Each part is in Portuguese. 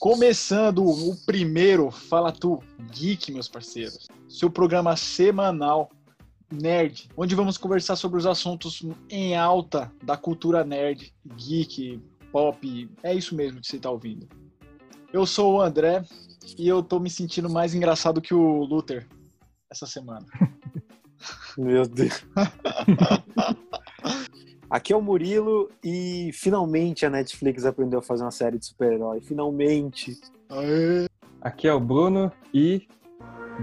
Começando o primeiro Fala Tu Geek, meus parceiros. Seu programa semanal nerd, onde vamos conversar sobre os assuntos em alta da cultura nerd, geek, pop. É isso mesmo que você está ouvindo. Eu sou o André e eu tô me sentindo mais engraçado que o Luther essa semana. Meu Deus. Aqui é o Murilo e finalmente a Netflix aprendeu a fazer uma série de super-herói. Finalmente. Aê. Aqui é o Bruno e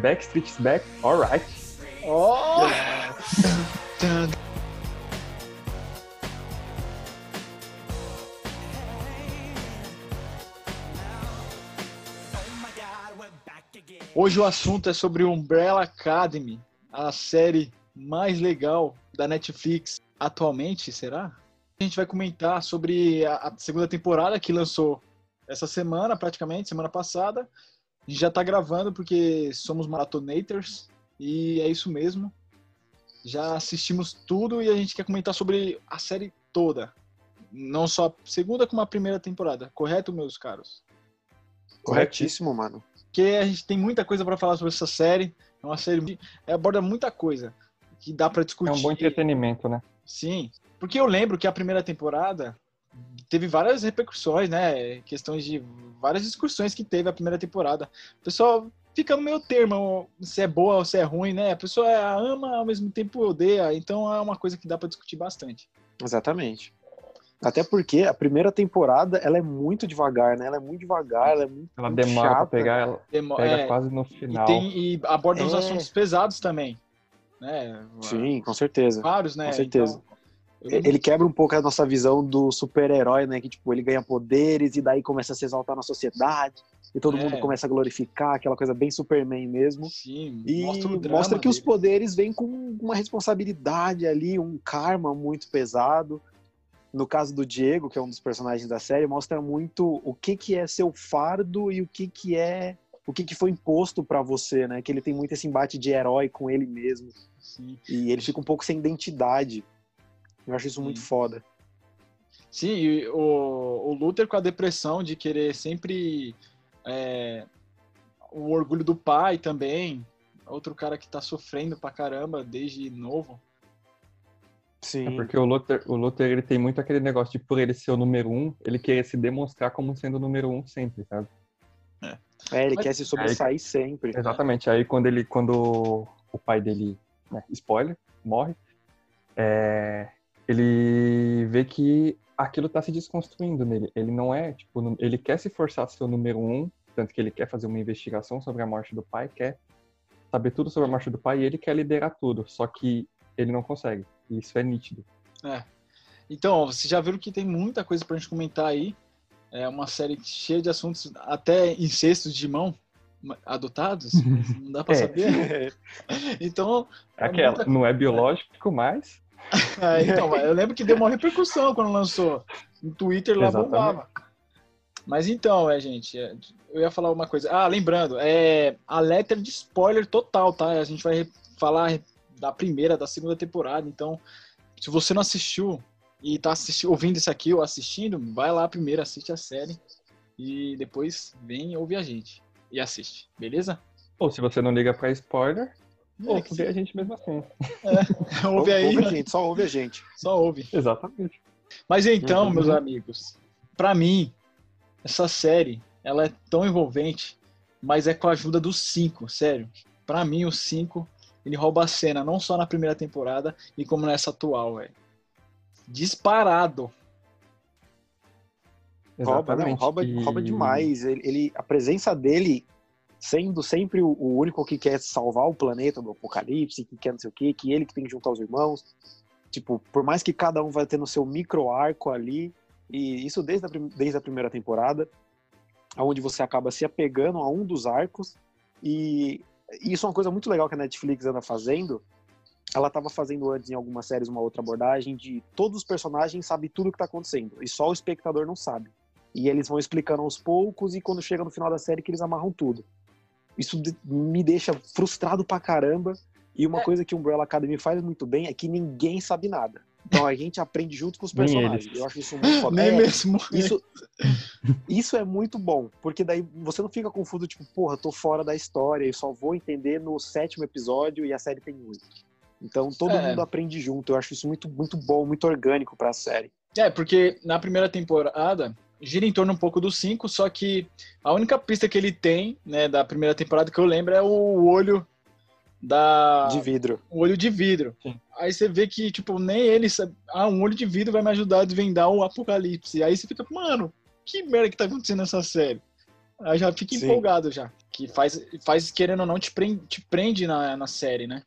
Backstreet's Back, alright. Oh! Hoje o assunto é sobre Umbrella Academy, a série mais legal da Netflix atualmente, será? A gente vai comentar sobre a, a segunda temporada que lançou essa semana, praticamente, semana passada. A gente já tá gravando porque somos maratonators e é isso mesmo. Já assistimos tudo e a gente quer comentar sobre a série toda. Não só a segunda, como a primeira temporada. Correto, meus caros? Corretíssimo, mano. Porque a gente tem muita coisa para falar sobre essa série. É uma série que aborda muita coisa que dá para discutir. É um bom entretenimento, né? Sim, porque eu lembro que a primeira temporada teve várias repercussões, né? Questões de várias discussões que teve a primeira temporada. O pessoal fica no meio termo, se é boa ou se é ruim, né? A pessoa ama, ao mesmo tempo odeia, então é uma coisa que dá para discutir bastante. Exatamente. Até porque a primeira temporada, ela é muito devagar, né? Ela é muito devagar, ela é muito Ela demora pra chata. pegar, ela Demo- pega é, quase no e, final. tem, e aborda uns É. assuntos pesados também. Né? Sim, com certeza. Vários, né? Com certeza. Então, Ele quebra um pouco a nossa visão do super-herói, né? Que, tipo, ele ganha poderes e daí começa a se exaltar na sociedade. E todo É. mundo começa a glorificar, aquela coisa bem Superman mesmo. Sim, E mostra, mostra, que os dele. poderes vêm com uma responsabilidade ali, um karma muito pesado. No caso do Diego, que é um dos personagens da série, mostra muito o que, que é seu fardo e o que, que é o que, que foi imposto pra você, né? Que ele tem muito esse embate de herói com ele mesmo. Sim. E ele fica um pouco sem identidade. Eu acho isso muito Sim. foda. Sim, e o, o Luther com a depressão de querer sempre é, o orgulho do pai também. Outro cara que tá sofrendo pra caramba desde novo. Sim. É porque o Luther, o Luther ele tem muito aquele negócio de por ele ser o número um, ele querer se demonstrar como sendo o número um sempre, sabe? É, ele Mas- quer se sobressair sempre. Exatamente. Aí quando ele, quando o pai dele, né, spoiler, morre, é, ele vê que aquilo tá se desconstruindo nele. Ele não é, tipo, ele quer se forçar a ser o número um, tanto que ele quer fazer uma investigação sobre a morte do pai, quer saber tudo sobre a morte do pai e ele quer liderar tudo, só que ele não consegue. E isso é nítido. É. Então, ó, vocês já viram que tem muita coisa pra gente comentar aí. É uma série cheia de assuntos, até incestos de mão adotados. Não dá pra É. saber. Então, É aquela, muita não é biológico, mas É, então, eu lembro que deu uma repercussão quando lançou. No Twitter lá Exatamente. bombava. Mas então, é, gente, é, eu ia falar uma coisa. Ah, lembrando, é a letra de spoiler total, tá? A gente vai falar da primeira, da segunda temporada. Então, se você não assistiu e tá ouvindo isso aqui ou assistindo, vai lá primeiro, assiste a série e depois vem ouvir a gente e assiste, beleza? ou se você não liga pra spoiler, É, ou que vê a gente mesmo assim. ouve aí, Ouve a gente, só ouve a gente. só ouve. Exatamente. Mas então, Uhum. meus amigos, pra mim, essa série, ela é tão envolvente, mas é com a ajuda dos cinco, sério. Pra mim, o cinco, ele rouba a cena, não só na primeira temporada, e como nessa atual, velho. Disparado. Rouba, não, rouba, E- rouba demais. Ele, ele- a presença dele, sendo sempre o, o único que quer salvar o planeta do apocalipse, que quer não sei o quê, que ele que tem que juntar os irmãos. Tipo, por mais que cada um vai tendo seu micro arco ali, e isso desde a, desde a primeira temporada, onde você acaba se apegando a um dos arcos, e isso é uma coisa muito legal que a Netflix anda fazendo. Ela estava fazendo antes em algumas séries uma outra abordagem de todos os personagens sabem tudo o que está acontecendo, e só o espectador não sabe. E eles vão explicando aos poucos, e quando chega no final da série que eles amarram tudo. Isso de- me deixa frustrado pra caramba. E uma É. coisa que o Umbrella Academy faz muito bem é que ninguém sabe nada. Então a gente aprende junto com os personagens. Eu acho isso muito foda. Nem É, mesmo. isso, isso é muito bom, porque daí você não fica confuso, tipo, porra, tô fora da história e só vou entender no sétimo episódio e a série tem oito. Então todo É. mundo aprende junto. Eu acho isso muito, muito bom, muito orgânico pra série. É, porque na primeira temporada gira em torno um pouco dos cinco, só que a única pista que ele tem, né, da primeira temporada que eu lembro é o olho da De vidro. o olho de vidro. Sim. Aí você vê que tipo nem ele sabe, ah, um olho de vidro vai me ajudar a desvendar o apocalipse. Aí você fica, mano, que merda que tá acontecendo nessa série? Aí já fica Sim. empolgado já, que faz faz querendo ou não te prende, te prende na, na série, né?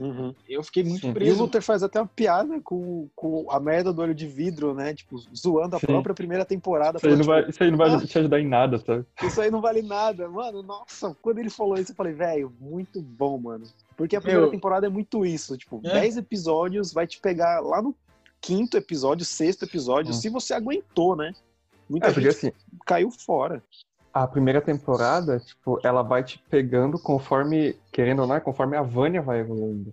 Uhum. Eu fiquei muito Sim. E o preso. Luther faz até uma piada com, com a merda do olho de vidro, né? Tipo, zoando a Sim. própria primeira temporada. Isso aí, não falando, vai, isso aí não vai Ah. te ajudar em nada, sabe? tipo, isso aí não vale nada. Mano, nossa, quando ele falou isso, eu falei, velho, muito bom, mano. Porque a primeira Meu. temporada é muito isso. Tipo, É. 10 episódios vai te pegar lá no quinto episódio, sexto episódio, Hum. se você aguentou, né? Muita É, porque gente assim, caiu fora. A primeira temporada, tipo, ela vai te pegando conforme, querendo ou não, conforme a Vânia vai evoluindo.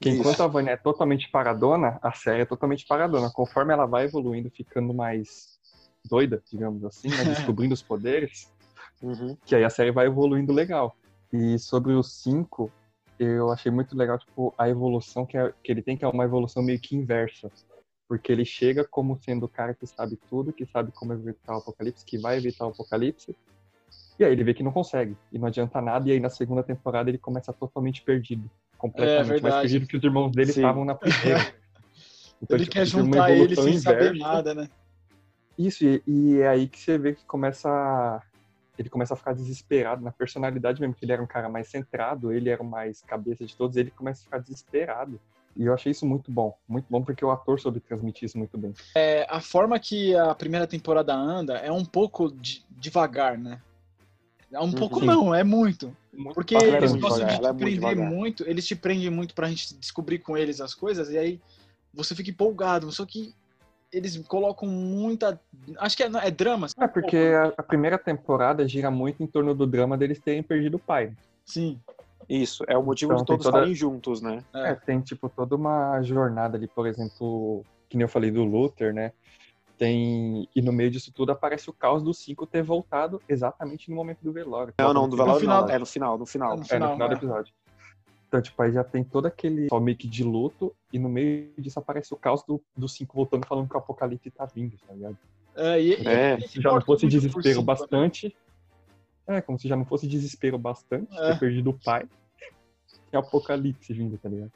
Isso. enquanto a Vânia é totalmente paradona, a série é totalmente paradona. Conforme ela vai evoluindo, ficando mais doida, digamos assim, né? descobrindo os poderes, Uhum. que aí a série vai evoluindo legal. E sobre os cinco, eu achei muito legal, tipo, a evolução que, é- que ele tem, que é uma evolução meio que inversa. Porque ele chega como sendo o cara que sabe tudo, que sabe como evitar o apocalipse, que vai evitar o apocalipse. E aí ele vê que não consegue, e não adianta nada, e aí na segunda temporada ele começa totalmente perdido. Completamente, mais É verdade. perdido que os irmãos dele estavam na primeira. Então, Ele tipo, quer juntar ele sem saber inversa. nada, né? Isso, e, e é aí que você vê que começa. Ele começa a ficar desesperado na personalidade mesmo, que ele era um cara mais centrado, ele era o mais cabeça de todos, ele começa a ficar desesperado. E eu achei isso muito bom, muito bom, porque o ator soube transmitir isso muito bem. É, a forma que a primeira temporada anda é um pouco de- devagar, né? É um pouco Sim. não, é muito. Muito Porque é eles muito gostam devagar, de ela é te muito prender devagar. muito, eles te prendem muito pra gente descobrir com eles as coisas, e aí você fica empolgado, só que eles colocam muita. Acho que é, é drama. É porque a, a primeira temporada gira muito em torno do drama deles terem perdido o pai. Sim. Isso, é o motivo Então, de todos toda- estarem juntos, né? É. É, tem tipo toda uma jornada ali, por exemplo, que nem eu falei do Luther, né? Tem. E no meio disso tudo aparece o caos dos cinco ter voltado exatamente no momento do velório. Não, não, do Volta no velório final- não. É no final, no final. É no É, no final, final do é. episódio. Então, tipo, aí já tem todo aquele só meio que de luto, e no meio disso aparece o caos do, dos cinco voltando falando que o apocalipse tá vindo, tá ligado? É, e, e- É. Se já não fosse desespero cinco, né? É, como se já não fosse desespero bastante É. ter perdido o pai. É apocalipse vindo, tá ligado?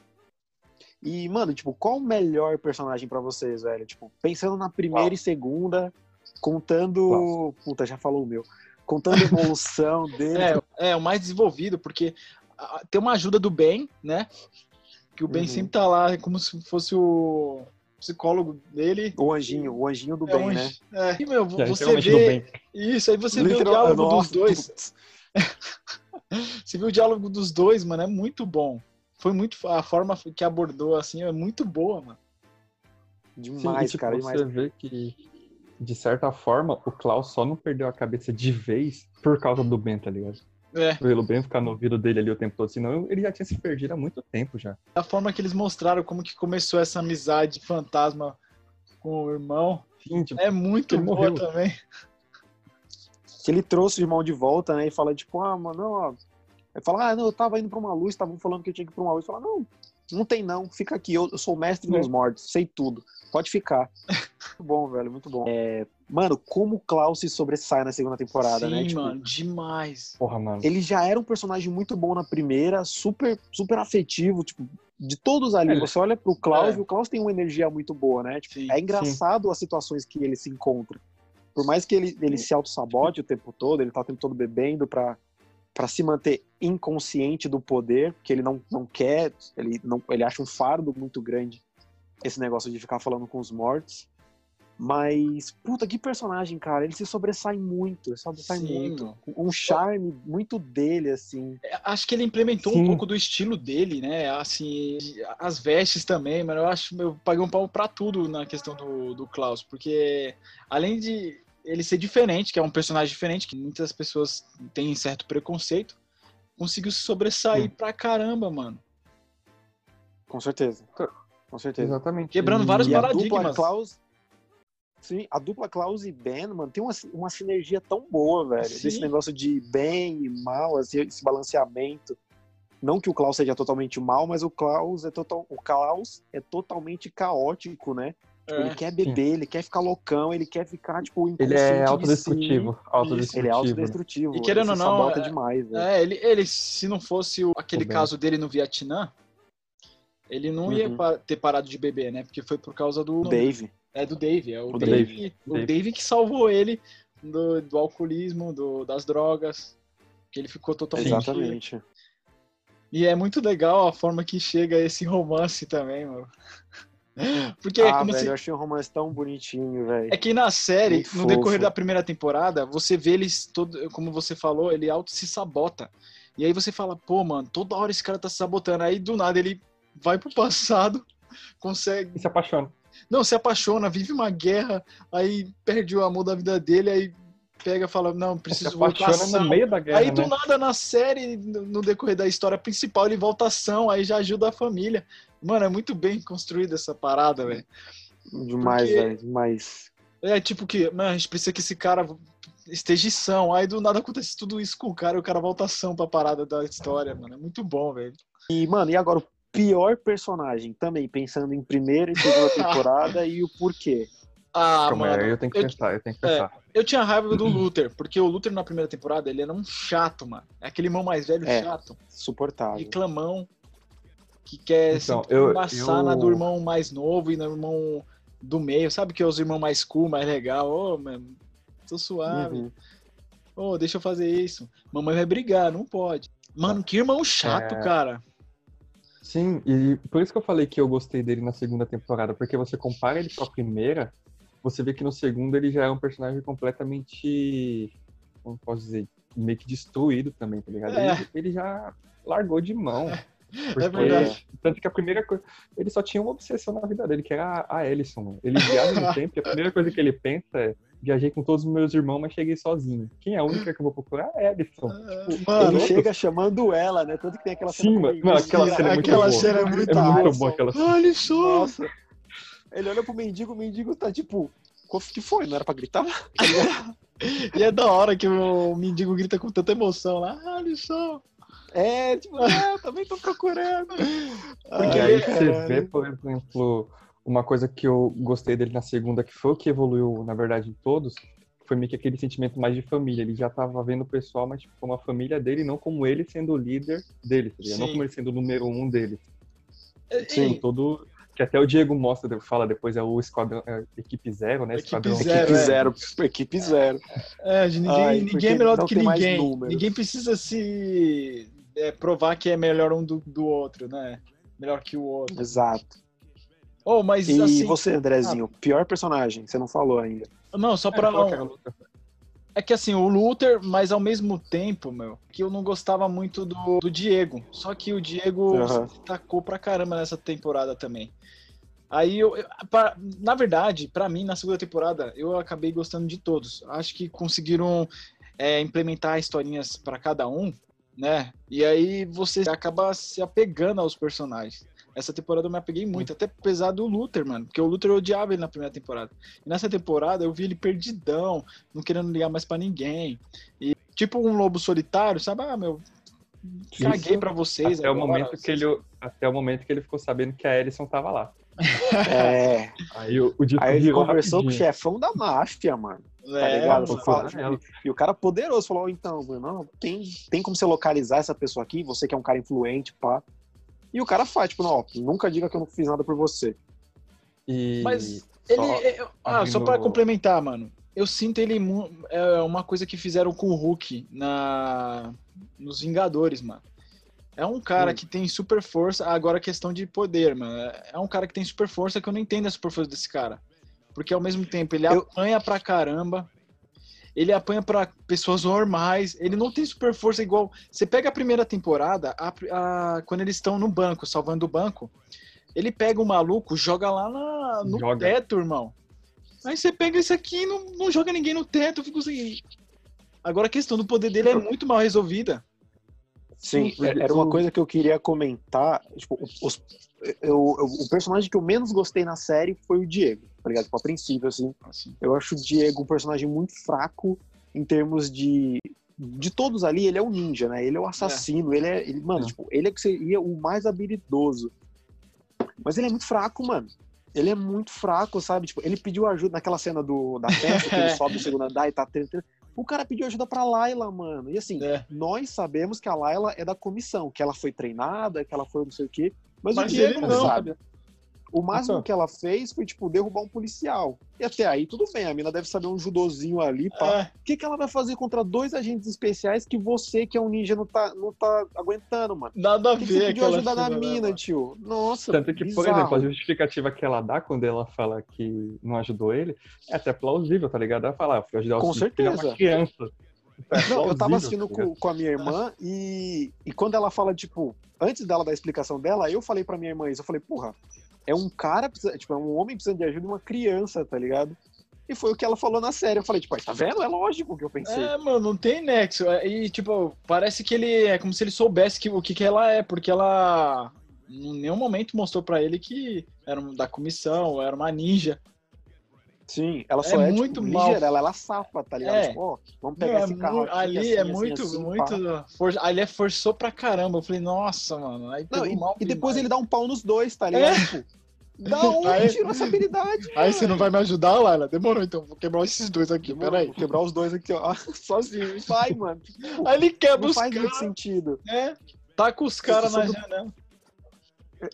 E, mano, tipo, qual o melhor personagem pra vocês, velho? Tipo, pensando na primeira Qual? e segunda, contando. Puta, já falou o meu. Contando a evolução dele. É, é o mais desenvolvido, porque tem uma ajuda do Ben, né? Que o Ben Uhum. sempre tá lá como se fosse o psicólogo dele. O anjinho, o anjinho do É, bem, um- né? é, e, meu, você vê bem. isso, aí você vê o diálogo dos Nossa, dois. putz. Você viu o diálogo dos dois, mano, é muito bom. Foi muito a forma que abordou assim é muito boa, mano. Sim, Demais, e, tipo, cara, demais. Você vê que, de certa forma, o Klaus só não perdeu a cabeça de vez por causa do Ben, tá ligado? É, Pelo Ben ficar no ouvido dele ali o tempo todo, senão ele já tinha se perdido há muito tempo já. a forma que eles mostraram como que começou essa amizade fantasma com o irmão Sim, tipo, é muito boa morreu. também. Que ele trouxe o irmão de volta, né? E fala, tipo, ah, mano, não, ó. Ele fala, ah, não, eu tava indo pra uma luz, estavam falando que eu tinha que ir pra uma luz. Fala, não, não tem não, fica aqui, eu, eu sou o mestre É. dos mortos, sei tudo, pode ficar. muito bom, velho, muito bom. É, mano, como o Klaus se sobressai na segunda temporada, Sim, né? Tipo, mano, demais. porra, mano. ele já era um personagem muito bom na primeira, super, super afetivo, tipo, de todos ali. Ele- Você olha pro Klaus É. e o Klaus tem uma energia muito boa, né? Tipo, Sim. é engraçado as situações que ele se encontra. Por mais que ele, ele se auto-sabote o tempo todo, ele tá o tempo todo bebendo pra, pra se manter inconsciente do poder, que ele não, não quer, ele, não, ele acha um fardo muito grande esse negócio de ficar falando com os mortos. Mas, puta, que personagem, cara. Ele se sobressai muito, ele sobressai Sim, muito. Um charme muito dele, assim. É, Acho que ele implementou Sim. um pouco do estilo dele, né? Assim, as vestes também, mano. Eu acho eu paguei um pau pra tudo na questão do, do Klaus, porque além de ele ser diferente, que é um personagem diferente, que muitas pessoas têm certo preconceito, conseguiu se sobressair Sim. pra caramba, mano. Com certeza. Com certeza. Exatamente. Quebrando E- vários E a paradigmas. dupla Klaus. Sim, a dupla Klaus e Ben, mano, tem uma, uma sinergia tão boa, velho. Sim. Desse negócio de bem e mal, assim, esse balanceamento. Não que o Klaus seja totalmente mal, mas o Klaus é, total, o Klaus é totalmente caótico, né? Tipo, É. Ele quer beber, ele quer ficar loucão, ele quer ficar, tipo, Ele é de si. autodestrutivo. autodestrutivo. Ele é né? autodestrutivo. E querendo ou não, é- demais, velho. É, ele, ele, se não fosse o- aquele bem. caso dele no Vietnã, ele não ia Uhum. pa- ter parado de beber, né? Porque foi por causa do. O Dave. É do Dave, é o, O Dave, Dave. o Dave. Dave que salvou ele do, do alcoolismo, do- das drogas, que ele ficou totalmente. Exatamente. E é muito legal a forma que chega esse romance também, mano. Porque é ah, como velho, se- eu achei um romance tão bonitinho, velho. é que na série, Muito no fofo. decorrer da primeira temporada, você vê eles todo, como você falou, ele auto se sabota. E aí você fala, pô, mano, toda hora esse cara tá se sabotando. Aí do nada ele vai pro passado, consegue E se apaixona. Não, se apaixona, vive uma guerra, aí perde o amor da vida dele, aí pega e fala, não, Se preciso voltar apaixona ação. no meio da guerra, Aí do né? nada na série, no no decorrer da história principal, ele volta ação, aí já ajuda a família. Mano, é muito bem construída essa parada, velho. Demais, Porque- velho. Demais. É tipo que, mano, a gente precisa que esse cara esteja ação. Aí do nada acontece tudo isso com o cara e o cara volta ação pra parada da história, mano. É muito bom, velho. E, mano, e agora o pior personagem também, pensando em primeira e segunda temporada e o porquê. Ah, Calma, mano. aí eu tenho que eu- pensar, eu tenho que pensar. Eu tinha raiva do Luther, porque o Luther na primeira temporada, ele era um chato, mano. É aquele irmão mais velho É. chato. Suportável. reclamão que quer Então, eu- embaçar eu- na do irmão mais novo e no irmão do meio, sabe que é os irmãos mais cool, mais legal, ô, mano, tô suave, Uhum. ô, deixa eu fazer isso. Mamãe vai brigar, não pode. Mano, que irmão chato, É. cara. Sim, e por isso que eu falei que eu gostei dele na segunda temporada, porque você compara ele com a primeira, você vê que no segundo ele já é um personagem completamente, como posso dizer, meio que destruído também, tá ligado? É. Ele, ele já largou de mão. Porque, verdade. Tanto que a primeira coisa. Ele só tinha uma obsessão na vida dele, que era a, a Ellison. Ele viaja no tempo e a primeira coisa que ele pensa é: viajei com todos os meus irmãos, mas cheguei sozinho. Quem é a única que eu vou procurar? É a Ellison. Mano, Ele chega chamando ela, né? Tanto que tem aquela Sim, mano. Não, aquela cena é muito aquela boa. cena é muito É muito Alisson. boa aquela cena. olha só. Nossa. Ele olha pro mendigo, o mendigo tá tipo. O que foi? Não era pra gritar? E é da hora que o mendigo grita com tanta emoção lá, olha só. É, tipo, ah, eu também tô procurando. Porque Ai, aí você vê, por exemplo, uma coisa que eu gostei dele na segunda, que foi o que evoluiu, na verdade, em todos, foi meio que aquele sentimento mais de família. Ele já tava vendo o pessoal, mas tipo, como a família dele, não como ele sendo o líder dele, tá não como ele sendo o número um dele. Sim. Todo. Que até o Diego mostra, fala depois, é o esquadrão, é, equipe zero, né? Equipe Esquadrão zero, Equipe é. zero, equipe zero. É, ninguém, Ai, ninguém é melhor do que ninguém. Ninguém precisa se é, provar que é melhor um do, do outro, né? Melhor que o outro. Exato. Oh, mas E assim. você, Andrezinho, pior personagem, você não falou ainda. Não, só É, pra. a luta. É que assim, o Luther, mas ao mesmo tempo, meu, que eu não gostava muito do, do Diego. Só que o Diego Aham. se tacou pra caramba nessa temporada também. Aí eu, eu- pra- na verdade, pra mim, na segunda temporada, eu acabei gostando de todos. Acho que conseguiram é, implementar historinhas pra cada um, né? E aí você acaba se apegando aos personagens. Essa temporada eu me apeguei muito, até apesar do Luther, mano. Porque o Luther eu odiava ele na primeira temporada. E nessa temporada eu vi ele perdidão, não querendo ligar mais pra ninguém. E tipo um lobo solitário, sabe? Ah, meu, caguei Isso pra vocês. Até o, agora, momento que vocês- ele, até o momento que ele ficou sabendo que a Ellison tava lá. É. Aí o, o Aí ele conversou com o rapidinho. chefão da máfia, mano. Tá É, ligado? mano. Fala- ela. e o cara poderoso falou: então, mano, não, tem, tem como você localizar essa pessoa aqui? Você que é um cara influente, pá. E o cara faz, tipo, não, ó, nunca diga que eu não fiz nada por você. E Mas só Ele, é- ah, só abrindo- pra complementar, mano. Eu sinto ele é uma coisa que fizeram com o Hulk na nos Vingadores, mano. É um cara Hum. que tem super força, agora questão de poder, mano. É um cara que tem super força que eu não entendo a super força desse cara. Porque ao mesmo tempo ele Eu- apanha pra caramba. Ele apanha pra pessoas normais. Ele não tem super força igual. Você pega a primeira temporada, a- a- quando eles estão no banco, salvando o banco. Ele pega o maluco, joga lá na- no Joga. teto, irmão. Aí você pega esse aqui e não, não joga ninguém no teto. Eu fico assim. Agora a questão do poder dele é muito mal resolvida. Sim, era uma coisa que eu queria comentar. Tipo, os, eu, eu, o personagem que eu menos gostei na série foi o Diego, tá ligado? Tipo, a princípio, assim. assim. Eu acho o Diego um personagem muito fraco em termos de. De todos ali, ele é um ninja, né? Ele é o assassino, é. ele é. Ele, mano, é. tipo, ele é que seria o mais habilidoso. Mas ele é muito fraco, mano. Ele é muito fraco, sabe? Tipo, ele pediu ajuda naquela cena do, da festa, que ele sobe o segundo andar e tá tentando. O cara pediu ajuda pra Laila, mano. E assim, é. nós sabemos que a Laila é da comissão, que ela foi treinada, que ela foi não sei o quê. Mas, mas o Diego não, não sabe. O máximo então. que ela fez foi, tipo, derrubar um policial. E até aí, tudo bem. A mina deve saber um judozinho ali. Pá. É. O que, que ela vai fazer contra dois agentes especiais que você, que é um ninja, não tá, não tá aguentando, mano? Nada a ver. Que você pediu ajuda da mina, tio. Nossa, Tanto que, bizarro. por exemplo, a justificativa que ela dá quando ela fala que não ajudou ele é até plausível, tá ligado? Ela fala, ah, fui ajudar Com certeza. uma criança. É não, eu tava assistindo com, com, a minha irmã e, e quando ela fala, tipo, antes dela dar a explicação dela, eu falei pra minha irmã isso. Eu falei, porra, é um cara, tipo, é um homem precisando de ajuda uma criança, tá ligado? E foi o que ela falou na série. Eu falei, tipo, tá vendo? É lógico que eu pensei. É, mano, não tem nexo. É, e, tipo, parece que ele é como se ele soubesse que, o que, que ela é, porque ela em nenhum momento mostrou para ele que era da comissão, era uma ninja. Sim, ela só é, é muito tipo, mal. ligeira, ela, ela safa, tá ligado? É. Tipo, vamos pegar esse carro aqui, Ali assim, é assim, muito, assim, muito. For... Ali é forçou pra caramba. Eu falei, nossa, mano. Aí Não, e, e depois ele dá um pau nos dois, tá ligado? É. Tipo, da onde aí, tirou essa habilidade? Aí você não vai me ajudar, Laila? Demorou, então. Vou quebrar esses dois aqui, Demorou, peraí. Vou quebrar os dois aqui, ó. Sozinho. Vai, mano. Tipo, aí ele quebra não os caras. Não faz muito sentido. É. Tá com os caras na janela.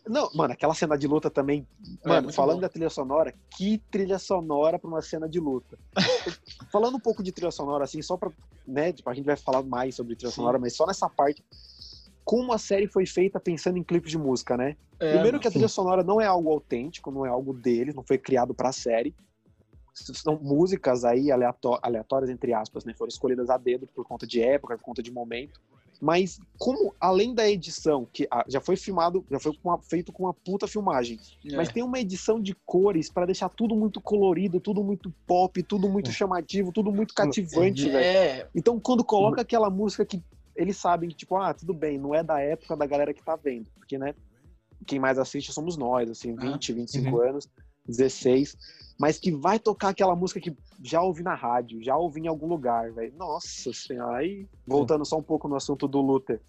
Não, mano, aquela cena de luta também. É, mano, é, falando bom. da trilha sonora, que trilha sonora pra uma cena de luta. falando um pouco de trilha sonora, assim, só pra. Né, tipo, a gente vai falar mais sobre trilha Sim. sonora, mas só nessa parte. Como a série foi feita pensando em clipes de música, né? É, Primeiro que a trilha sonora não é algo autêntico, não é algo deles, não foi criado pra série. São músicas aí aleatórias, entre aspas, né? Foram escolhidas a dedo por conta de época, por conta de momento. Mas como, além da edição, que ah, já foi filmado, já foi uma, feito com uma puta filmagem, é. mas tem uma edição de cores para deixar tudo muito colorido, tudo muito pop, tudo muito é. chamativo, tudo muito cativante, é. velho. Então, quando coloca aquela música que eles sabem que, tipo, ah, tudo bem, não é da época da galera que tá vendo, porque, né, quem mais assiste somos nós, assim, 20, 25 uhum. anos, 16 mas que vai tocar aquela música que já ouvi na rádio, já ouvi em algum lugar, velho. Nossa senhora. Aí, voltando só um pouco no assunto do Luther.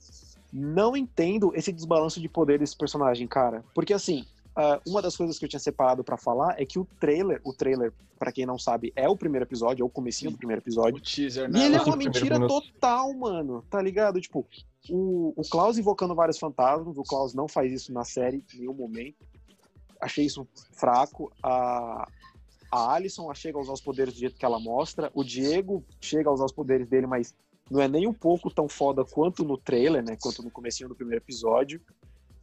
Não entendo esse desbalanço de poder desse personagem, cara. Porque assim, Uh, uma das coisas que eu tinha separado para falar é que o trailer, o trailer, para quem não sabe, é o primeiro episódio, é o comecinho do primeiro episódio. O teaser, né? E ele é uma mentira total, mano. Tá ligado? Tipo, o, o Klaus invocando vários fantasmas, o Klaus não faz isso na série em nenhum momento. Achei isso fraco. A, a Alison chega a usar os poderes do jeito que ela mostra. O Diego chega a usar os poderes dele, mas não é nem um pouco tão foda quanto no trailer, né? Quanto no comecinho do primeiro episódio.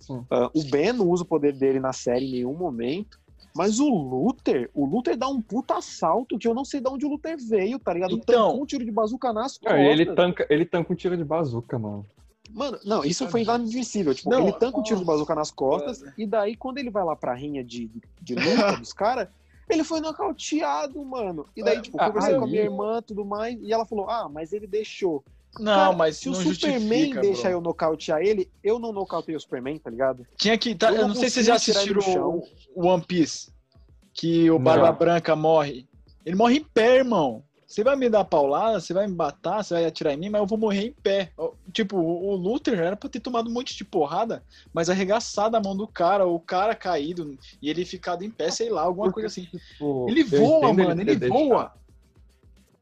Uh, o Ben não usa o poder dele na série em nenhum momento. Mas o Luther, o Luther dá um puta assalto que eu não sei de onde o Luther veio, tá ligado? Então, Tancou um tiro de bazuca nas costas. ele tanca, ele tanca um tiro de bazuca, mano. Mano, não, isso foi inadmissível. Tipo, não, ele tanca um tiro de bazuca nas costas, e daí, quando ele vai lá pra rinha de, de luta dos caras, ele foi nocauteado, mano. E daí, é, tipo, conversei com a minha irmã tudo mais, e ela falou: Ah, mas ele deixou. Não, Cara, mas se o Superman deixa bro. eu nocautear ele, eu não nocautei o Superman, tá ligado? Tinha que. Tá, eu, eu não sei se vocês já assistiram o One Piece. Que o Barba não. Branca morre. Ele morre em pé, irmão. Você vai me dar paulada, você vai me batar, você vai atirar em mim, mas eu vou morrer em pé. Tipo, o Luther era pra ter tomado um monte de porrada, mas arregaçado a mão do cara, o cara caído, e ele ficado em pé, sei lá, alguma coisa assim. Tipo, ele voa, mano, ele, ele voa.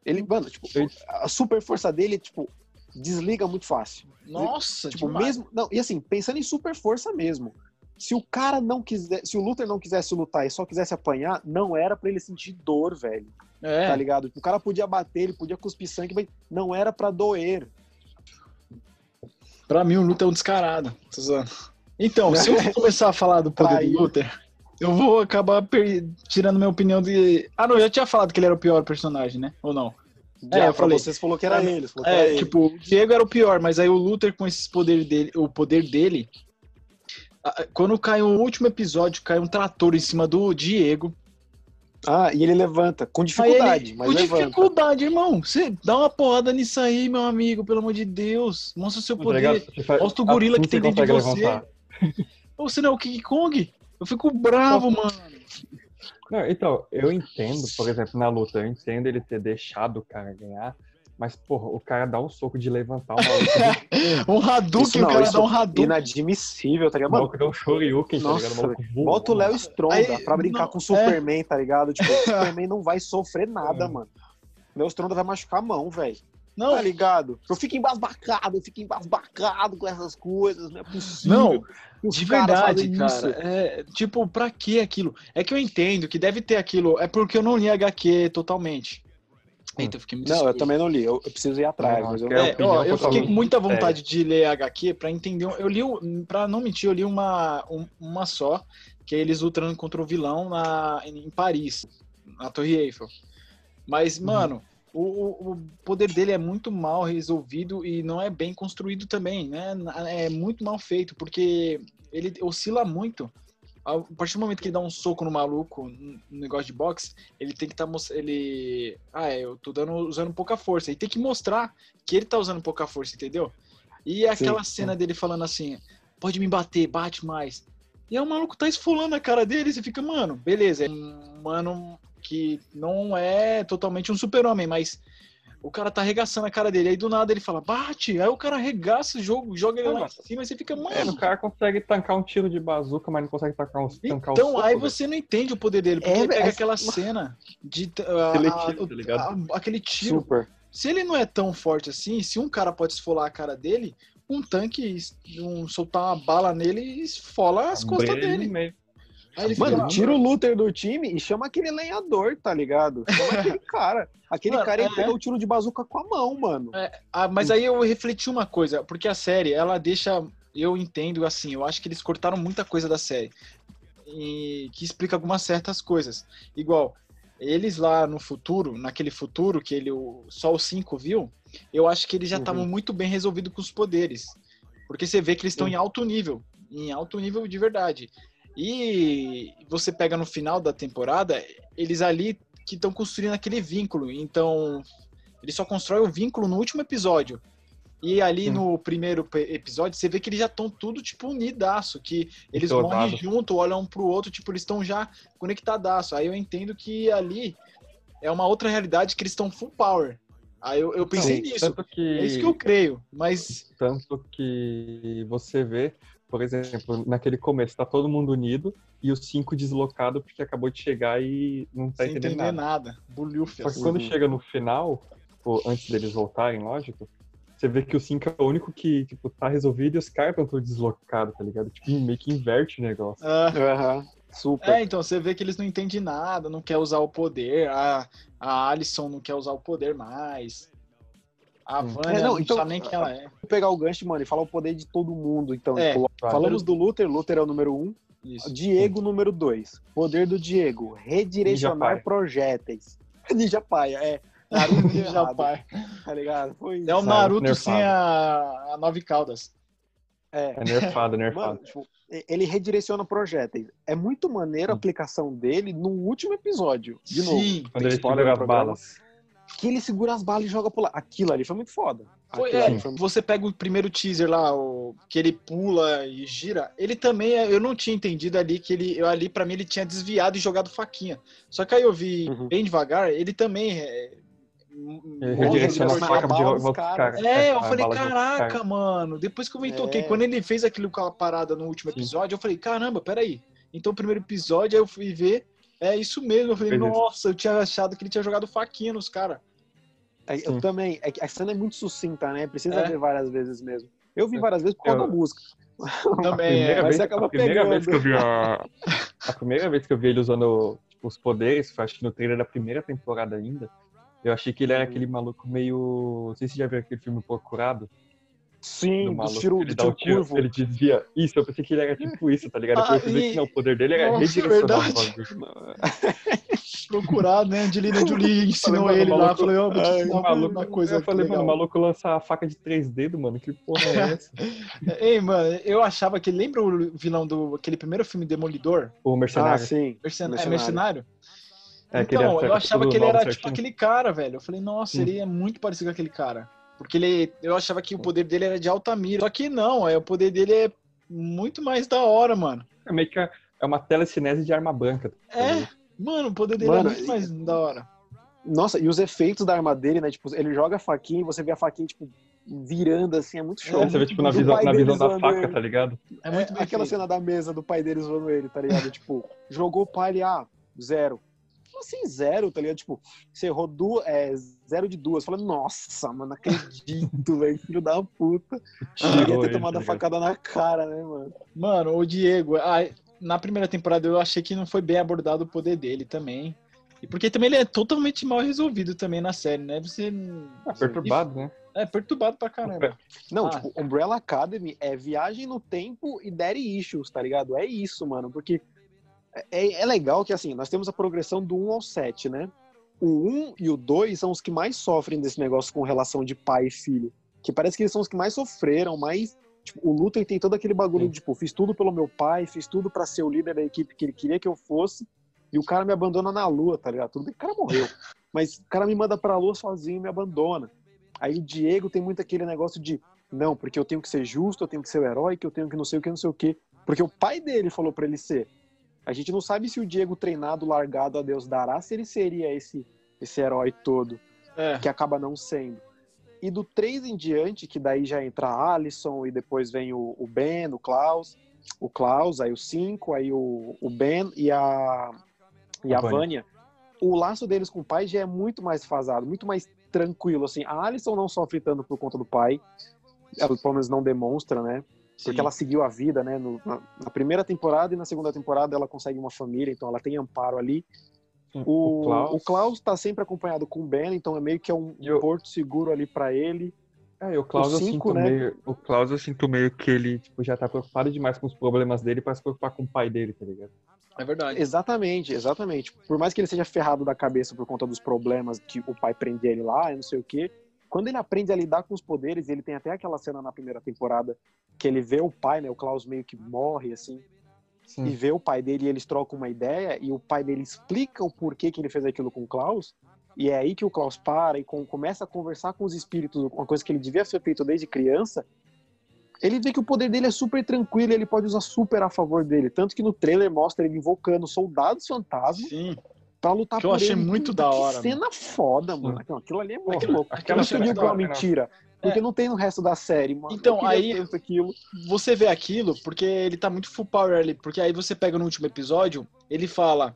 Ele, mano, tipo, a super força dele, tipo, desliga muito fácil. Nossa, tipo, demais. mesmo. Não, e assim, pensando em super força mesmo. Se o cara não quiser, se o Luther não quisesse lutar e só quisesse apanhar, não era para ele sentir dor, velho. É. Tá ligado? O cara podia bater, ele podia cuspir sangue, mas não era para doer. Pra mim, o Luther é um descarado. Então, se eu começar a falar do poder do Luther, eu vou acabar tirando minha opinião de. Ah, não, eu já tinha falado que ele era o pior personagem, né? Ou não? Já, é, eu falei. Vocês falou que era é, ele. é, era tipo, ele. o Diego era o pior, mas aí o Luther com esses poderes dele, o poder dele, quando cai o último episódio, cai um trator em cima do Diego. Ah, e ele levanta, com dificuldade, ele, mas com levanta. dificuldade, irmão. Você dá uma porrada nisso aí, meu amigo, pelo amor de Deus. Mostra o seu Tá poder. faz- Mostra o gorila que tem dentro de você. levantar. Ou você não é o King Kong? Eu fico bravo, mano. Não, então, eu entendo, por exemplo, na luta, eu entendo ele ter deixado o cara ganhar, mas, porra, o cara dá um soco de levantar o maluco, Um Hadouken, o cara isso dá um Hadouken. Inadmissível, tá ligado? o Mano, maluco dá um shoryuken, tá ligado? Maluco bota o. Léo Stronda Aí, pra brincar não, com o Superman, tá ligado? Tipo, o Superman não vai sofrer nada, É. mano. O Léo Stronda vai machucar a mão, velho. Não, Tá ligado? Eu fico embasbacado, eu fico embasbacado com essas coisas, não é possível. não, os de verdade, cara. isso. É, tipo, pra que aquilo? É que eu entendo que deve ter aquilo. É porque eu não li HQ totalmente. Eita, eu fiquei muito Não, eu também não li, eu, eu preciso ir atrás, Não, mas eu é É, ó, eu fiquei com muita séria. vontade de ler HQ pra entender. Eu li, pra não mentir, eu li uma, um- uma só, que é eles lutando contra o vilão na, em Paris, na Torre Eiffel. Mas, mano, o, o- o poder dele é muito mal resolvido e não é bem construído também, né? É muito mal feito, porque ele oscila muito. A partir do momento que ele dá um soco no maluco, no negócio de boxe, ele tem que estar ele ah, é, eu tô dando usando pouca força. E tem que mostrar que ele tá usando pouca força, entendeu? E é aquela Sim. cena dele falando assim: "Pode me bater, bate mais". E aí o maluco tá esfolando a cara dele, e você fica, mano, beleza, é um mano que não é totalmente um super-homem, mas o cara tá arregaçando a cara dele. Aí do nada ele fala, bate. Aí o cara arregaça o jogo, joga ele Ah, lá em mas- cima e você fica, mano. É, o cara consegue tancar um tiro de bazuca, mas não consegue tancar um, tancar um Então, soco, aí velho. você não entende o poder dele, porque É, ele pega é- aquela cena de a- Seletivo, a- tá ligado? a- aquele tiro. Super. Se ele não é tão forte assim, se um cara pode esfolar a cara dele, um tanque, um, soltar uma bala nele e esfola as costas Breno dele. meio. Mano, tira o Luther do time e chama aquele lenhador, tá ligado? Chama aquele cara. Aquele Mano, cara é. pegou o tiro de bazuca com a mão, mano. Ah, mas aí eu refleti uma coisa, porque a série, ela deixa. Eu entendo assim, eu acho que eles cortaram muita coisa da série. E que explica algumas certas coisas. Igual, eles lá no futuro, naquele futuro que ele, só o 5 viu, eu acho que eles já Uhum. estavam muito bem resolvidos com os poderes. Porque você vê que eles estão Sim. em alto nível. Em alto nível de verdade. E você pega no final da temporada, eles ali que estão construindo aquele vínculo. Então, ele só constrói o vínculo no último episódio. E ali Sim. no primeiro episódio, você vê que eles já estão tudo, tipo, unidaço. Que eles morrem junto, olham um pro outro, tipo, eles estão já conectadaço. Aí eu entendo que ali é uma outra realidade que eles estão full power. Aí eu, eu pensei Sim, nisso. Que, É isso que eu creio. Mas tanto que você vê, por exemplo, naquele começo, tá todo mundo unido e os cinco deslocado porque acabou de chegar e não tá sem entendendo entender nada. nada. Bulhufia. Só que quando Uhum. chega no final, ou antes deles voltarem, lógico, você vê que o 5 é o único que, tipo, tá resolvido e os caras estão todos deslocados, tá ligado? Tipo, meio que inverte o negócio. Ah, Aham. Super. É, então você vê que eles não entendem nada, não quer usar o poder. A, a Alison não quer usar o poder mais. A Hum. Vânia É, não, não, então- sabe nem quem ela é. Vou pegar o gancho, mano, e falar o poder de todo mundo. Então, É, tipo, falamos do Luther, Luther é o número um. Isso. Diego, número dois. Poder do Diego, Ninja redirecionar Paia. projéteis. Ninja Paia, é. Naruto Já, errado, pai. tá ligado? Foi É o Naruto nerfado. sem a, a nove caudas. É. É nerfado, Mano, nerfado. tipo, ele redireciona projéteis. É muito maneiro a Sim. aplicação dele no último episódio. De novo. Sim. Quando tem ele no as balas. Que ele segura as balas e joga pro lado. Aquilo ali foi muito foda. Foi, é, foi você pega o primeiro teaser lá, o, que ele pula e gira. Ele também, é- eu não tinha entendido ali que ele, eu, ali para mim ele tinha desviado e jogado faquinha. Só que aí eu vi Uhum. bem devagar, ele também é, redireciona a faca de. É, eu falei, caraca, mano. Depois que eu me toquei, É. quando ele fez aquilo com a parada no último Sim. episódio, eu falei, caramba, peraí. Então, o primeiro episódio, aí eu fui ver, é isso mesmo. Eu falei, nossa, eu tinha achado que ele tinha jogado faquinha nos caras. É, Eu Sim. também. É que a cena é muito sucinta, né? Precisa É. ver várias vezes mesmo. Eu vi várias vezes por causa Eu- da música. Também, é. mas vez, você acaba a primeira pegando. vez que eu vi a, a primeira vez que eu vi ele usando tipo, os poderes, foi acho que no trailer da primeira temporada ainda. Eu achei que ele era Uhum. aquele maluco meio. Não sei se você já viu aquele filme Procurado. Sim, do do tiro, do tiro tiro, curvo. ele desvia. Isso, eu pensei que ele era tipo isso, tá ligado? Ah, Depois eu vi e- que não, o poder dele era Nossa, redirecionar. Procurado, né? Angelina Jolie ensinou mano, ele o lá. Falei, ó, vou te ensinar maluco, uma coisa eu falei, mano, o maluco lança a faca de três dedos, mano. Que porra é essa? Ei, mano, eu achava que. Lembra o vilão do aquele primeiro filme Demolidor? O Ah, mercenário. sim. Mercen- É Mercenário. mercenário? É, que ele então, eu achava que ele era tipo aquele cara, velho. Eu falei, nossa, Sim. ele é muito parecido com aquele cara. Porque ele, eu achava que o poder dele era de Altamira. Só que não, é, o poder dele é muito mais da hora, mano. É meio que é uma telecinese de arma branca. tá É, mano, o poder dele Mano, é muito mais da hora. Nossa, e os efeitos da arma dele, né? Tipo, ele joga a faquinha e você vê a faquinha, tipo, virando assim, é muito show. É, você vê, tipo, na E o visão, na visão da faca, ele. tá ligado? É muito bem aquela feito. cena da mesa do pai dele zoando ele, tá ligado? tipo, jogou o pai ele, ah, zero. Como assim zero, tá ligado? Tipo, você errou duas, é, zero de duas. Falando, nossa, mano, acredito, velho, filho da puta. Queria ter ele, tomado tá a facada na cara, né, mano? Mano, o Diego, na primeira temporada eu achei que não foi bem abordado o poder dele também. E porque também ele é totalmente mal resolvido também na série, né? Você Ah, perturbado, né? é perturbado pra caramba. Não, Ah. tipo, Umbrella Academy é viagem no tempo e daddy issues, tá ligado? É isso, mano, porque é, é legal que, assim, nós temos a progressão do 1 ao 7, né? O 1 e o 2 são os que mais sofrem desse negócio com relação de pai e filho. Que parece que eles são os que mais sofreram, mais... Tipo, o Luther tem todo aquele bagulho Sim. de, tipo, fiz tudo pelo meu pai, fiz tudo pra ser o líder da equipe que ele queria que eu fosse, e o cara me abandona na lua, tá ligado? Tudo bem que o cara morreu, mas o cara me manda pra lua sozinho e me abandona. Aí o Diego tem muito aquele negócio de não, porque eu tenho que ser justo, eu tenho que ser o herói, que eu tenho que não sei o que, não sei o que. Porque o pai dele falou pra ele ser. A gente não sabe se o Diego treinado, largado a Deus dará, se ele seria esse, esse herói todo, É. que acaba não sendo. E do 3 em diante, que daí já entra a Alisson e depois vem o, o Ben, o Klaus, o Klaus, aí o 5, aí o, o Ben e a, e A a Vânia. Vânia. O laço deles com o pai já é muito mais fasado, muito mais tranquilo, assim. A Alisson não sofre tanto por conta do pai, ela pelo menos não demonstra, né? Porque ela seguiu a vida, né? no- na, na primeira temporada e na segunda temporada ela consegue uma família, então ela tem amparo ali. O, o Klaus- o Klaus tá sempre acompanhado com o Ben, então é meio que é um E o- porto seguro ali pra ele. É, o Klaus, O eu cinco, sinto né? meio. O Klaus, eu sinto meio que ele tipo, já tá preocupado demais com os problemas dele pra se preocupar com o pai dele, tá ligado? É verdade. Exatamente, exatamente. Por mais que ele seja ferrado da cabeça por conta dos problemas que o pai prende ele lá, e não sei o quê, quando ele aprende a lidar com os poderes, ele tem até aquela cena na primeira temporada que ele vê o pai, né? O Klaus meio que morre, assim, e Sim. vê o pai dele e eles trocam uma ideia, e o pai dele explica o porquê que ele fez aquilo com o Klaus, e é aí que o Klaus para e com- começa a conversar com os espíritos, uma coisa que ele devia ter feito desde criança. Ele vê que o poder dele é super tranquilo, e ele pode usar super a favor dele. Tanto que no trailer mostra ele invocando soldados fantasmas Sim. Pra lutar Que eu por achei ele. muito Puta, da que hora, cena foda, mano. Não, aquilo ali é muito Aquilo- louco. aquela Eu não cena é que é uma hora, mentira. Porque É. não tem no resto da série, mano. Então, aí- aquilo. Você vê aquilo porque ele tá muito full power ali. Porque aí você pega no último episódio, ele fala: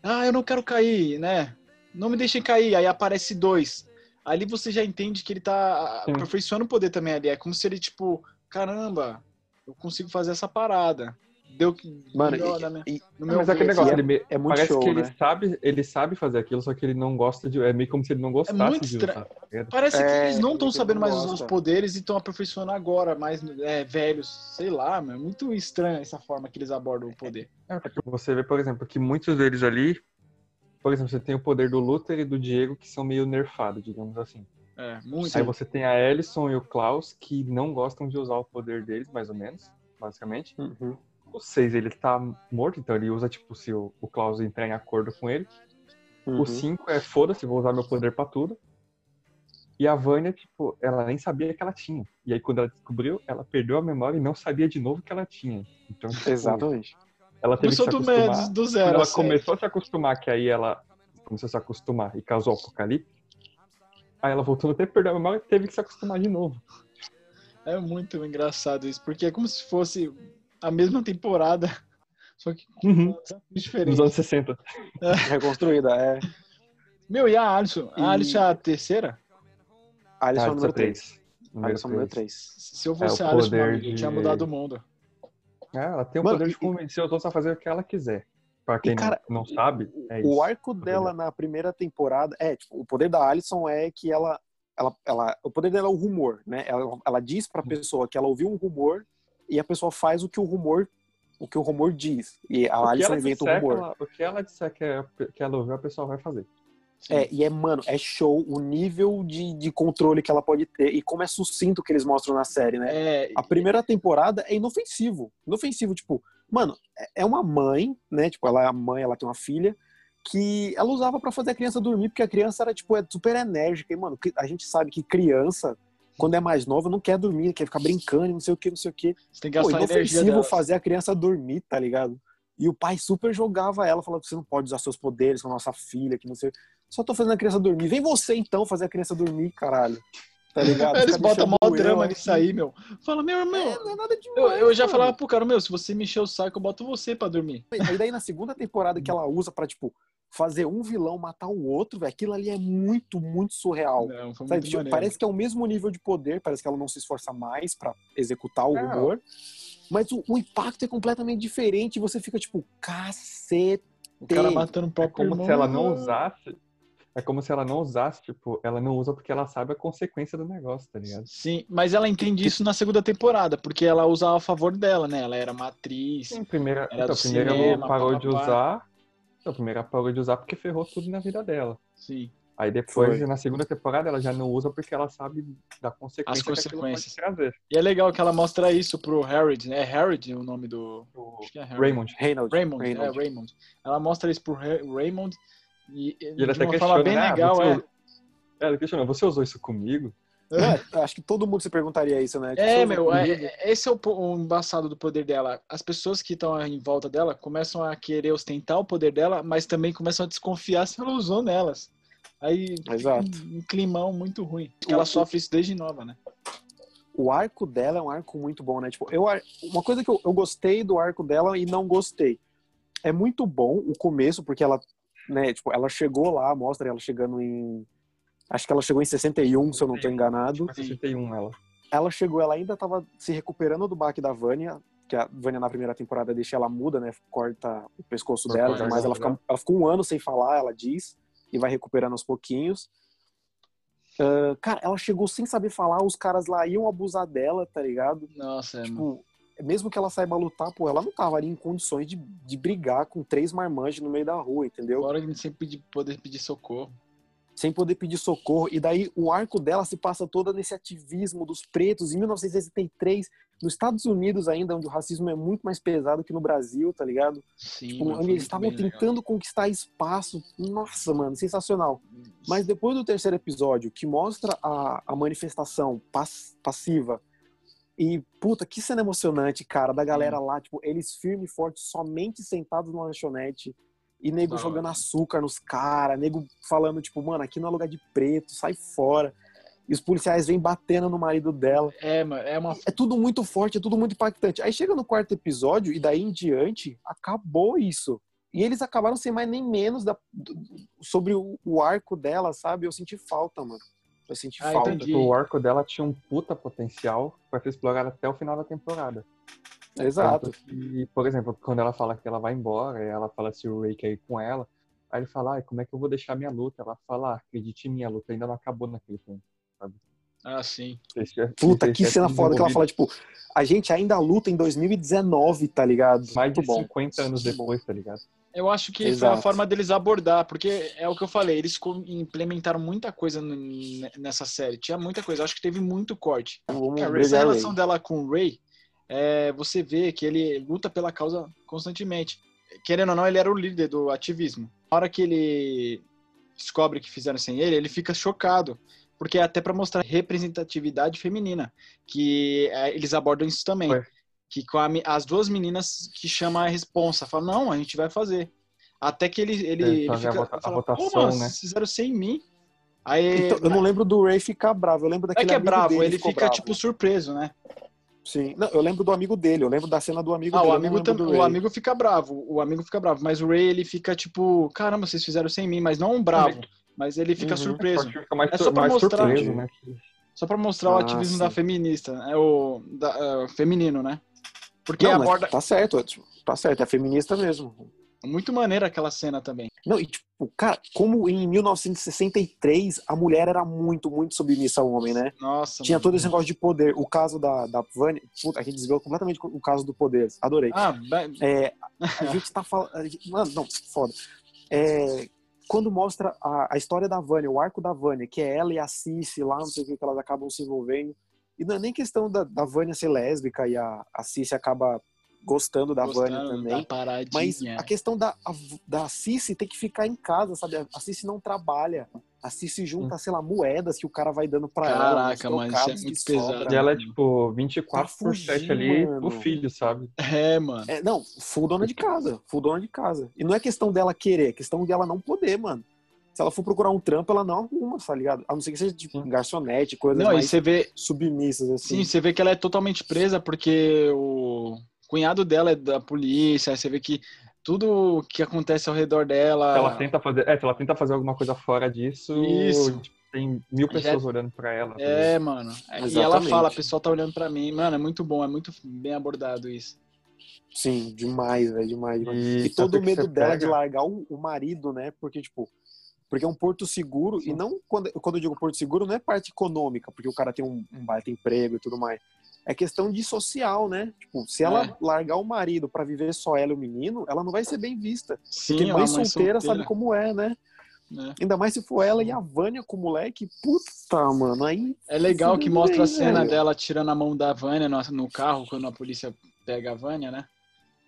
Ah, eu não quero cair, né? Não me deixem cair. Aí aparece dois. Ali você já entende que ele tá Sim. aperfeiçoando o poder também ali. É como se ele, tipo, caramba, eu consigo fazer essa parada. Deu que. Mano, deu e- e- no É, meu mas é aquele negócio, assim, ele me- é muito parece show, que ele né? sabe, ele sabe fazer aquilo, só que ele não gosta de. É meio como se ele não gostasse muito de estra- usar. tá ligado? Parece que É, eles não estão ele sabendo não mais usar os poderes e estão aperfeiçoando agora, mais é, velhos. Sei lá, mano. É muito estranho essa forma que eles abordam o poder. É, porque você vê, por exemplo, que muitos deles ali. Por exemplo, você tem o poder do Luther e do Diego, que são meio nerfados, digamos assim. É, muito. Aí você tem a Ellison e o Klaus, que não gostam de usar o poder deles, mais ou menos, basicamente. Uhum. O 6, ele tá morto, então ele usa, tipo, se o, o Klaus entrar em acordo com ele. Uhum. O 5 é foda-se, vou usar meu poder pra tudo. E a Vânia, tipo, ela nem sabia que ela tinha. E aí, quando ela descobriu, ela perdeu a memória e não sabia de novo que ela tinha. Então, tipo, Exatamente. ela teve Começou que se do, acostumar. medo, do Quando zero. ela assim. começou a se acostumar, que aí ela começou a se acostumar e causou o apocalipse. Aí ela voltou a ter perder a memória e teve que se acostumar de novo. É muito engraçado isso, porque é como se fosse a mesma temporada, só que Uhum. diferente. Nos anos 60. Reconstruída, é. Meu, e a Alisson? E- A Alisson é a terceira? Alisson Ah, número 3. 3. Número Alisson número três. 3. Se eu fosse É, a Alisson, meu poder amigo, eu tinha de- mudado o mundo. É, ela tem o Mano, poder e- de convencer os outros a fazer o que ela quiser. Pra quem não- cara, não, sabe, é isso. O arco dela na primeira temporada é, tipo, o poder da Alison é que ela, ela, ela o poder dela é o rumor, né? Ela, ela diz pra pessoa que ela ouviu um rumor e a pessoa faz o que o rumor, o que o rumor diz. E a Alison inventa o disser, rumor. ela- o que ela disser que, é, que ela ouviu, a pessoa vai fazer. É, e é, mano, é show o nível de, de controle que ela pode ter e como é sucinto que eles mostram na série, né? É, A primeira temporada é inofensivo. Inofensivo, tipo, mano, é- é uma mãe, né? Tipo, ela é a mãe, ela tem uma filha, que ela usava para fazer a criança dormir, porque a criança era, tipo, é super enérgica. E, mano, a gente sabe que criança, quando é mais nova, não quer dormir, quer ficar brincando, não sei o que, não sei o que. Você tem que gastar energia inofensivo fazer a criança dormir, tá ligado? E o pai super jogava ela, falando que você não pode usar seus poderes com a nossa filha, que não sei. Só tô fazendo a criança dormir. Vem você então fazer a criança dormir, caralho. Tá ligado? Eles botam mó drama nisso aí, meu. Fala, meu irmão. É, não é nada demais. Eu, eu já mano. falava pro cara, meu, se você me encher o saco, eu boto você pra dormir. Aí daí na segunda temporada que ela usa pra, tipo, fazer um vilão matar o outro, velho, aquilo ali é muito, muito surreal. Não, muito tipo, parece que é o mesmo nível de poder, parece que ela não se esforça mais pra executar o Não. rumor. Mas o, o impacto é completamente diferente e você fica tipo, cacete. O cara matando o É como irmão. se ela não usasse. É como se ela não usasse, tipo, ela não usa porque ela sabe a consequência do negócio, tá ligado? Sim, mas ela entende isso na segunda temporada, porque ela usa a favor dela, né? Ela era uma atriz. Sim, primeira, Era então, do primeiro cinema, ela parou de papapá. usar. Então, primeiro ela parou de usar porque ferrou tudo na vida dela. Sim. Aí depois, Foi. na segunda temporada, ela já não usa porque ela sabe da consequência que aquilo consequências. pode trazer. E é legal que ela mostra isso pro Harrod, né? É Harrod o nome do. O Acho que é. Raymond. Reynolds. Raymond, Reynolds. é Raymond. Ela mostra isso pro Ra- Raymond e, E ele de até forma bem né? Ah, legal, você é. É, ele questionou, você usou isso comigo? É, acho que todo mundo se perguntaria isso, né? Tipo, É, meu, é- é- esse é o, o embaçado do poder dela. As pessoas que estão em volta dela começam a querer ostentar o poder dela, mas também começam a desconfiar se ela usou nelas. Aí Exato. um, um climão muito ruim. Porque ela sofre isso desde nova, né? o arco dela é um arco muito bom, né? Tipo, eu, uma coisa que eu, eu gostei do arco dela e não gostei. É muito bom o começo, porque ela, né, tipo, ela chegou lá, mostra ela chegando em. Acho que ela chegou em 61, se eu não tô enganado. Tipo, 61 ela. Ela chegou, ela ainda tava se recuperando do baque da Vânia, que a Vânia na primeira temporada deixa ela muda, né? Corta o pescoço Corta dela, mas ela fica, ela fica um ano sem falar, ela diz, e vai recuperando aos pouquinhos. Ah, cara, ela chegou sem saber falar, os caras lá iam abusar dela, tá ligado? Nossa, é, mano. Tipo, mesmo que ela saiba lutar, pô, ela não tava ali em condições de, de brigar com três marmanjos no meio da rua, entendeu? Agora que sem pedir, poder pedir socorro. Sem poder pedir socorro. E daí o arco dela se passa toda nesse ativismo dos pretos. Em 1963, nos Estados Unidos ainda, onde o racismo é muito mais pesado que no Brasil, tá ligado? Sim. Tipo, mano, eles estavam bem legal. tentando conquistar espaço. Nossa, mano, sensacional. Mas depois do terceiro episódio, que mostra a, a manifestação pass- passiva, e puta, que cena emocionante, cara, da galera lá, tipo, eles firmes e fortes, somente sentados na lanchonete, e nego Da jogando açúcar nos caras, nego falando, tipo, mano, aqui não é lugar de preto, sai fora. E os policiais vêm batendo no marido dela. É, mano, é uma. É tudo muito forte, é tudo muito impactante. Aí chega no quarto episódio, e daí em diante, acabou isso. E eles acabaram sem mais nem menos da, sobre o, o arco dela, sabe? Eu senti falta, mano. Eu senti Ah, falta. entendi. O arco dela tinha um puta potencial pra ser explorado até o final da temporada. Exato. Que, por exemplo, quando ela fala que ela vai embora, e ela fala se o Ray quer ir com ela, aí ele fala, ai, como é que eu vou deixar minha luta? Ela fala, ah, acredite em mim, a luta ainda não acabou naquele tempo. Ah, sim. Já- Puta, vocês que cena se foda que ela fala, tipo, a gente ainda luta em 2019, tá ligado? Mais de bom. 50 anos depois, tá ligado? Eu acho que foi Exato. a forma deles abordar, porque é o que eu falei, eles implementaram muita coisa nessa série. Tinha muita coisa, eu acho que teve muito corte. Vamos Cara, essa brilhar, relação dela com o Ray, é, você vê que ele luta pela causa constantemente. Querendo ou não, ele era o líder do ativismo. Na hora que ele descobre que fizeram sem ele, ele fica chocado. Porque é até para mostrar representatividade feminina, que é, eles abordam isso também. Que com a as duas meninas que chamam a responsa, falam, não, a gente vai fazer. Até que ele, ele, Ele ele faz a fica, vota- a fala, votação, Pô, mano, né? vocês fizeram sem mim. Aí, Então, eu não lembro do Ray ficar bravo, eu lembro é daquele que é amigo bravo, dele ele ficou fica, bravo. tipo, surpreso, né? Sim, não, eu lembro do amigo dele, eu lembro da cena do amigo Ah, dele. o amigo, tam- do o amigo fica bravo, o amigo fica bravo, mas o Ray ele fica tipo, caramba, vocês fizeram sem mim, mas não um bravo, mas ele fica Uhum. surpreso. Fica mais, É só pra mais mostrar. surpreso, né? Só pra mostrar o Ah, ativismo sim. da feminista, é o da, é, feminino, né? Porque Não, aborda tá certo, tipo, tá certo, é feminista mesmo. Muito maneira aquela cena também. Não, e tipo, cara, como em 1963 a mulher era muito, muito submissa ao homem, né? Nossa. Tinha todo esse negócio de poder. O caso da, da Vânia, puta, a gente desviou completamente o caso do poder. Adorei. Ah, ba- É, a gente tá falando. Mano, não, foda. É, quando mostra a, a história da Vânia, o arco da Vânia, que é ela e a Cici lá, não sei o que, que elas acabam se envolvendo. E não é nem questão da, da Vânia ser lésbica e a, a Cici acaba gostando da Gostando Vânia também. Da paradinha. Mas a questão da, a- da Cici tem que ficar em casa, sabe? A Cici não trabalha. A Cici junta, sei lá, moedas que o cara vai dando pra ela. Caraca, mano, isso é muito que sobra. pesado. E ela é tipo 24 por Pra 7 fugir, ali mano. pro filho, sabe? É, mano. É, não, full dona de casa. Full dona de casa. E não é questão dela querer, é questão dela não poder, mano. Se ela for procurar um trampo, ela não arruma, tá ligado? A não ser que seja tipo garçonete, coisas Não, e mais você vê, submissas, assim. sim, você vê que ela é totalmente presa porque o cunhado dela é da polícia, aí você vê que tudo que acontece ao redor dela. Se ela tenta fazer, é, se ela tenta fazer alguma coisa fora disso, Isso. tipo, tem mil Já- pessoas olhando pra ela. É, mano. E ela Exatamente. fala, a pessoa tá olhando pra mim. Mano, é muito bom, é muito bem abordado isso. Sim, demais, velho, demais. demais. E, E todo o medo dela pega- de largar o, o marido, né? Porque, tipo, porque é um porto seguro, Sim. e não quando, quando eu digo porto seguro, não é parte econômica, porque o cara tem um, um baita emprego e tudo mais. É questão de social, né? Tipo, se ela É. largar o marido pra viver só ela e o menino, ela não vai ser bem vista. Sim, Porque é mãe, uma solteira, sabe como é, né? né? Ainda mais se for ela e a Vânia com o moleque. Puta, mano, aí. É legal que Sim, mostra a velho. cena dela tirando a mão da Vânia no, no carro, quando a polícia pega a Vânia, né?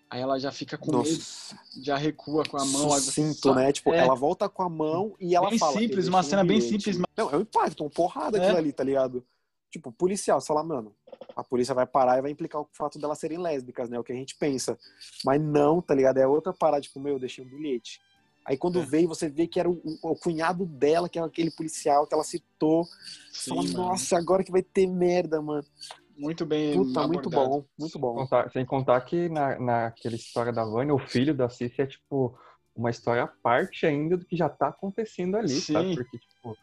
Aí ela já fica com medo, Nossa, já recua com a mão. aí sucinto, só- né? Tipo, É. ela volta com a mão e ela Bem fala. simples, "Eu uma cena um bem bilhete." simples, mas- Não, é um impacto, uma porrada É. aquilo ali, tá ligado? Tipo, policial, sei lá, mano, a polícia vai parar e vai implicar o fato delas serem lésbicas, né? O que a gente pensa. Mas não, tá ligado? É outra parada, tipo, meu, eu deixei um bilhete. Aí quando É. veio, você vê que era o, o- o cunhado dela, que era aquele policial que ela citou. Sim, fala, mano. nossa, agora que vai ter merda, mano. Muito bem Puta, muito bom, muito bom. Contar- sem contar que na, naquela história da Vânia, o filho da Cici é tipo uma história à parte ainda do que já tá acontecendo ali, Sim. sabe? Porque, tipo,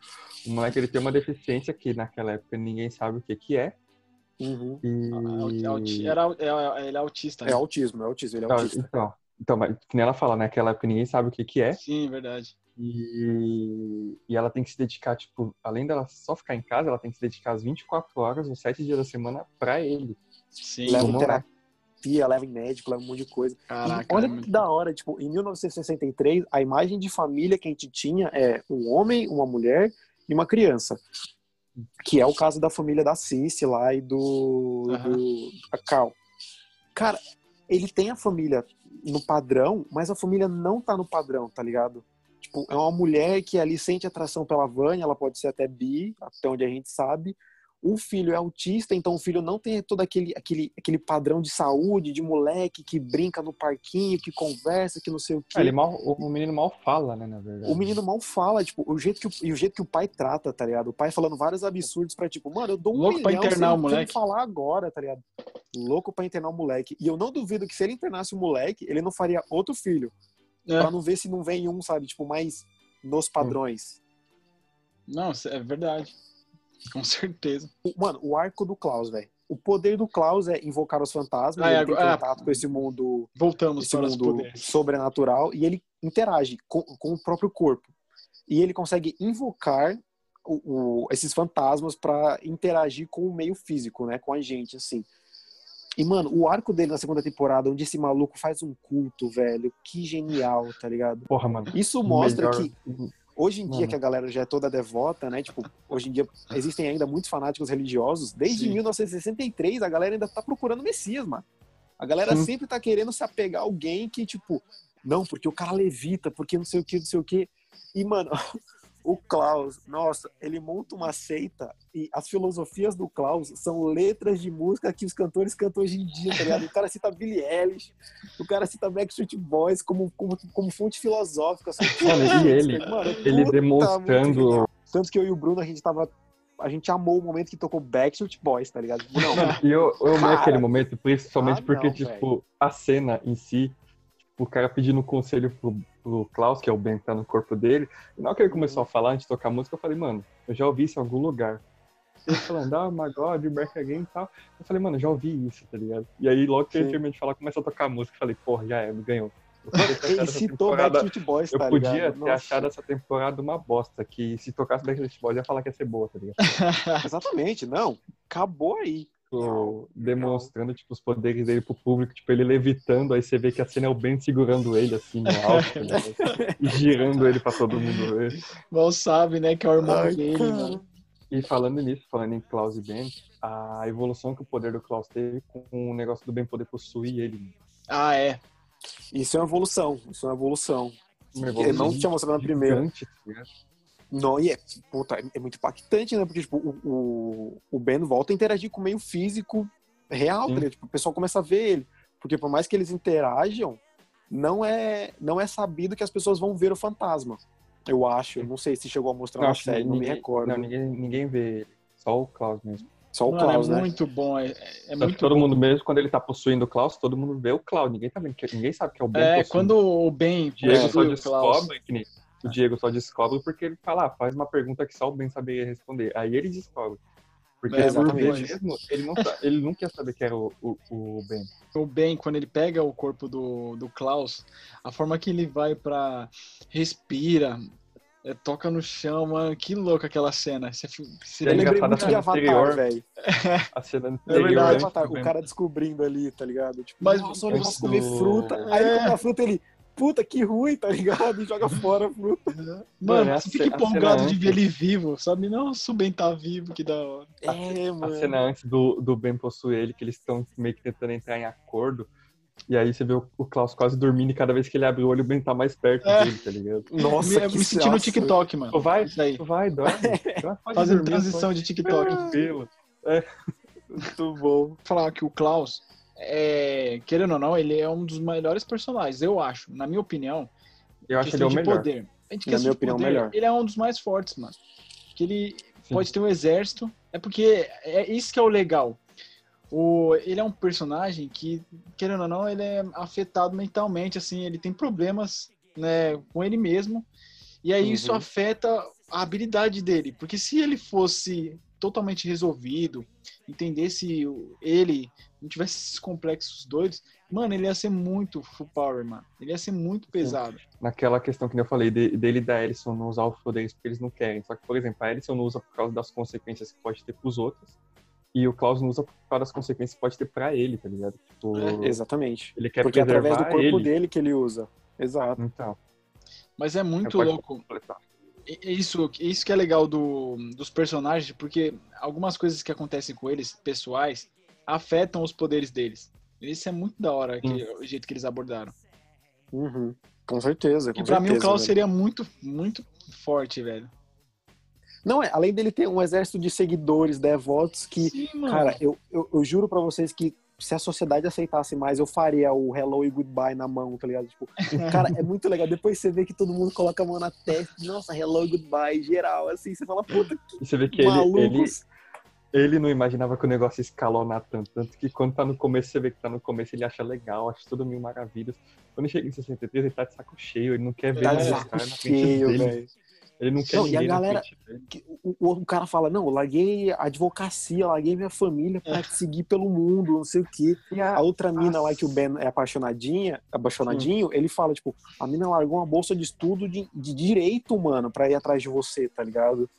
o moleque ele tem uma deficiência que naquela época ninguém sabe o que que é. Uhum. E... É era, é- ele é autista, né? É autismo, é autismo, ele é Então, autista. então, então, mas que nem ela fala, né? Naquela época ninguém sabe o que que é. Sim, verdade. E, e ela tem que se dedicar, tipo, além dela só ficar em casa, ela tem que se dedicar as 24 horas, os 7 dias da semana pra ele. Sim, leva? Terapia, leva em médico, leva um monte de coisa. E caraca. olha é que da hora, tipo, em 1963, a imagem de família que a gente tinha é um homem, uma mulher e uma criança. Que é o caso da família da Cici lá e do, Aham. do a Cal. Cara, ele tem a família no padrão, mas a família não tá no padrão, tá ligado? Tipo, é uma mulher que ali sente atração pela Vânia, ela pode ser até bi, até onde a gente sabe. O filho é autista, então o filho não tem todo aquele, aquele, aquele padrão de saúde, de moleque que brinca no parquinho, que conversa, que não sei o quê. Ele mal, o o menino mal fala, né, na verdade. O menino mal fala, tipo, o jeito que o, e o jeito que o pai trata, tá ligado? O pai falando vários absurdos pra, tipo, mano, eu dou um Louco pra internar o moleque. falar agora, tá ligado? Louco pra internar o moleque. E eu não duvido que se ele internasse o moleque, ele não faria outro filho. É. Pra não ver se não vem um, sabe, tipo, mais nos padrões. Não, é verdade. Com certeza. O- Mano, o arco do Klaus, velho. O poder do Klaus é invocar os fantasmas, Ah, ele é, tem agora- contato com esse mundo Voltamos esse mundo sobrenatural e ele interage com, com o próprio corpo. E ele consegue invocar o- o- esses fantasmas para interagir com o meio físico, né? Com a gente, assim. E, mano, o arco dele na segunda temporada, onde esse maluco faz um culto, velho, que genial, tá ligado? Porra, mano. Isso mostra melhor- que hoje em dia Mano. que a galera já é toda devota, né? Tipo, hoje em dia existem ainda muitos fanáticos religiosos. Desde Sim. 1963, a galera ainda tá procurando Messias, mano. A galera Sim. sempre tá querendo se apegar a alguém que, tipo, não, porque o cara levita, porque não sei o que, não sei o que. E, mano, o Klaus, nossa, ele monta uma seita e as filosofias do Klaus são letras de música que os cantores cantam hoje em dia, tá ligado? O cara cita Billie Eilish, o cara cita Backstreet Boys como, como, como fonte filosófica. Mano, e ele? Mano, Ele puta, demonstrando-. Tanto que eu e o Bruno, a gente tava. A gente amou o momento que tocou Backstreet Boys, tá ligado? Não, E eu, eu amei aquele momento, principalmente Ah, porque, não, tipo, a cena em si, tipo, o cara pedindo conselho pro, pro Klaus, que é o Ben que tá no corpo dele, e na hora que ele começou a falar, antes de tocar música, eu falei, mano, eu já ouvi isso em algum lugar. Ele falando, ah, my God, you back again e tal. Eu falei, mano, eu já ouvi isso, tá ligado? E aí, logo que ele Sim. terminou de falar, começou a tocar a música, eu falei, porra, já é, me ganhou. Ele citou Backstreet Boys, Eu tá podia ligado? ter Nossa. achado essa temporada uma bosta, que se tocasse Backstreet Boys, eu ia falar que ia ser boa, tá ligado? Exatamente, não. Acabou aí. Tipo, demonstrando tipo, os poderes dele pro público, tipo, ele levitando, aí você vê que a cena é o Ben segurando ele assim no alto, ligado? e girando ele pra todo mundo ver. Mal sabe, né, que é o irmão Ai, dele, mano. E falando nisso, falando em Klaus e Ben, a evolução que o poder do Klaus teve com o negócio do Ben poder possuir ele. Ah, é. Isso é uma evolução. Isso é uma evolução. Uma Ele não tinha mostrado na primeira. gigante, ligado? Não, e é, puta, é muito impactante, né? Porque, tipo, o, o, o Ben volta a interagir com o meio físico real, tá? Tipo, o pessoal começa a ver ele. Porque por mais que eles interajam, não é, não é sabido que as pessoas vão ver o fantasma. Eu acho. Eu não sei se chegou a mostrar Não, na série, não me ninguém, recordo. não, ninguém, ninguém vê ele. Só o Klaus mesmo. Só o Mano, Klaus, é né? muito bom. É, é muito que todo bom. mundo, mesmo quando ele tá possuindo o Klaus, todo mundo vê o Klaus. Ninguém, tá ninguém sabe que é o Ben É, possuindo. quando o Ben O Diego É. só possui o Klaus. descobre, que nem- o Diego só descobre porque ele fala, ah, faz uma pergunta que só o Ben saberia responder. Aí ele descobre. Porque É, por mesmo, ele não, ele não quer saber que era o, o, o Ben. o Ben, quando ele pega o corpo do, do Klaus, a forma que ele vai pra. respira, é, toca no chão, mano, que louco aquela cena. Você, você É Eu lembrei engraçado muito de cena Avatar, velho. A cena É anterior. verdade. antes do Avatar, o cara descobrindo ali, tá ligado? Tipo, Mas- nossa, eu posso comer fruta. Aí ele É. come a fruta ele, puta, que ruim, tá ligado? E joga fora a fruta. Mano, Mano, a você fica ce- a empolgado de ver ele vivo, sabe? Nossa, o Ben tá vivo, que da hora. É, A mano. cena antes do, do Ben possuir ele, que eles estão meio que tentando entrar em acordo. E aí você vê o, o Klaus quase dormindo e cada vez que ele abre o olho, o Ben tá mais perto É. dele, tá ligado? Nossa, me, que me senti no. TikTok, mano. Tu vai, tu vai, dorme. Pode Fazendo dormir, transição de TikTok. Tranquilo. Muito bom. falar que o Klaus, é, querendo ou não, ele é um dos melhores personagens, eu acho. Na minha opinião, Eu acho ele é o melhor. poder. Em Na questão minha opinião, poder, melhor. Ele é um dos mais fortes, mano. Que ele Sim. pode ter um exército. É porque é isso que é o legal. O, ele é um personagem que, querendo ou não, ele é afetado mentalmente, assim, ele tem problemas né, com ele mesmo. E aí isso Uhum. afeta a habilidade dele. Porque se ele fosse totalmente resolvido, entendesse o- ele, não tivesse esses complexos doidos, mano, ele ia ser muito full power, mano. Ele ia ser muito pesado. Naquela questão que eu falei, de- dele e da Ellison não usar os poderes porque eles não querem. Só que, por exemplo, a Ellison não usa por causa das consequências que pode ter pros outros. E o Klaus não usa por causa das consequências que pode ter pra ele, tá ligado? Tipo, É, Exatamente. ele quer Porque é através preservar do corpo ele. dele que ele usa. Exato. Então, Mas é muito louco. completar. Isso, isso que é legal do, dos personagens, porque algumas coisas que acontecem com eles, pessoais, afetam os poderes deles. Isso é muito da hora, que, o jeito que eles abordaram. Uhum. Com certeza. Com E pra mim o certeza, Klaus velho. seria muito, muito forte, velho. Não, é, além dele ter um exército de seguidores, devotos, que, Sim, cara, eu, eu, eu juro pra vocês que se a sociedade aceitasse mais, eu faria o hello e goodbye na mão, tá ligado? Tipo, cara, é muito legal. Depois você vê que todo mundo coloca a mão na testa, nossa, hello e goodbye, geral, assim, você fala, puta, que E você vê que ele, ele, ele não imaginava que o negócio ia escalonar tanto. Tanto que quando tá no começo, você vê que tá no começo, ele acha legal, acha tudo mil maravilhas. Quando ele chega em 63, ele tá de saco cheio, ele não quer ver Tá mais de saco cheio, velho. Ele não quer Não, e a ninguém galera- que o, o cara fala, não, eu larguei a advocacia, larguei minha família pra te seguir pelo mundo, não sei o quê. E A a, outra mina Nossa. lá que o Ben é apaixonadinha, apaixonadinho, ele fala, tipo, a mina largou uma bolsa de estudo de, de direito, mano, pra ir atrás de você, tá ligado?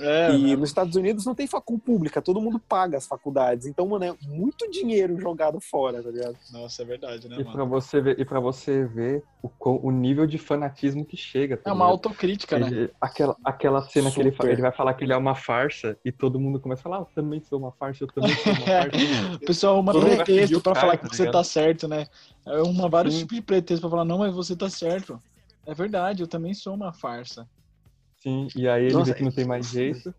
É, e né? nos Estados Unidos não tem facul pública, todo mundo paga as faculdades. Então, mano, é muito dinheiro jogado fora, tá ligado? Nossa, é verdade, né, e mano? pra você ver, e pra você ver o, o nível de fanatismo que chega. tá É uma autocrítica, né? Ele- aquela, aquela cena que ele, Super. ele vai falar que ele é uma farsa e todo mundo começa a falar, ah, eu também sou uma farsa, eu também sou uma farsa. O pessoal Todo vai pretexto pra cara, falar tá que você ligado? tá certo, né? É uma vários Sim. tipos de pretextos pra falar, não, mas você tá certo. É verdade, eu também sou uma farsa. Sim, e aí ele Nossa, vê que não tem mais jeito.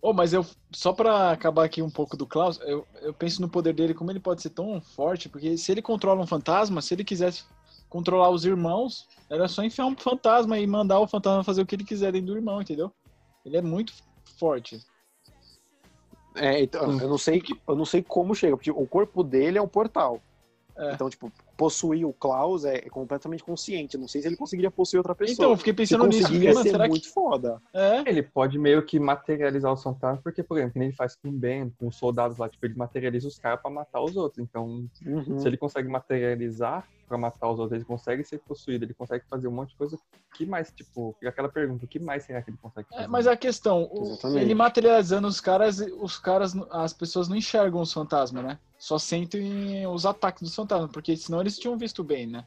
Oh, mas eu, só pra acabar aqui um pouco do Klaus, eu, eu penso no poder dele, como ele pode ser tão forte, porque se ele controla um fantasma, se ele quisesse controlar os irmãos, era só enfiar um fantasma e mandar o fantasma fazer o que ele quiser dentro do irmão, entendeu? Ele é muito forte. É, então, eu não sei, eu não sei como chega, porque o corpo dele é um portal. É. Então, tipo, possuir o Klaus é, é completamente consciente. Eu não sei se ele conseguiria possuir outra pessoa. Então, eu fiquei se pensando nisso, porque, ia mano, ser será muito que. foda. É, Ele pode meio que materializar os fantasmas, porque, por exemplo, que nem ele faz com o Ben, com os soldados lá, tipo, ele materializa os caras pra matar os outros. Então, Uhum. se ele consegue materializar pra matar os outros, ele consegue ser possuído, ele consegue fazer um monte de coisa. O que mais, tipo, fica aquela pergunta, o que mais será que ele consegue fazer? É, mas a questão, o- ele materializando os caras, os caras, as pessoas não enxergam os fantasmas, né? Só sentem os ataques dos fantasmas, porque senão eles tinham visto bem, né?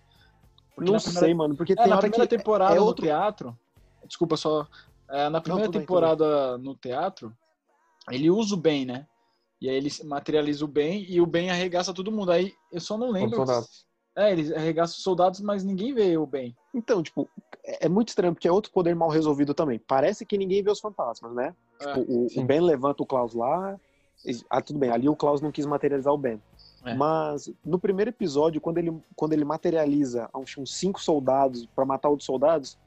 Porque Não primeira- sei, mano, porque É, tem na primeira que temporada é no outro- teatro, desculpa só, é, na primeira tudo bem, temporada no teatro, ele usa o bem, né? E aí ele materializa o Ben e o Ben arregaça todo mundo. Aí eu só não lembro. soldados. É, ele arregaça os soldados, mas ninguém vê o Ben. Então, tipo, é é muito estranho, porque é outro poder mal resolvido também. Parece que ninguém vê os fantasmas, né? É, Tipo, o, o Ben levanta o Klaus lá. e- Ah, tudo bem, ali o Klaus não quis materializar o Ben. É. Mas no primeiro episódio, quando ele, quando ele materializa uns cinco soldados pra matar outros soldados,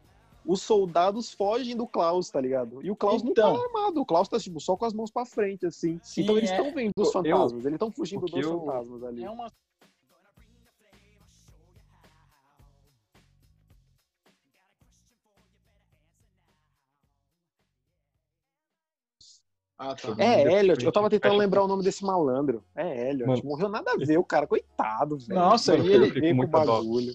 os soldados fogem do Klaus, tá ligado? E o Klaus Então. não tá armado, o Klaus tá tipo, só com as mãos pra frente, assim. Sim, então eles é. estão vendo os Eu- fantasmas, eles estão fugindo dos eu- fantasmas ali. É uma. Ah, tá. É, Elliot, eu tava tentando lembrar o nome desse malandro. É, Elliot, Mano, morreu nada a ver, o cara, coitado, velho. Nossa, Mano, ele- eu fiquei com bagulho.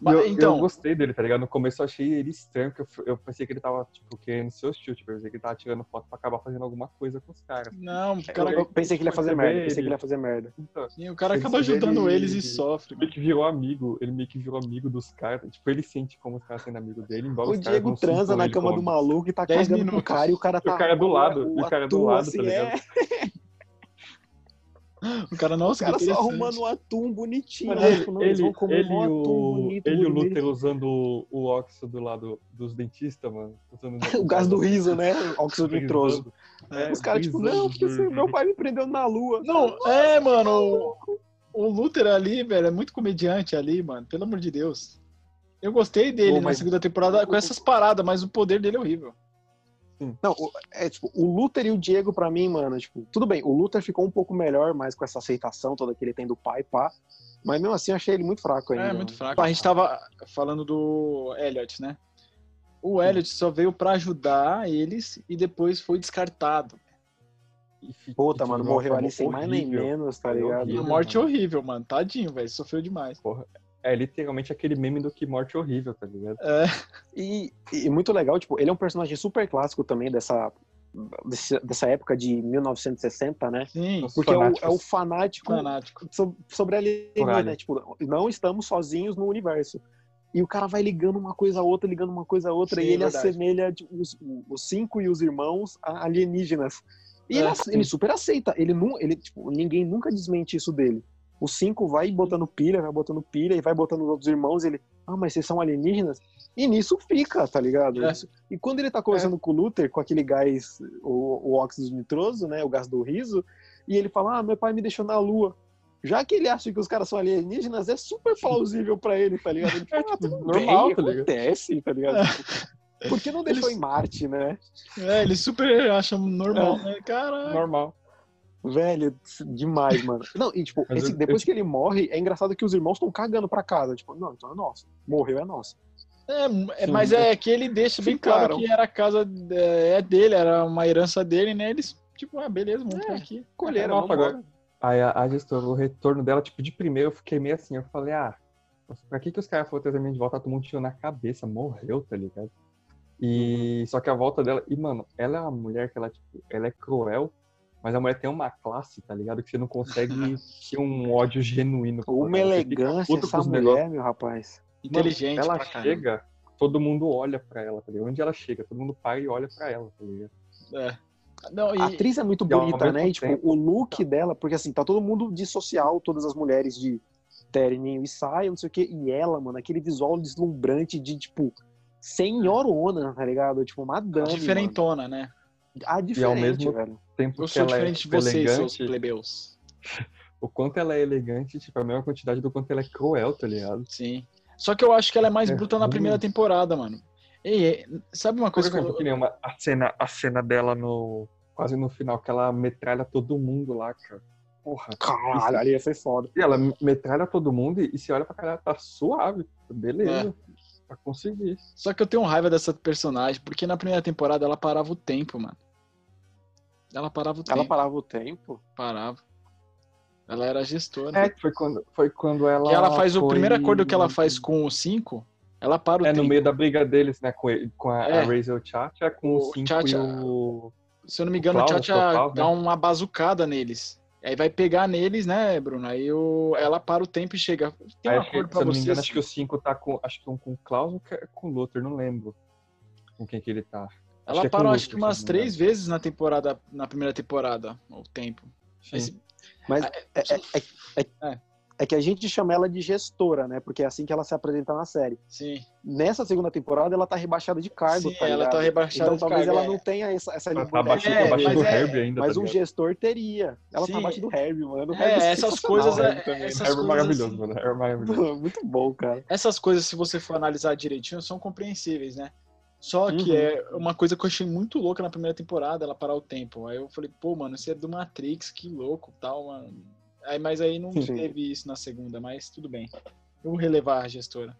Mas, eu, então, eu gostei dele, tá ligado? No começo eu achei ele estranho, porque eu, eu pensei que ele tava, tipo, querendo ser hostil, tipo, eu pensei que ele tava tirando foto pra acabar fazendo alguma coisa com os caras. não, o Eu, cara, eu pensei que ele ia fazer merda, pensei que ele. ele ia fazer merda. Então, sim, o cara ele acaba ajudando ele- eles e sofre. meio que virou amigo, ele meio que virou amigo dos caras. Tipo, ele sente como os caras sendo amigo dele, embora O os caras Diego não transa na ele cama do maluco e tá cagando minutos. cara e o cara tá. o cara do lado, o cara do lado, assim, tá ligado? é, O cara, o nossa, cara que só arrumando um atum bonitinho. Mas né? ele, Tipo, não, ele, ele, um atum o, bonito, ele e o. Luther usando o, o óxido lá do, dos dentistas, mano. Usando O gás do riso, né? Óxido nitroso. É, Os caras, tipo, não, porque meu pai me prendeu na lua. Não, é, mano, o, o Luther ali, velho, é muito comediante ali, mano, pelo amor de Deus. Eu gostei dele Pô, na mas- segunda temporada com essas paradas, mas o poder dele é horrível. Não, o- é tipo, o Luther e o Diego, pra mim, mano, tipo, tudo bem, o Luther ficou um pouco melhor, mais com essa aceitação toda que ele tem do pai, pá. Mas mesmo assim, eu achei ele muito fraco ainda. É, muito fraco. A gente tava falando do Elliot, né? O Elliot só veio pra ajudar eles e depois foi descartado. E Puta, e mano, morreu ali sem mais nem menos, tá ligado? Uma morte mano. horrível, mano. Tadinho, velho. Sofreu demais. É literalmente aquele meme do que morte horrível, tá ligado? É, E, e muito legal, tipo, ele é um personagem super clássico também dessa, desse- dessa época de 1960, né? sim, Porque é o, é o fanático fanático. so- sobre alienígena, Por né? Tipo, não estamos sozinhos no universo. E o cara vai ligando uma coisa a outra, ligando uma coisa a outra, Sim, e ele verdade. assemelha tipo, os, os cinco e os irmãos a alienígenas. E É, ele, ele super aceita. Ele não, ele, tipo, ninguém nunca desmente isso dele. O cinco vai botando pilha, vai botando pilha, e vai botando os outros irmãos, e ele, ah, mas vocês são alienígenas? E nisso fica, tá ligado? É. E quando ele tá conversando com o Luther, com aquele gás, o, o óxido nitroso, né, o gás do riso, e ele fala, ah, meu pai me deixou na lua. Já que ele acha que os caras são alienígenas, é super plausível pra ele, tá ligado? Ele fala, ah, tudo normal, bem, tá ligado? acontece, tá ligado? Tipo, Por que não deixou Eles- em Marte, né? É, eles super acham normal, né? Caralho. Normal. Velho, demais, mano. Não, e tipo, esse- eu- depois eu- que ele morre, é engraçado que os irmãos estão cagando pra casa. Tipo, não, então é nosso. Morreu, é nosso. É, é, Sim. mas é que ele deixa bem claro que era a casa é, é dele, era uma herança dele, né? Eles, tipo, ah, beleza, vamos ficar aqui. Colheram, vambora. agora- Aí a, a gestora, o retorno dela, tipo, de primeiro eu fiquei meio assim, eu falei, ah, pra que que os caras foram trazer a minha de volta? Todo mundo tirou na cabeça, morreu, tá ligado? E só que a volta dela, e mano, ela é uma mulher que ela, tipo, ela é cruel, mas a mulher tem uma classe, tá ligado? Que você não consegue ter um ódio genuíno. Uma elegância essa mulher, negócios. meu rapaz. Mano, Inteligente ela pra caramba. chega, todo mundo olha pra ela, tá ligado? Onde ela chega, todo mundo para e olha pra ela, tá ligado? É. Não, e, A atriz é muito e ao bonita, né? E, tipo, tempo- o look dela, porque assim, tá todo mundo de social, todas as mulheres de terninho e saia, não sei o quê. E ela, mano, aquele visual deslumbrante de, tipo, senhorona, tá ligado? Tipo, madame. mano. diferentona, né? A diferente, mesmo velho. Tempo Eu que sou ela diferente é de vocês, seus elegante, plebeus. o quanto ela é elegante, tipo, a mesma quantidade do quanto ela é cruel, tá ligado? Sim. Só que eu acho que ela é mais É bruta na ruim. primeira temporada, mano. Ei, sabe uma Por coisa que exemplo, eu... que nem uma, a, cena, a cena dela no. Quase no final, que ela metralha todo mundo lá, cara. Porra. Caralho, ali ia ser foda. E ela metralha todo mundo e, e se olha pra cara, tá suave. Beleza. Pra conseguir. Só que eu tenho raiva dessa personagem, porque na primeira temporada ela parava o tempo, mano. Ela parava o Ela tempo. parava o tempo. Parava. Ela era gestora. É, foi quando, foi quando ela. que ela faz o foi- primeiro acordo que ela faz com o 5, ela para o É tempo. no meio da briga deles, né? Com, ele- com a, É. a Razel Chacha, com O o 5 Chacha- e o. Se eu não me o engano, o Klaus, o Klaus, né? dá uma bazucada neles. Aí vai pegar neles, né, Bruno? Aí o... ela para o tempo e chega. Tem um acho acordo se pra eu não me engano, vocês. acho que o 5 tá com. Acho que um com o Klaus ou é com o Luther, não lembro. Com quem que ele tá. Ela que é parou o acho que umas se três vezes na temporada, na primeira temporada, o tempo. Sim. Esse- Mas Ah, é, é- é- É. é que a gente chama ela de gestora, né? Porque é assim que ela se apresenta na série. Sim. Nessa segunda temporada, ela tá rebaixada de cargo, Sim, tá ela tá rebaixada Então de talvez cargo, ela é. não tenha essa, essa Ela tá liberdade. abaixo, É, abaixo do é- Herbie ainda, Mas tá um gestor teria. Ela Sim. tá abaixo do Herbie, mano. É, Herbie essas coisas, é- também. essas Herbie é coisas maravilhoso, mano. Herbie é maravilhoso. Muito bom, cara. Essas coisas, se você for analisar direitinho, são compreensíveis, né? Só que Uhum. é uma coisa que eu achei muito louca na primeira temporada, ela parar o tempo. Aí eu falei, pô, mano, isso é do Matrix, que louco, tal, mano. Aí, mas aí não Sim. teve isso na segunda, mas tudo bem. Eu vou relevar a gestora.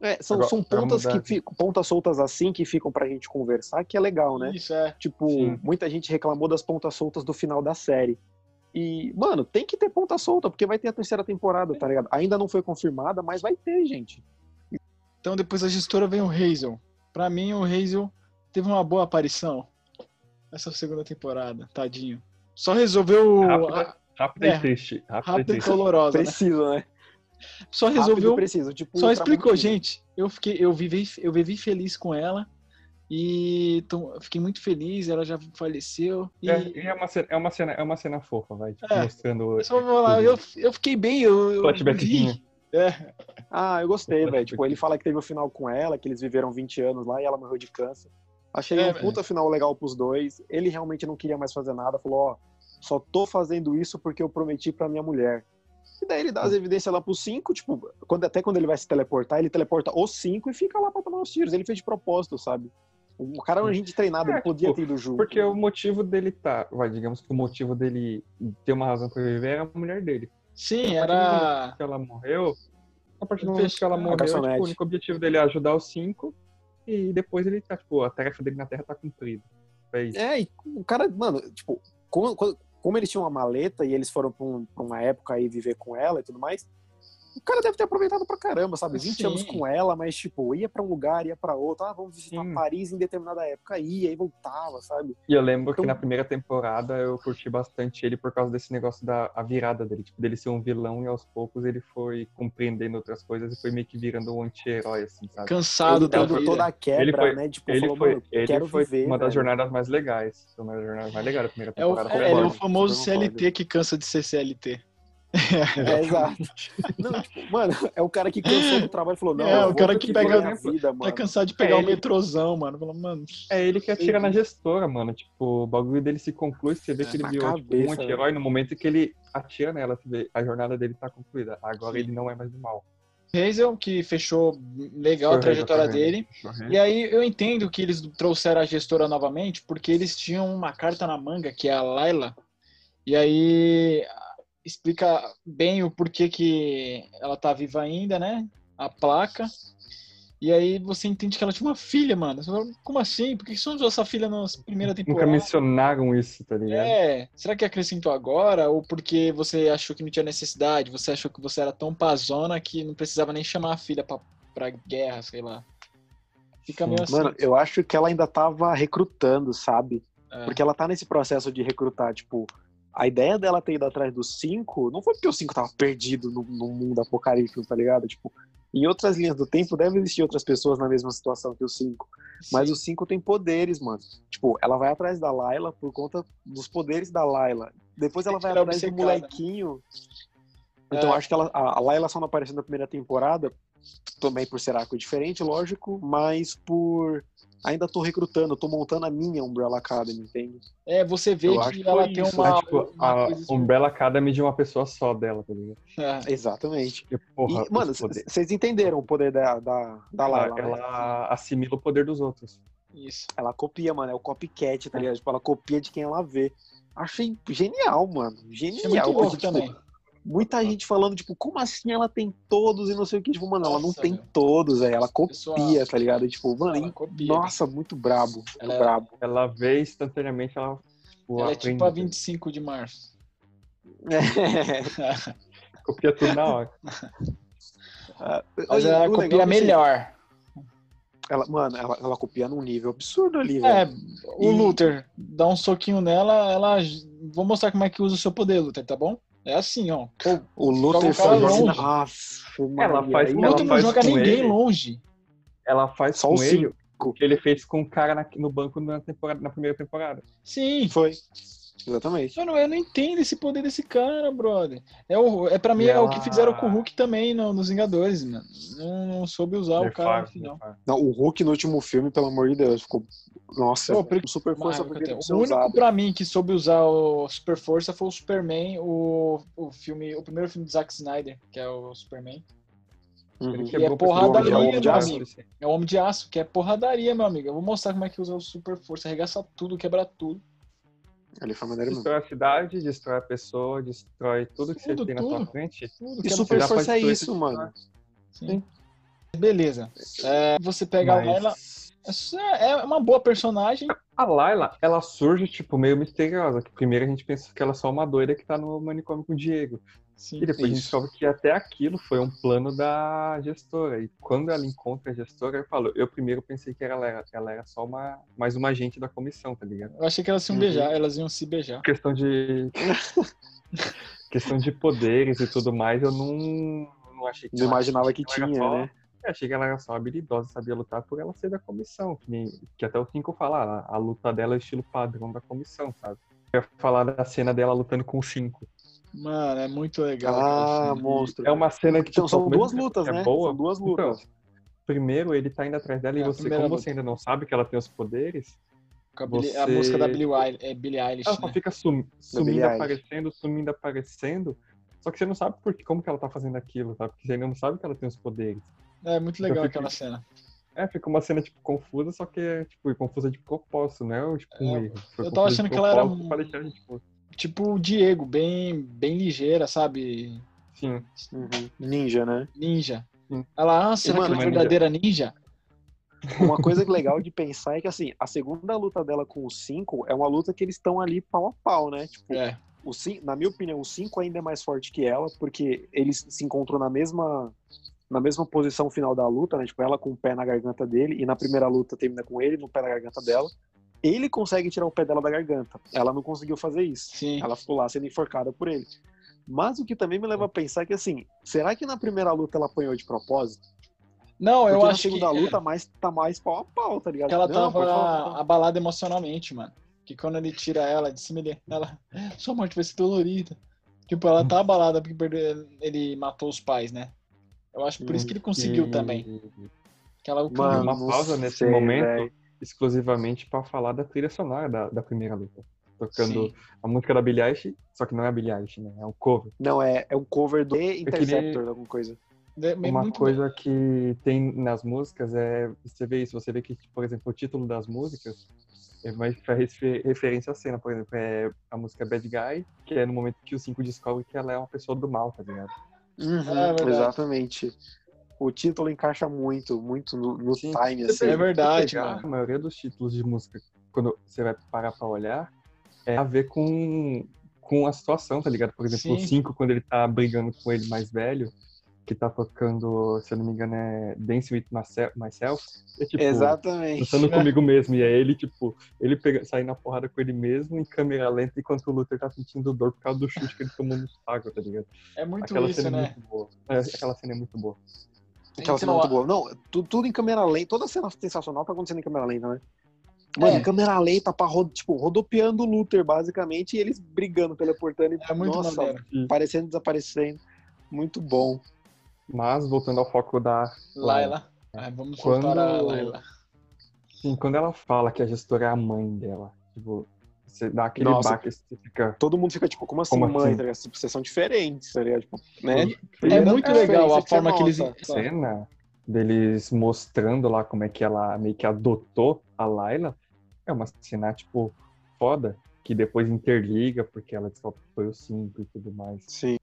É, são, Agora, são pontas que ficam, pontas soltas assim que ficam pra gente conversar, que é legal, né? Isso é. Tipo, Sim. muita gente reclamou das pontas soltas do final da série. E, mano, tem que ter ponta solta, porque vai ter a terceira temporada, tá ligado? Ainda não foi confirmada, mas vai ter, gente. Então depois da gestora vem o Hazel. Pra mim, o Hazel teve uma boa aparição nessa segunda temporada, tadinho. Só resolveu. Rápida, rápida É. e triste. Rápida, Rápido e e triste. dolorosa, né? Precisa, né? Só Rápido resolveu. preciso. Tipo, Só explicou, gente. Eu fiquei, eu vivi, eu vivi feliz com ela e tô- fiquei muito feliz. Ela já faleceu e É, e é uma cena, é uma cena, é uma cena fofa, vai, tipo, É. mostrando eu só vou lá, eu, eu fiquei bem, eu, eu vi. É, Ah, eu gostei, velho. Tipo, ele fala que teve o final com ela, que eles viveram 20 anos lá e ela morreu de câncer. Achei É, um puta final legal pros dois. Ele realmente não queria mais fazer nada. Falou, ó, só tô fazendo isso porque eu prometi pra minha mulher. E daí ele dá as evidências lá pros cinco, tipo, quando, até quando ele vai se teleportar, ele teleporta os cinco e fica lá pra tomar os tiros. Ele fez de propósito, sabe? O cara é um agente treinado, É, ele podia tipo, ter ido junto. Porque o motivo dele tá, vai, digamos que o motivo dele ter uma razão pra viver era a mulher dele. sim, A partir do momento era. que ela morreu, a partir do momento que ela morreu, tipo, o único objetivo dele é ajudar os cinco e depois ele tá, tipo, a tarefa dele na Terra tá cumprida. É isso. É, e o cara, mano, tipo, como- como eles tinham uma maleta e eles foram pra, um- uma época aí viver com ela e tudo mais, o cara deve ter aproveitado pra caramba, sabe? 20 Sim. anos com ela, mas, tipo, ia pra um lugar, ia pra outro, ah, vamos visitar Sim. Paris em determinada época, ia e voltava, sabe? E eu lembro que Então- na primeira temporada eu curti bastante ele por causa desse negócio da a virada dele, tipo, dele ser um vilão e aos poucos ele foi compreendendo outras coisas e foi meio que virando um anti-herói, assim, sabe? Cansado ele da vida. toda a quebra, Ele foi- né? Tipo, Ele falou, foi, mano, ele quero foi viver, uma das jornadas mais legais. Foi uma das jornadas mais legais da primeira É o, temporada. é, é o famoso. CLT que cansa de ser CLT. É, exato. Não, tipo, mano, é o cara que cansou do trabalho e falou, não, É, o cara que pega- vida, Tá mano. cansado de pegar É, o ele- metrozão, mano. Fala, mano. É ele que atira na gestora, mano. Tipo, o bagulho dele se conclui, você vê É, que ele na virou tipo, cabeça, um anti-herói no momento que ele atira nela, você vê, a jornada dele tá concluída. Agora Sim. ele não é mais do mal. Hazel, que fechou legal a trajetória dele. E aí eu entendo que eles trouxeram a gestora novamente, porque eles tinham uma carta na manga, que é a Layla, e aí explica bem o porquê que ela tá viva ainda, né? A placa. E aí você entende que ela tinha uma filha, mano. Você fala, Como assim? Por que só usou essa filha na primeira Nunca temporada? mencionaram isso, tá ligado? É, será que acrescentou agora? Ou porque você achou que não tinha necessidade? Você achou que você era tão pazona que não precisava nem chamar a filha pra, pra guerra, sei lá. Fica Sim. meio assim. Mano, eu acho que ela ainda tava recrutando, sabe? É. Porque ela tá nesse processo de recrutar, tipo, a ideia dela ter ido atrás dos cinco não foi porque o cinco tava perdido no, no mundo apocalíptico, tá ligado? Tipo, em outras linhas do tempo deve existir outras pessoas na mesma situação que os cinco. Mas Sim. os cinco tem poderes, mano. Tipo, ela vai atrás da Layla por conta dos poderes da Layla. Depois ela vai é atrás do né? molequinho. Então É. acho que ela, a a Layla só não apareceu na primeira temporada, também por ser arco diferente, lógico, mas por ainda tô recrutando, tô montando a minha Umbrella Academy, entende? É, você vê Eu que que ela tem isso, uma. É, tipo, uma a assim. Umbrella Academy de uma pessoa só dela, tá ligado? É, Exatamente. Porque, porra, e, mano, vocês entenderam o poder da, da, da ela, Layla, né? ela assimila o poder dos outros. isso. Ela copia, mano, é o copycat, tá ligado? Tipo, ela copia de quem ela vê. Achei genial, mano. É Genial. muito louco porque, tipo, também. Muita gente falando, tipo, como assim ela tem todos e não sei o que? Tipo, mano, ela não Nossa, tem meu. todos, velho. Ela copia, Pessoal, tá ligado? E, tipo, mano, ela copia. nossa, muito brabo. Muito Ela é- brabo. Ela vê instantaneamente, ela, tipo, Ela é tipo a 25 de março. Copia tudo na hora. Mas ela o copia é assim, melhor. Ela, mano, ela, ela copia num nível absurdo ali, É, velho. o E- Luther dá um soquinho nela, ela. Vou mostrar como é que usa o seu poder, Luther, tá bom? É assim, ó. Pô, O Luther o cara foi longe. Nossa, Ela faz- o ela Luther não faz joga ninguém ele. longe. Ela faz Só com os ele o que ele fez com o cara na- no banco na, temporada, na primeira temporada. Sim. Foi. Exatamente. Mano, eu não entendo esse poder desse cara, brother. É, o, é pra mim é o que fizeram com o Hulk também no- nos Vingadores, mano. Não, não soube usar o cara no final. Não, o Hulk no último filme, pelo amor de Deus, ficou. Nossa, Pô, por- o Super Força Mas, poderia o único usado. pra mim que soube usar o Super Força foi o Superman, o, o filme, o primeiro filme do Zack Snyder, que é o Superman. Uhum. E é porradaria, meu de aço, amigo. É o Homem de Aço, que é porradaria, meu amigo. Eu vou mostrar como é que usa o Super Força, arregaça tudo, quebra tudo. Ele foi maneiro mesmo. Destrói a cidade, destrói a pessoa, destrói tudo que Tudo, você tem na sua frente. tudo E Super Força é isso, mano. Sim. Beleza. É, você pega a Layla. Mas É é uma boa personagem. a Layla, ela surge, tipo, meio misteriosa. Que primeiro a gente pensa que ela é só uma doida que tá no manicômio com o Diego. Sim. E depois a gente Isso. descobre que até aquilo foi um plano da gestora. E quando ela encontra a gestora, eu falo, eu primeiro pensei que ela era, ela era só uma, mais uma agente da comissão, tá ligado? Eu achei que elas iam Uhum. beijar, elas iam se beijar. Questão de. questão de poderes e tudo mais, eu não, não achei que Não ela- imaginava que era tinha, só- né? Eu achei que ela era só habilidosa, sabia lutar por ela ser da comissão. Que, nem- que até o Cinco fala, a, a luta dela é o estilo padrão da comissão, sabe? Eu ia falar da cena dela lutando com o Cinco. Mano, é muito legal. Ah, cara. monstro. É uma cena que Então, tipo, são duas lutas, é né? boa, São duas então, lutas. primeiro ele tá indo atrás dela É, e você, como luta. você ainda não sabe que ela tem os poderes, a, Billie- a você- música da Billie Eilish, é Billie Eilish, ela só né? fica sum- sumindo, aparecendo, sumindo, aparecendo. Só que você não sabe por que, como que ela tá fazendo aquilo, sabe? Porque você ainda não sabe que ela tem os poderes. É muito legal Eu fico- aquela cena. É, fica uma cena, tipo, confusa, só que é, tipo, confusa de propósito, não é, tipo, um É, erro. Foi eu tava achando que ela era um- Pra deixar a gente, tipo, o Diego, bem, bem ligeira, sabe? sim. Uhum. Ninja, né? Ninja. Sim. Ela, ah, será mano, que é verdadeira ninja? Uma coisa legal de pensar é que, assim, a segunda luta dela com o 5 é uma luta que eles estão ali pau a pau, né? Tipo, É. o cin- na minha opinião, o 5 ainda é mais forte que ela, porque eles se encontram na mesma na mesma posição final da luta, né? Tipo, ela com o pé na garganta dele, e na primeira luta termina com ele no pé na garganta dela. Ele consegue tirar o pé dela da garganta. Ela não conseguiu fazer isso. Sim. Ela ficou lá sendo enforcada por ele. Mas o que também me leva a pensar é que, assim, será que na primeira luta ela apanhou de propósito? Não, Porque eu na acho que, segunda luta mais, tá mais pau a pau, tá ligado? que ela Não, tava falar. abalada emocionalmente, mano. Que quando ele tira ela de cima, ele, ela, sua morte vai ser dolorida. Tipo, ela tá abalada porque ele matou os pais, né? Eu acho por isso que ele conseguiu E- também. Que ela o Mano, uma pausa nesse sei, momento velho. Exclusivamente pra falar da trilha sonora da, da primeira luta. Tocando Sim. a música da Billie Eilish, só que não é a Billie Eilish, né? É um cover. Não, é, é um cover do queria- Interceptor, alguma coisa. É bem- Uma muito coisa que tem nas músicas é. Você vê isso, você vê que, por exemplo, o título das músicas é mais faz refer- referência à cena, por exemplo, é a música Bad Guy, que é no momento que o 5 descobre que ela é uma pessoa do mal, tá ligado? Uhum, É verdade. exatamente. O título encaixa muito, muito no, no Sim. time, Você assim. É verdade, mano. A maioria dos títulos de música, quando você vai parar pra olhar, é a ver com, com a situação, tá ligado? Por exemplo, o Sim. 5, quando ele tá brigando com ele mais velho, que tá tocando, se eu não me engano, é Dance With Myself, é tipo, Exatamente. dançando comigo mesmo. E é ele, tipo, ele pega, sai na porrada com ele mesmo em câmera lenta, enquanto o Luther tá sentindo dor por causa do chute que ele tomou no saco, tá ligado? É muito aquela isso, cena é né? muito boa. É, aquela cena é muito boa. Aquela cena Então, muito boa. Não, tu- tudo em câmera lenta. Toda cena sensacional tá acontecendo em câmera lenta, né? Mano, É. em câmera lenta, pra, ro- tipo, rodopiando o Luther, basicamente, e eles brigando, teleportando. E, É muito nossa, maneiro. aparecendo, desaparecendo. Muito bom. Mas, voltando ao foco da Laila. Ah, vamos Quando- voltar a Laila. Sim, quando ela fala que a gestora é a mãe dela, tipo, você dá aquele Nossa. baque, você fica. Todo mundo fica tipo, como assim, Como mãe? assim? Tá ligado? Tipo, vocês são diferentes, tá ligado? Tipo, né? É muito legal a forma que eles. nota. cena deles mostrando lá como é que ela meio que adotou a Layla é uma cena, tipo, foda, que depois interliga, porque ela descobre que foi o 5 e tudo mais. Sim.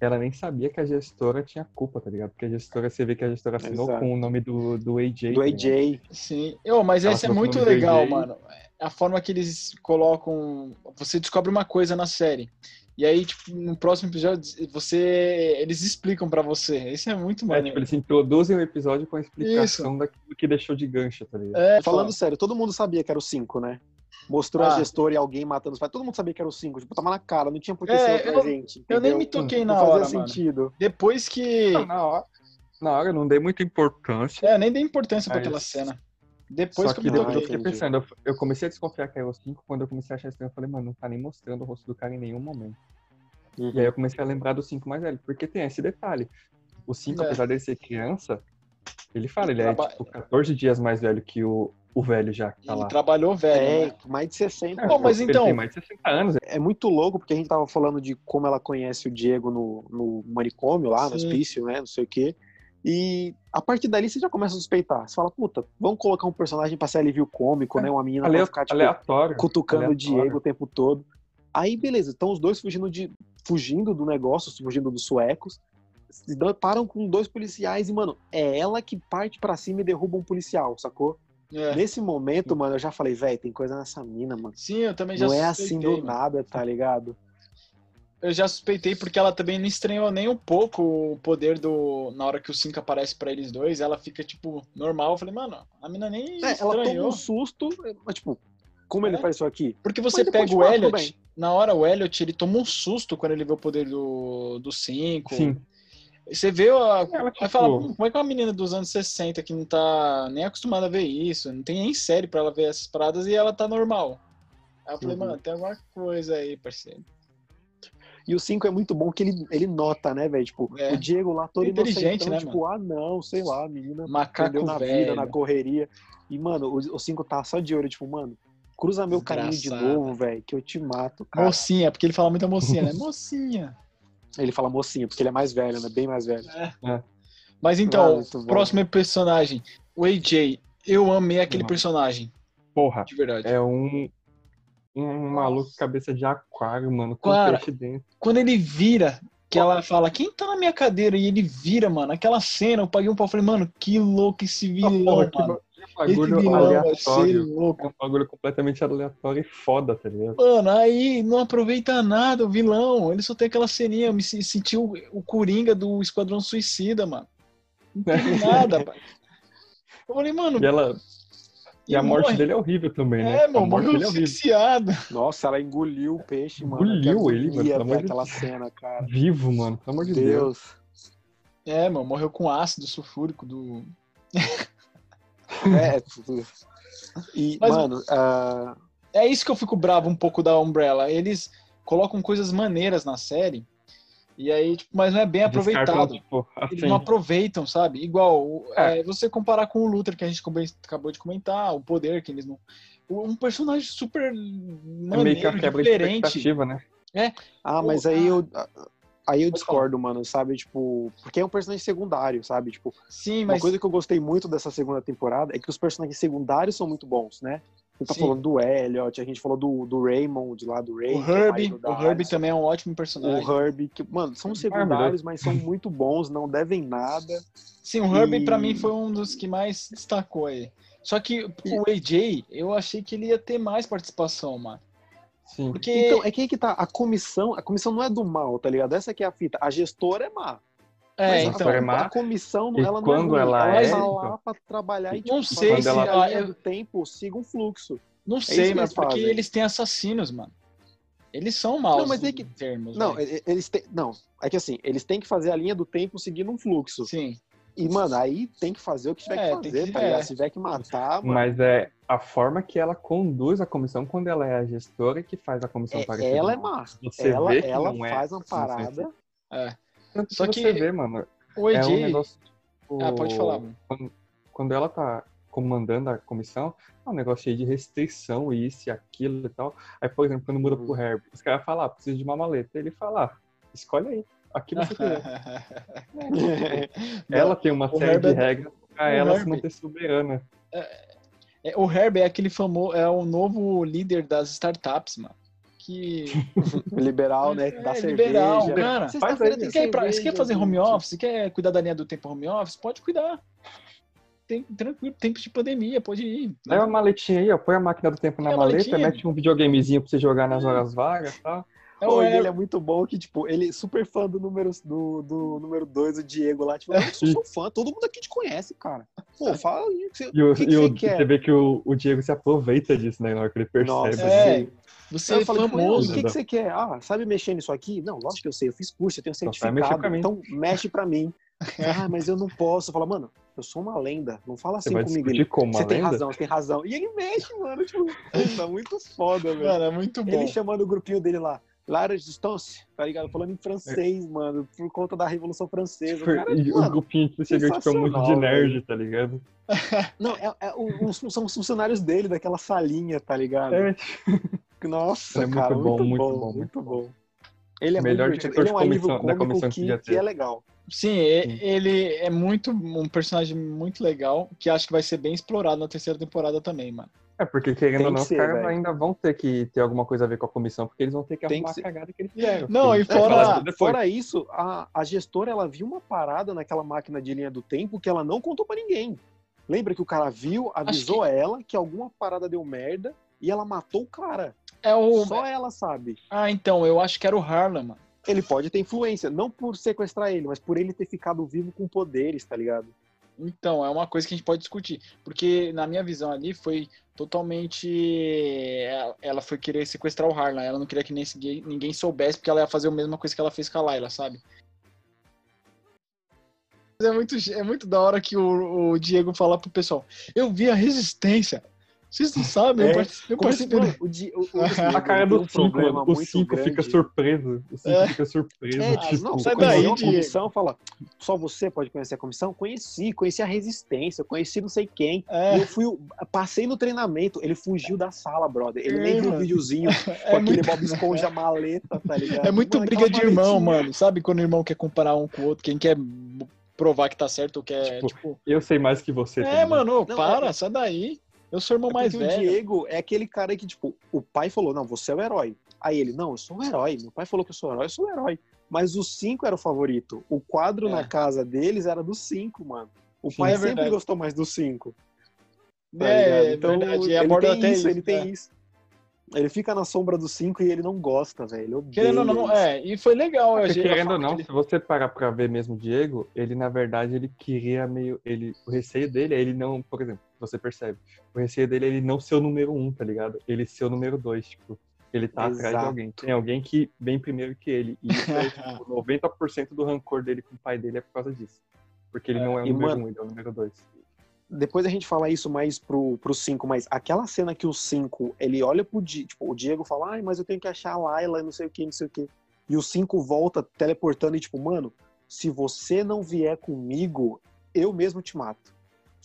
Ela nem sabia que a gestora tinha culpa, tá ligado? Porque a gestora, você vê que a gestora assinou Exato. com o nome do, do AJ. Do tá? AJ. Sim. Eu, mas Ela esse é muito legal, mano. A forma que eles colocam. Você descobre uma coisa na série. E aí, tipo, no próximo episódio, você. Eles explicam pra você. Isso é muito É, maneiro. tipo, eles introduzem o episódio com a explicação daquilo que deixou de gancho, tá ligado? É, Falando sério, todo mundo sabia que era o 5, né? Mostrou Ah. a gestora e alguém matando os pais. Todo mundo sabia que era o 5. Tipo, tava na cara, não tinha por que É, ser outra eu- gente. eu nem entendeu? me toquei Não na fazia hora, mano. sentido. Depois que. Na hora, na hora eu não dei muita importância. É, eu nem dei importância pra Mas- aquela cena. Depois Só que, que eu me depois eu fiquei pensando, eu, eu comecei a desconfiar que era o 5, quando eu comecei a achar estranho, eu falei, mano, não tá nem mostrando o rosto do cara em nenhum momento. Uhum. E aí eu comecei a lembrar do 5 mais velho, porque tem esse detalhe. O 5, É. apesar dele ser criança, ele fala, ele é tipo 14 dias mais velho que o, o velho já que tá Ele lá. trabalhou velho, É, né? mais de 60. É, Bom, mas então- tem mais de 60 anos. É muito louco, porque a gente tava falando de como ela conhece o Diego no, no manicômio lá, no Sim. hospício, né? Não sei o quê. E a partir dali você já começa a suspeitar. Você fala, puta, vamos colocar um personagem pra ser alívio cômico, É, né? Uma menina Ale- pra ficar, tipo, aleatório. cutucando o aleatório. Diego o tempo todo. Aí, beleza, estão os dois fugindo, de, fugindo do negócio, fugindo dos suecos. Param com dois policiais e, mano, é ela que parte pra cima e derruba um policial, sacou? É. Nesse momento, mano, eu já falei, velho, tem coisa nessa mina, mano. Sim, eu também já Não é assim suspeitei, do mano. nada, tá ligado? Eu já suspeitei porque ela também não estranhou nem um pouco o poder do. Na hora que o 5 aparece pra eles dois, ela fica, tipo, normal. Eu falei, mano, a mina nem É, ela toma estranhou. um susto, mas, tipo, como ele É. faz isso aqui? Porque você pega o Elliot, na hora o Elliot, ele toma um susto quando ele vê o poder do 5. Sim. Você vê a. Ela, Aí tipo, fala, "Hum, como é que uma menina dos anos 60 que não tá nem acostumada a ver isso, não tem nem série pra ela ver essas paradas e ela tá normal. Aí eu falei, Uhum. mano, tem alguma coisa aí, parceiro. E o 5 é muito bom que ele, ele nota, né, velho? Tipo, É. o Diego lá todo Inteligente, inocentão, né, tipo, ah, não, sei lá, a menina Macaco na velho. vida, na correria. E, mano, o 5 tá só de olho, tipo, mano, cruza meu caminho de Desgraçado. novo, velho, que eu te mato, cara. Mocinha, porque ele fala muita mocinha, né? Mocinha. Ele fala mocinha, porque ele é mais velho, né? Bem mais velho. Mas Ah, então, muito bom. próximo personagem. O AJ. Eu amei aquele Uhum. personagem, porra, de verdade. é um, um maluco cabeça de aquário, mano, com Cara, peixe dentro. Quando ele vira, que ela fala, quem tá na minha cadeira? E ele vira, mano. Aquela cena, eu paguei um pau. Falei, mano, que louco esse vilão, Porra, que mano. ba- Esse bagulho ser aleatório. louco. É um bagulho completamente aleatório e foda, tá ligado? Mano, aí não aproveita nada o vilão. Ele só tem aquela ceninha. Eu me se- senti o, o Coringa do Esquadrão Suicida, mano. Não teve nada, pai. Eu falei, mano. E ela. E a morte morre. dele é horrível também, né? É, mano, morreu é asfixiado. Nossa, ela engoliu o peixe, mano. Engoliu ele, mano, pelo amor de aquela Deus. cena, cara. Vivo, mano, pelo amor de Deus. Deus. É, mano, morreu com ácido sulfúrico do. É, tudo. E, Mas- mano, ah, É isso que eu fico bravo um pouco da Umbrella. Eles colocam coisas maneiras na série. E aí, tipo, mas não é bem Descartam, aproveitado. tipo, Eles não aproveitam, sabe? Igual o- É. é, você comparar com o Luther, que a gente come- acabou de comentar, o poder que eles não. Um personagem super é maneiro, meio que a quebra de diferente. expectativa, né? ah, mas Pô, aí eu. Aí eu discordo, mano, sabe? Tipo, porque é um personagem secundário, sabe? Tipo, Sim, uma mas coisa que eu gostei muito dessa segunda temporada é que os personagens secundários são muito bons, né? A gente tá Sim. falando do Elliot, a gente falou do, do Raymond lá do Ray. o é o Herbie, também é um ótimo personagem. O Herbie, que, mano, são secundários, mas são muito bons, não devem nada. Sim, o Herbie E- pra mim foi um dos que mais destacou aí. Só que o AJ, eu achei que ele ia ter mais participação, mano. Sim. Porque Então, é que aí que tá, a comissão, a comissão não é do mal, tá ligado? Essa que é a fita. A gestora é má. é, Mas então, a, é má, a comissão, e ela não quando é ruim, ela ela é, tá lá pra trabalhar e Não tipo, sei fazer se a ela- linha eu- do tempo siga um fluxo. não isso sei, que mas eles porque fazem. eles têm assassinos, mano. Eles são maus Não, mas é que- termos. Não, eles têm, não, é que assim, eles têm que fazer a linha do tempo seguindo um fluxo. Sim. E, mano, aí tem que fazer o que tiver É, que fazer, que- tá ligado? é. Se tiver que matar, mano, Mas é a forma que ela conduz a comissão quando ela é a gestora que faz a comissão é- parecer. ela é má. Você Ela, vê que ela não é faz uma assim, parada. É. Só que que você vê, mano, O é um negócio. tipo, Ah, pode falar. mano. Quando, quando ela tá comandando a comissão, é um negócio cheio de restrição, isso e aquilo e tal. Aí, por exemplo, quando muda pro Herb, os caras falam, ah, preciso de uma maleta. Ele fala, ah, escolhe aí. Aqui você quiser. ela tem uma série de Herb é- regras pra o ela se Herb- manter soberana. É, o Herb é aquele famoso, é o novo líder das startups, mano. Que liberal, né? É, Dá liberal, cerveja. cara. Faz aí. Você quer, ir pra- você quer fazer home office? Você quer cuidar da linha do tempo home office? Pode cuidar. Tem, tranquilo, tempo de pandemia, pode ir. Leva a maletinha aí, ó, põe a máquina do tempo na É maleta, maletinha. mete um videogamezinho pra você jogar nas horas vagas e tal. É Pô, o e ele é muito bom que, tipo, ele é super fã do número do, do número 2, o Diego lá. Tipo, eu sou seu fã, todo mundo aqui te conhece, cara. Pô, fala aí o que você, E, o, que que e o- você quer. você vê que o, o Diego se aproveita disso, né? Na hora que ele percebe. Nossa, É, assim. você é eu famoso. o que, que você quer? Ah, sabe mexer nisso aqui? Não, lógico que eu sei, eu fiz curso, eu tenho mexer certificado, então mexe pra mim. ah, mas eu não posso. Fala, mano, eu sou uma lenda. Não fala assim comigo. Ele, como você tem lenda? razão, você tem razão. E ele mexe, mano. Tipo, tá muito foda, velho. Mano, é muito bom. Ele chamando o grupinho dele lá. Lara Distance, tá ligado? Falando em francês, mano, por conta da Revolução Francesa. O cara, e o mano, grupinho que chegou, tipo, é monte de nerd, velho. tá ligado? não, é, é, o- os- são os funcionários dele, daquela salinha, tá ligado? É, Nossa, É muito cara, bom, muito, muito bom, bom, muito muito bom. Ele é Melhor muito divertido. Ele é um alívio da comissão que que, é legal. Sim, Sim. ele é muito um personagem muito legal que acho que vai ser bem explorado na terceira temporada também, mano. É, porque querendo Tem ou que não, os caras ainda vão ter que ter alguma coisa a ver com a comissão, porque eles vão ter que Tem arrumar que a cagada que eles fizeram. Não, porque e eles fora- depois. Fora isso, a, a gestora ela viu uma parada naquela máquina de linha do tempo que ela não contou pra ninguém. Lembra que o cara viu, avisou ela que alguma parada deu merda e ela matou o cara. É o. Só ela sabe. Ah, então, eu acho que era o Harlan, mano. Ele pode ter influência, não por sequestrar ele, mas por ele ter ficado vivo com poderes, tá ligado? Então, é uma coisa que a gente pode discutir. Porque, na minha visão ali, foi totalmente. Ela foi querer sequestrar o Harlan. Ela não queria que ninguém, soubesse, porque ela ia fazer a mesma coisa que ela fez com a Layla, sabe? É muito, é muito da hora que o, o Diego fala pro pessoal: Eu vi a resistência. Vocês não sabem, eu É, participei, eu participei mano, o, Di- o, o A cara tem do um 5, problema mano. O muito 5 fica surpreso. O 5 É. fica surpreso. É, tipo, não, sai daí, a comissão, fala, só você pode conhecer a comissão? Conheci, conheci a resistência, conheci não sei quem. É. E eu fui, passei no treinamento, ele fugiu da sala, brother. Ele É, nem viu o mano. videozinho com É aquele muito, Bob Esponja maleta, tá ligado? é muito Mano, briga de irmão, maletinha. mano. Sabe quando o irmão quer comparar um com o outro? Quem quer provar que tá certo ou quer, Tipo, tipo. Eu sei mais que você. tá É, ligado? mano, ô, Não, para, é- sai daí. Eu sou o irmão É mais velho. O Diego é aquele cara que, tipo, o pai falou, não, você é o herói. Aí ele, não, eu sou o herói. Meu pai falou que eu sou o herói, eu sou o herói. Mas o 5 era o favorito. O quadro É. na casa deles era do 5, mano. O Sim, pai é sempre verdade. gostou mais do 5. Tá É, ligado? então, verdade. Ele aborda tem até isso, isso, ele tem é. isso. Ele fica na sombra do 5 e ele não gosta, velho. Odeia Querendo ou não, é, e foi legal. Porque, querendo ou não, que se você parar pra ver mesmo o Diego, ele na verdade ele queria meio. Ele, o receio dele é ele não, por exemplo, você percebe, o receio dele é ele não ser o número um, tá ligado? Ele ser o número dois, tipo, ele tá atrás de Exato. alguém. Tem alguém que vem primeiro que ele. E isso é, tipo, 90% do rancor dele com o pai dele é por causa disso. Porque ele não é o número mano, um, ele é o número dois. Depois a gente fala isso mais pro, pro 5, mas aquela cena que o 5, ele olha pro Diego, tipo, o Diego fala, ai, mas eu tenho que achar a Layla, não sei o que, não sei o que. E o 5 volta teleportando e tipo, mano, se você não vier comigo, eu mesmo te mato.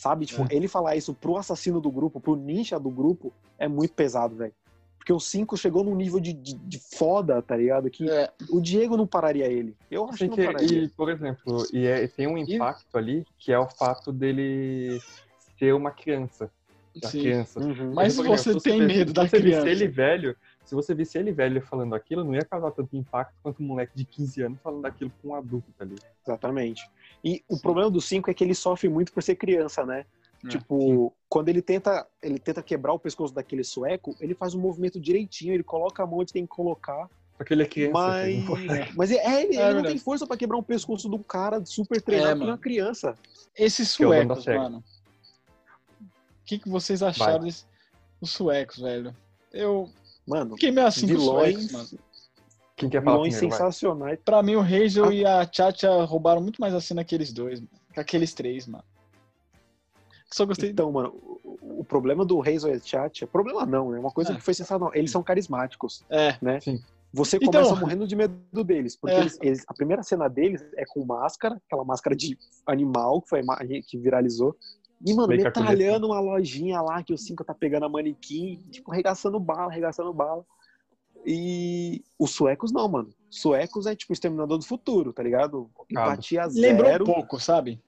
Sabe? Tipo, ele falar isso pro assassino do grupo, pro ninja do grupo, é muito pesado, velho. Porque o 5 chegou num nível de, de, de foda, tá ligado? Que É, o Diego não pararia ele. Eu acho que não pararia. e, por exemplo, e é- tem um impacto ali que é o fato dele ser uma criança. Da sim. criança. Uhum. Mas você exemplo, tem medo se da criança. ele velho, se você visse ele velho falando aquilo, não ia causar tanto impacto quanto um moleque de 15 anos falando aquilo com um adulto tá ali. Exatamente. E o problema do 5 é que ele sofre muito por ser criança, né? É, tipo, quando ele tenta, ele tenta quebrar o pescoço daquele sueco, ele faz um movimento direitinho, ele coloca a mão onde tem que colocar, Só que ele é criança. mas assim, não- mas é, ele, É ele não tem força pra quebrar um pescoço de um cara super treinado É, por uma criança. Esses é o suecos, mano. O que, que vocês acharam desses os suecos, velho? Eu Mano, fiquei meio assim com vilões, mano. Quem quer falar vilões primeiro, vai? sensacionais. Pra mim, o Hazel Ah. e a Chacha roubaram muito mais a cena que aqueles dois, mano. Que aqueles três, mano. Só gostei. Então, mano, o, o problema do Reis Chat, problema não, é uma coisa É. que foi sensacional. Eles são carismáticos. É, Você Então- começa morrendo de medo deles, porque É. eles- eles- a primeira cena deles é com máscara, aquela máscara de animal que foi a que viralizou. E, mano, Meio metralhando uma lojinha lá que o Cinco tá pegando a manequim, tipo, arregaçando bala, arregaçando bala. E os suecos não, mano. Suecos é tipo Exterminador do Futuro, tá ligado? Empatia lembrou zero. um pouco, sabe?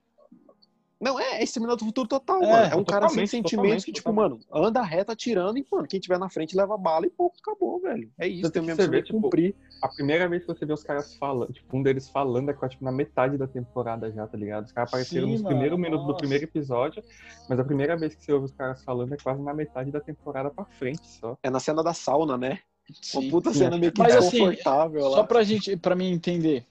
Não, é, é Exterminador do Futuro total, É, mano. É um cara sem sentimentos que, tipo, totalmente. mano, anda reto atirando e, mano, quem tiver na frente leva bala e pouco, acabou, velho. É isso, tem que mesmo você vê, que tipo, cumprir. A primeira vez que você vê os caras falando, tipo, um deles falando é quase, tipo, na metade da temporada já, tá ligado? Os caras apareceram Sim, nos primeiros minutos do primeiro episódio, mas a primeira vez que você ouve os caras falando é quase na metade da temporada pra frente só. É na cena da sauna, né? Uma Sim. puta Sim, cena meio que Mas, assim, desconfortável lá. Só pra gente, pra mim entender,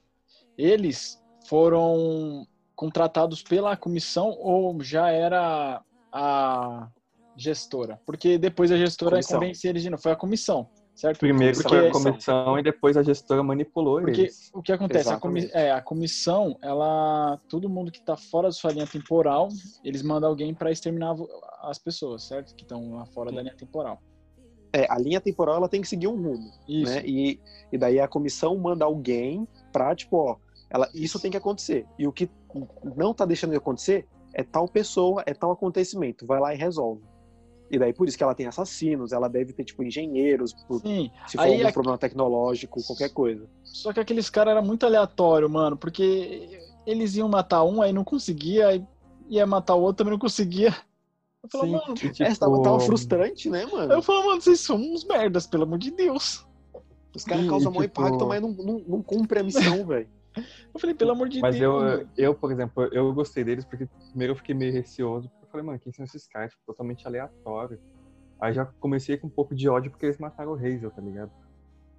eles foram contratados pela comissão ou já era a gestora? Porque depois a gestora Comissão. convenceu eles de novo. Foi a comissão. certo? Primeiro que a Porque- comissão e depois a gestora manipulou Porque eles. o que acontece? A, comi- é, a comissão, ela. Todo mundo que tá fora da sua linha temporal, eles mandam alguém pra exterminar as pessoas, certo? Que estão lá fora da linha temporal. É, a linha temporal ela tem que seguir um rumo, Isso. né? E, e daí a comissão manda alguém pra, tipo, ó, ela, isso tem que acontecer. E o que não tá deixando de acontecer é tal pessoa, é tal acontecimento. Vai lá e resolve. E daí por isso que ela tem assassinos, ela deve ter, tipo, engenheiros, por- Sim. se for Aí algum aqui- problema tecnológico, qualquer coisa. Só que aqueles caras eram muito aleatório, mano, porque eles iam matar um, aí não conseguia, aí ia matar o outro, também não conseguia. Eu falo, Sim, mano, e, tipo, É, tava, tava frustrante, né, mano? eu falo, mano, vocês são uns merdas, pelo amor de Deus. Os caras causam maior tipo- impacto, mas não, não, não cumpre a missão, velho. Eu falei, pelo amor de Mas Deus. eu, mano. eu, por exemplo, eu gostei deles porque primeiro eu fiquei meio receoso, porque eu falei, mano, quem são esses caras? Tipo, totalmente aleatório. Aí já comecei com um pouco de ódio porque eles mataram o Hazel, tá ligado?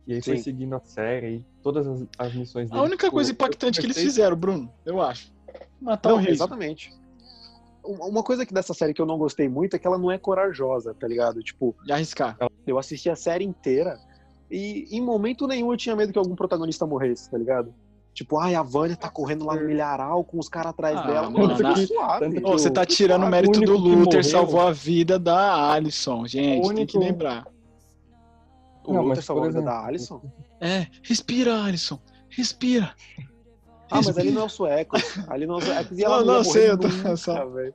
E aí foi Sim. seguindo a série e todas as, as missões A deles. única tipo, coisa eu impactante que eles fizeram, Bruno, eu acho. Matar Não, o rei. exatamente. Uma uma coisa que dessa série que eu não gostei muito é que ela não é corajosa, tá ligado? Tipo, De arriscar. eu assisti a série inteira e em momento nenhum eu tinha medo que algum protagonista morresse, tá ligado? Tipo, ai, a Vânia tá correndo lá no milharal com os caras atrás Ah, dela. mano, eu fiquei tanto suave. que Ô, você tá Fiquei tirando o mérito do único que Luther, salvou a vida da Alison, gente. O Tem que único- lembrar. O Não, Luther mas, salvou a vida da Alison. É, respira, Alison. Respira. Ah, mas ali não é o sueco. Ali não é o sueco. E ela Não, não, não, sei, eu tô- velho.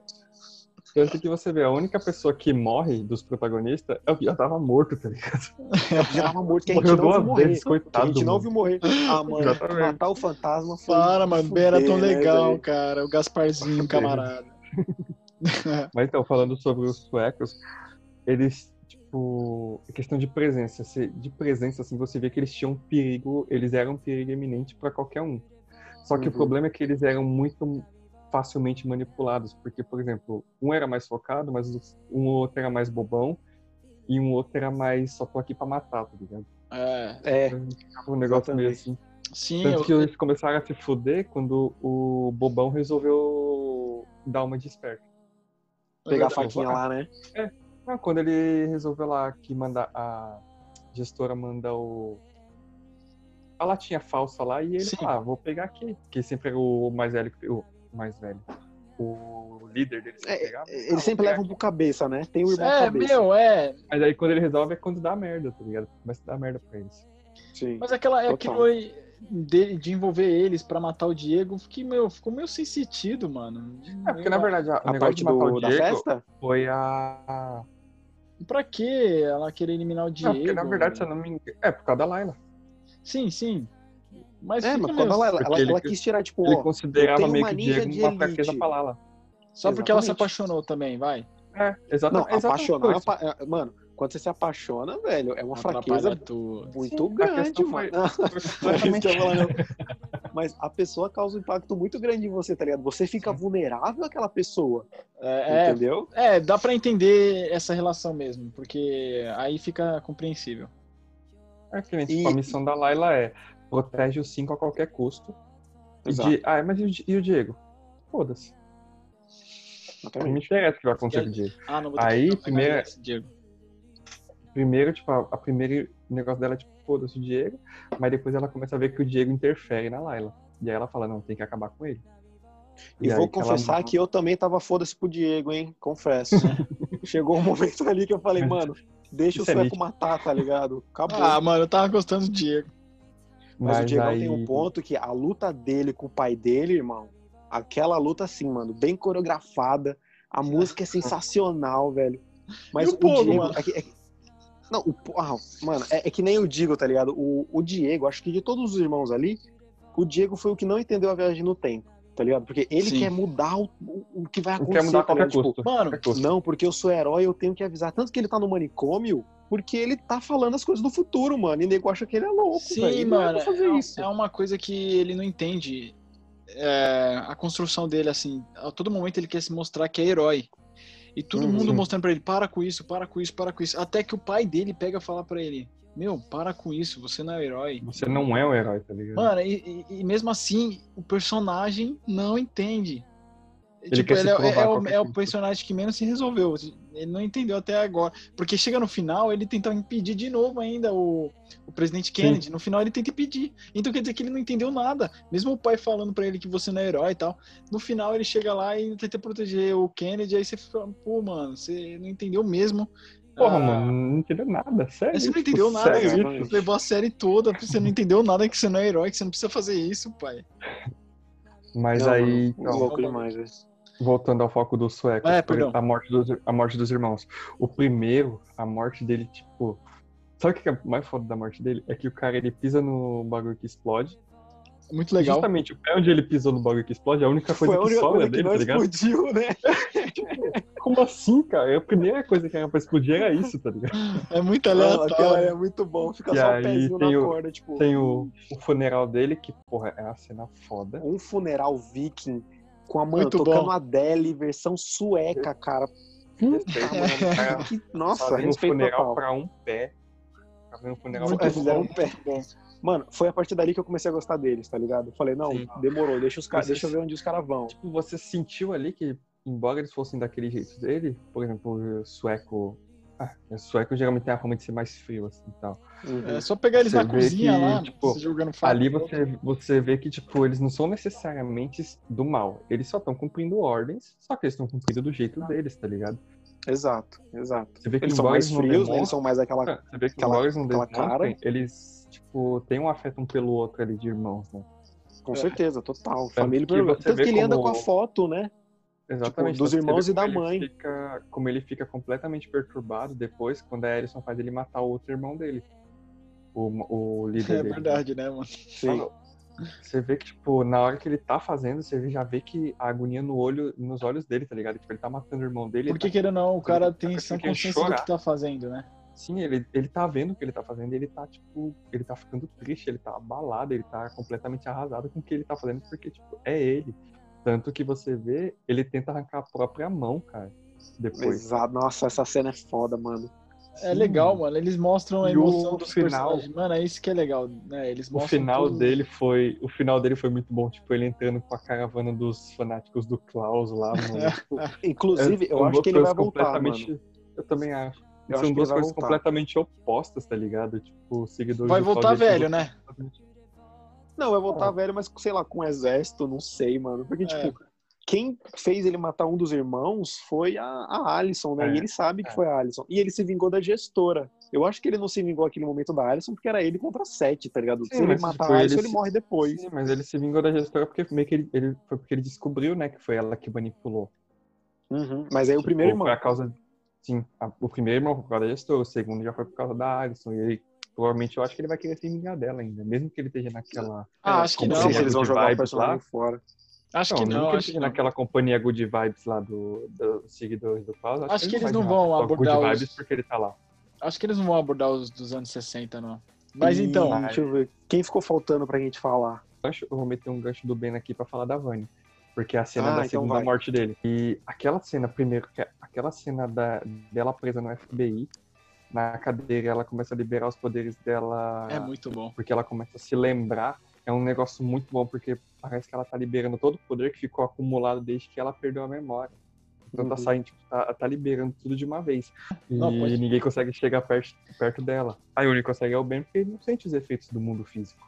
Tanto que você vê, a única pessoa que morre dos protagonistas é o que já tava morto, tá ligado? Já tava morto, que a gente Morreu não viu morrer. vezes, Que a coitado. gente não mano. viu morrer. Ah, mano, Exatamente. matar o fantasma foi. Para, mano. Bem era tão né, legal, velho? cara. O Gasparzinho, camarada. Mas então, falando sobre os suecos, eles, tipo, questão de presença, se- de presença, assim, você vê que eles tinham um perigo, eles eram um perigo eminente pra qualquer um. Só que o Uhum. problema é que eles eram muito facilmente manipulados, porque, por exemplo, um era mais focado, mas um outro era mais bobão, e um outro era mais só tô aqui pra matar, tá ligado? É, É, Ficava um negócio meio assim. sim, Tanto eu, que eles começaram a se fuder quando o bobão resolveu dar uma de esperto. pegar a faquinha lá, né? Não, quando ele resolveu lá que manda a gestora manda o a latinha falsa lá e ele Sim. fala, ah, vou pegar aqui, que sempre era o mais velho, que- o mais velho, o líder deles É, pegava. Ah, Eles vou sempre pegar levam pro cabeça, né? Tem o irmão É, cabeça. meu, é. Mas aí quando ele resolve é quando dá merda, tá ligado? Começa a dar merda pra eles. Sim. Mas aquela, é aquilo aí de, de envolver eles pra matar o Diego, que, meu, ficou meio sem sentido, mano. É, porque na verdade a, A parte do, da Diego festa? foi a... Pra que ela querer eliminar o Não, Diego? porque na verdade, se eu não me engano, é por causa da Laila. Sim, sim. Mas, É, mas quando ela, ela, ele- ela quis tirar, tipo, Ele ó, considerava meio uma que o Diego de uma fraqueza pra Lala. Só porque ela se Exatamente. apaixonou também, vai. É, Não, exatamente. exatamente apaixonar. apa- é, Mano, quando você se apaixona, velho, é uma fraqueza muito Sim, a grande, mano. Não, não não. Mas a pessoa causa um impacto muito grande em você, tá ligado? Você fica vulnerável àquela pessoa, É, é, entendeu? é, dá pra entender essa relação mesmo, porque aí fica compreensível. É que nem, tipo, E- a missão da Layla é protege os cinco a qualquer custo. E Exato. di- Ah, mas e o, Di- e o Diego? Foda-se. Não me interessa o que vai acontecer com o Diego. Ah, não vou Aí, Diego. Primeiro, tipo, a, a primeira negócio dela é tipo, foda-se o Diego, mas depois ela começa a ver que o Diego interfere na Layla. E aí ela fala, não, tem que acabar com ele. E aí vou que ela- confessar que eu também tava foda-se pro Diego, hein? Confesso. Chegou um momento ali que eu falei, mano, deixa o Isso é sueco nítido. matar, tá ligado? Acabou. Ah, mano, eu tava gostando do Diego. Mas, o Diego aí... tem um ponto que a luta dele com o pai dele, irmão, aquela luta assim, mano, bem coreografada, a música é sensacional, velho. Mas E o o, Pogo, Diego. mano? é que- é que- não, o, ah, mano, é, é que nem o Diego, tá ligado? O, o Diego, acho que de todos os irmãos ali, o Diego foi o que não entendeu a viagem no tempo, tá ligado? Porque ele Sim. quer mudar o, o, que vai acontecer. quer mudar a tá qualquer? Tipo, custo. Mano, custo. não, porque eu sou herói, eu tenho que avisar. Tanto que ele tá no manicômio, porque ele tá falando as coisas do futuro, mano. E o nego acha que ele é louco, sim, não é mano, é, é uma coisa que ele não entende. É, a construção dele, assim, a todo momento ele quer se mostrar que é herói. E todo Uhum. mundo mostrando pra ele, para com isso, para com isso, para com isso. Até que o pai dele pega e fala pra ele, meu, para com isso, você não é herói. Você não é um herói, tá ligado? Mano, e, e- e mesmo assim, o personagem não entende. Ele tipo, ele é, é a o, é o personagem que menos se resolveu. Ele não entendeu até agora. Porque chega no final, ele tenta impedir de novo ainda o, o presidente Kennedy. No final, ele tenta impedir. Então quer dizer que ele não entendeu nada. Mesmo o pai falando pra ele que você não é herói e tal. No final, ele chega lá e tenta proteger o Kennedy. Aí você fica, pô, mano, você não entendeu mesmo. Porra, Ah, mano, não entendeu nada, sério. Você não tipo, entendeu nada, sério? Você levou a série toda, você não entendeu nada que você não é herói, que você não precisa fazer isso, pai. Mas Não, aí, mano, então, louco demais, velho. voltando ao foco do sueco, É, exemplo, a morte, dos, a morte dos irmãos. O primeiro, a morte dele, tipo. Sabe o que é mais foda da morte dele? É que o cara ele pisa no bagulho que explode. Muito legal. Justamente o pé onde ele pisou no bagulho que explode é a única coisa Foi a que única sobra coisa que dele, não tá ligado? explodiu, né? Como assim, cara? A primeira coisa que era pra explodir era isso, tá ligado? É muito aleatório. é muito bom. Fica E só aí o pezinho na o- corda, tipo. Tem o, o funeral dele, que, porra, é uma cena foda. Um funeral viking com a mano Muito tocando bom. Adele, versão sueca, cara. Respeito, mano. Cara, Que- Nossa, Fazendo um respeito funeral total. pra um pé. Fazendo um funeral Muito É, pra um pé. Mano, foi a partir dali que eu comecei a gostar deles, tá ligado? Eu falei, não, Sim. demorou, deixa os caras, deixa eu ver onde os caras vão. Tipo, você sentiu ali que, embora eles fossem daquele jeito dele, por exemplo, o sueco. Ah, o sueco geralmente tem a fama de ser mais frio, assim e tal. Uhum. É só pegar eles Você na vê cozinha que, lá, tipo, você jogando faca. Ali você, você vê que, tipo, eles não são necessariamente do mal. Eles só estão cumprindo ordens, só que eles estão cumprindo do jeito deles, tá ligado? Exato, exato. Você vê que Eles são mais frios, né? Eles são mais aquela. Ah, Você vê que aquela- não aquela cara. eles, tipo, têm um afeto um pelo outro ali de irmãos, né? Com certeza, total. Tanto Família que primeiro. você Tanto vê que ele anda como- com a foto, né? Exatamente. Tipo, dos irmãos e da mãe. Fica, como ele fica completamente perturbado depois, quando a Alison faz ele matar o outro irmão dele. O, o líder É dele. verdade, né, mano? Sim. Você vê que, tipo, na hora que ele tá fazendo, você já vê que a agonia no olho, nos olhos dele, tá ligado? Tipo, ele tá matando o irmão dele. Porque ele tá... ou não, o cara tem Ele sã quer consciência do que tá fazendo, né? Sim, ele, ele tá vendo o que ele tá fazendo, ele tá, tipo, ele tá ficando triste, ele tá abalado, ele tá completamente arrasado com o que ele tá fazendo, porque, tipo, é ele. Tanto que você vê, ele tenta arrancar a própria mão, cara. Depois. Exato. Nossa, essa cena é foda, mano. É Sim. legal, mano. Eles mostram a o emoção dos final- personagens. Mano, é isso que é legal, né? Eles O mostram final tudo. dele foi. O final dele foi muito bom. Tipo, ele entrando com a caravana dos fanáticos do Klaus lá, mano. Tipo, Inclusive, é- eu acho que ele vai voltar, mano. Eu também acho. Eu acho são que duas coisas voltar. completamente opostas, tá ligado? Tipo, seguidores Vai do voltar velho, né? Não, vai voltar Ah. velho, mas sei lá, com um exército, não sei, mano. Porque, É. tipo, quem fez ele matar um dos irmãos foi a, a Alison, né? É, E ele sabe que é. foi a Alison. E ele se vingou da gestora. Eu acho que ele não se vingou naquele momento da Alison porque era ele contra sete, tá ligado? Sim, se ele matar tipo, a Alison, ele ele se- morre depois. Sim, mas ele se vingou da gestora porque meio que ele, ele- foi porque ele descobriu, né, que foi ela que manipulou. Uhum. Mas aí o Tipo, primeiro irmão. Foi a causa. Sim, a- o primeiro irmão foi por causa da gestora, o segundo já foi por causa da Alison. E ele, provavelmente eu acho que ele vai querer se vingar dela ainda, mesmo que ele esteja naquela. Ah, acho que não não. sei se eles vão jogar o personagem lá. fora. Acho não, que não, que acho que naquela companhia Good Vibes lá do, dos seguidores do Klaus. Acho que ele eles não vão abordar Good os- Vibes porque ele tá lá. Acho que eles não vão abordar os dos anos 60, não. Mas E, então, Deixa eu ver. Quem ficou faltando pra gente falar? eu vou meter um gancho do Ben aqui pra falar da Vani. Porque é a cena Ah, da então segunda vai. morte dele. E aquela cena, primeiro, que é- aquela cena da, dela presa no FBI, na cadeira, ela começa a liberar os poderes dela. é muito bom. Porque ela começa a se lembrar. É um negócio muito bom, porque parece que ela tá liberando todo o poder que ficou acumulado desde que ela perdeu a memória. Então tá Uhum. saindo, tipo, tá, tá liberando tudo de uma vez. E Não, ninguém consegue chegar perto, perto dela. Aí o único que consegue é o Ben, porque ele não sente os efeitos do mundo físico.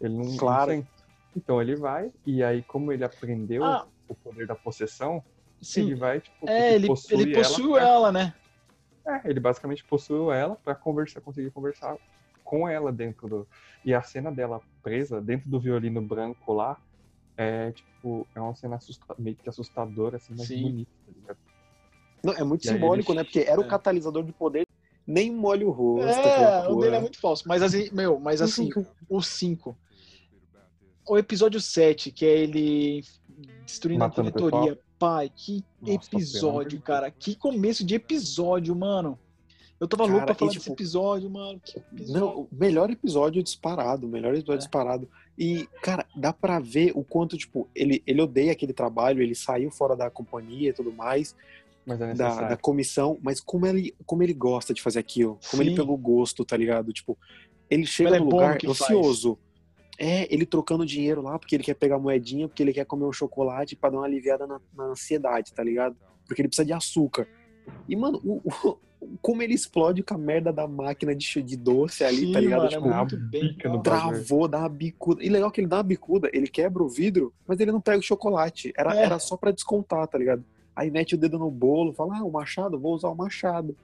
Ele não, não Claro. sente. Então ele vai, e aí, como ele aprendeu Ah. o poder da possessão, Sim. ele vai, tipo, É, ele, possui ele possuiu pra- ela, né? é, ele basicamente possuiu ela pra conversar, conseguir conversar com ela dentro do. E a cena dela presa dentro do violino branco lá é tipo, é uma cena assusta... meio que assustadora, assim, mas Sim. bonita, tá ligado? Não, é muito E simbólico, ele- né? Porque era o É. catalisador de poder, nem molha o rosto. É, o dele é muito falso. Mas assim, meu, mas assim, o 5. O episódio 7, que é ele destruindo Matando a o diretoria. Pai, que Nossa, episódio, cara. Que começo de episódio, mano. Eu tava louco Cara, pra falar e, desse tipo, episódio, mano. Que episódio. Não, o melhor episódio disparado, o melhor episódio É. disparado. E, cara, dá pra ver o quanto, tipo, ele, ele odeia aquele trabalho, ele saiu fora da companhia e tudo mais, Mas é da, da comissão, mas como ele, como ele gosta de fazer aquilo, como ele Sim. pegou gosto, tá ligado? Tipo, ele chega Ele é no bom lugar ocioso. É, ele trocando dinheiro lá, porque ele quer pegar moedinha, porque ele quer comer um chocolate pra dar uma aliviada na, na ansiedade, tá ligado? Porque ele precisa de açúcar. E, mano, o, o- como ele explode com a merda da máquina de, de doce ali, Sim, tá ligado? mano, tipo, é muito bem. no travou, dá uma bicuda. E legal que ele dá uma bicuda, ele quebra o vidro, mas ele não pega o chocolate. Era, É. era só pra descontar, tá ligado? Aí mete o dedo no bolo, fala, ah, o machado, vou usar o machado.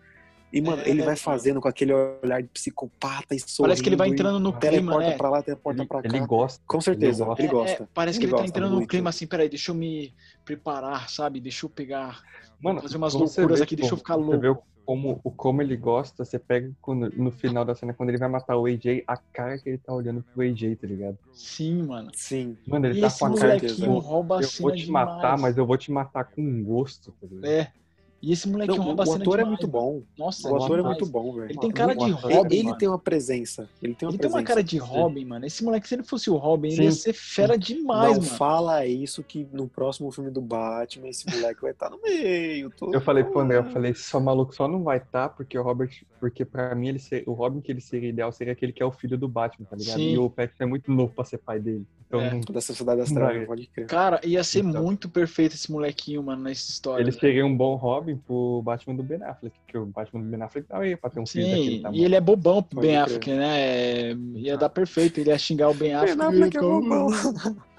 E, mano, É, ele vai fazendo com aquele olhar de psicopata e sorrindo. Parece que ele vai entrando no clima, teleporta né? pra lá, teleporta Ele, pra cá. ele gosta. Com certeza, gosta. ele É, gosta. é, parece que Ele ele tá entrando no muito. clima assim, peraí, deixa eu me preparar, sabe? Deixa eu pegar, Mano, fazer umas loucuras vê, aqui, deixa eu ficar Você louco. vê o- como, o como ele gosta, você pega quando- no final da cena, quando ele vai matar o AJ, a cara que ele tá olhando pro AJ, tá ligado? Sim, mano. Sim. Mano, ele E tá com a cara de tipo, eu vou te demais. matar, mas eu vou te matar com gosto, tá ligado? É. E esse Não, molequinho o, ouba a o cena ator é demais, muito bom. Nossa, O ator é muito bom, velho. Ele tem cara O de Robin, Ele mano. tem uma presença. Ele tem uma Ele tem uma cara de Robin, mano. Esse moleque, se ele fosse o Robin, ele ia Sim. ser fera demais, não mano. fala isso que no próximo filme do Batman esse moleque vai estar no meio. tô- Eu falei pro André, eu falei, só maluco só não vai estar, porque o Robert, porque pra mim ele ser, o Robin que ele seria ideal seria aquele que é o filho do Batman, tá ligado? Sim. E o Patrick é muito novo pra ser pai dele. Então É. Da Sociedade das Trevas, Vai. pode crer. Cara, ia ser Então. muito perfeito esse molequinho, mano, nessa história. ele seria um bom Robin pro Batman do Ben Affleck, que o Batman do Ben Affleck tá aí pra ter um filho daquele Sim, tamanho. e ele é bobão pro Pode Ben crer. Affleck, né? É, Ia dar perfeito, ele ia xingar o Ben Affleck. Ben Affleck é ia bobão.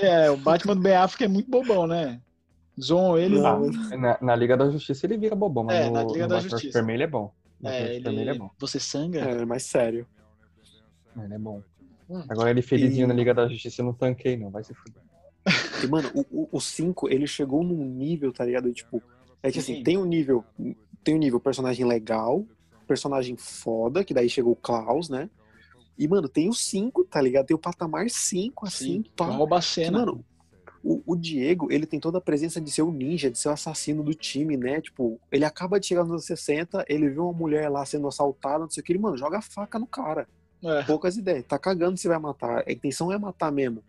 É, o Batman do Ben Affleck é muito bobão, né? Zoam ele. Não, não. Na, na Liga da Justiça ele vira bobão, mas É, no, na Liga no da Justiça. Superman ele é bom. No É, ele é bom. Você sangra? É, mas sério. Ele é bom. Hum. Agora ele felizinho E- na Liga da Justiça eu não tanquei, não. Vai se fuder. E, mano, o 5, ele chegou num nível, tá ligado? Tipo, é que assim, Sim. tem um nível. Tem um nível personagem legal, personagem foda, que daí chegou o Klaus, né? E, mano, tem o 5, tá ligado? Tem o patamar 5, assim, Sim, pá. rouba a Que, cena. mano, o, o Diego, ele tem toda a presença de ser o ninja, de ser o assassino do time, né? Tipo, ele acaba de chegar nos anos 60, ele vê uma mulher lá sendo assaltada, não sei o que, ele, mano, joga a faca no cara. É. Poucas ideias. Tá cagando se vai matar. A intenção é matar mesmo.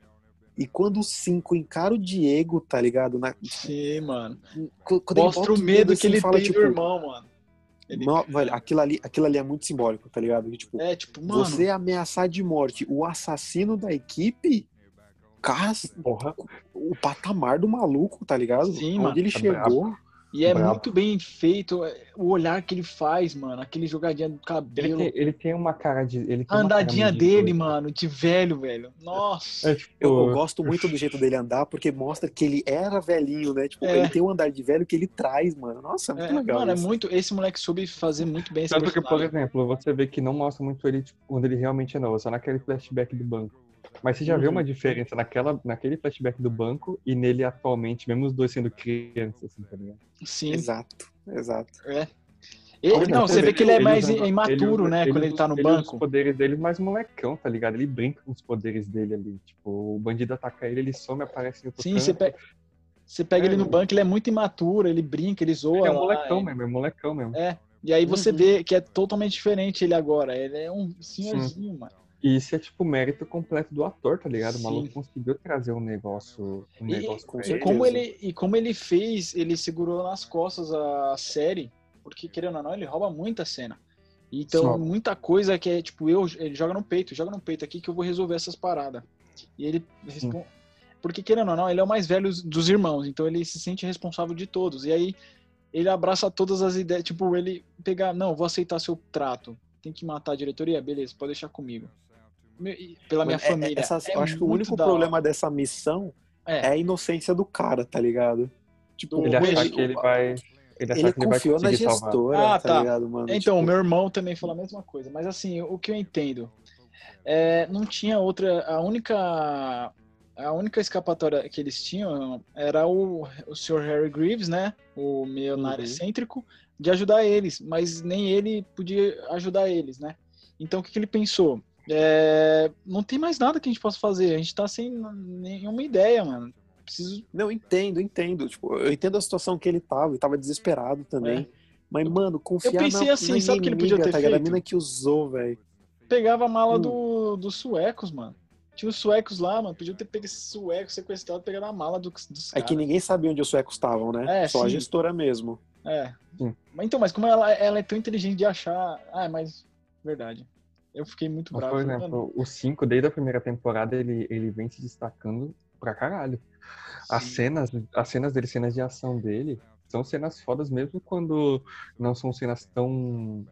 E quando o 5 encara o Diego, tá ligado? Na, Sim, mano. qu- quando Mostra o medo assim, que ele fala, tem tipo, do irmão, mano. Ele- "Não, velho, aquilo ali, aquilo ali é muito simbólico, tá ligado? Tipo, É, tipo, mano. você ameaçar de morte o assassino da equipe, cara, Porra. o patamar do maluco, tá ligado? Sim, Onde mano. ele Tá chegou. E é Brabo. muito bem feito é, o olhar que ele faz, mano. Aquele jogadinha do Ele cabelo. tem, ele tem uma cara de. Ele tem A andadinha de dele, mano, de velho, velho. Nossa. É, tipo, Eu, eu gosto muito do jeito dele andar, porque mostra que ele era velhinho, né? Tipo, É. ele tem um andar de velho que ele traz, mano. Nossa, é muito É, legal. mano, é isso. muito. Esse moleque soube fazer muito bem esse Tanto que, por personagem. exemplo, você vê que não mostra muito ele tipo, quando ele realmente é novo, só naquele flashback do banco. Mas você já vê Uhum. uma diferença naquela, naquele flashback do banco e nele atualmente, mesmo os dois sendo crianças, assim, tá ligado? Sim. Exato, exato. É. Ele- não, você vê que ele é Ele mais usa- imaturo, usa- né? quando ele tá no usa banco. os poderes dele mais molecão, tá ligado? Ele brinca com os poderes dele ali. Tipo, o bandido ataca ele, ele some, aparece em outro Sim, canto. você pega, você pega É, ele no o- banco, ele é muito imaturo, ele brinca, ele zoa. Ele é um lá, molecão é- mesmo, é um molecão mesmo. É. E aí você Uhum. vê que é totalmente diferente ele agora. Ele é um senhorzinho, mano. E isso é, tipo, mérito completo do ator, tá ligado? O Sim. maluco conseguiu trazer um negócio. Um E, negócio com e como ele, e como ele fez, ele segurou nas costas a série, porque querendo ou não, ele rouba muita cena. Então, muita coisa que é tipo, eu, ele joga no peito, joga no peito aqui que eu vou resolver essas paradas. E ele responde. Porque querendo ou não, ele é o mais velho dos irmãos, então ele se sente responsável de todos. E aí ele abraça todas as ideias, tipo, ele pegar, não, vou aceitar seu trato. Tem que matar a diretoria? Beleza, pode deixar comigo. Pela minha É- é- família. essas- É eu acho que o único da problema dessa missão É. é a inocência do cara, tá ligado? Tipo, Ele achar Ele- que ele vai. Ele, ele que ele vai confiou na conseguir salvar. gestora, Ah, tá, tá. ligado, mano? Então, o Tipo, meu irmão também falou a mesma coisa, mas assim, o que eu entendo é, não tinha outra, a única a única escapatória que eles tinham era o, o Sr. Harry Greaves, né, o milionário Uhum. excêntrico, de ajudar eles, mas nem ele podia ajudar eles, né? Então, o que, que ele pensou? É, não tem mais nada que a gente possa fazer, a gente tá sem nenhuma ideia, mano. Preciso Não, entendo, entendo. Tipo, eu entendo a situação que ele tava, ele tava desesperado também. Mas, mano, confiar É. eu pensei na, assim, na sabe o que ele podia ter tá ligado? A feito? mina que usou, velho. pegava a mala Hum. do, dos suecos, mano. Tinha os suecos lá, mano. Podia ter pego esse sueco sequestrado, pegado a mala do, dos É que ninguém sabia onde os suecos estavam, né? É, Só a sim. gestora mesmo. É. Sim. Mas Então, mas como ela, ela é tão inteligente de achar. Ah, mas. Verdade. Eu fiquei muito Mas, bravo. por Mano, exemplo, o 5, desde a primeira temporada, ele, ele vem se destacando pra caralho. As cenas, as cenas dele, cenas de ação dele, são cenas fodas mesmo quando não são cenas tão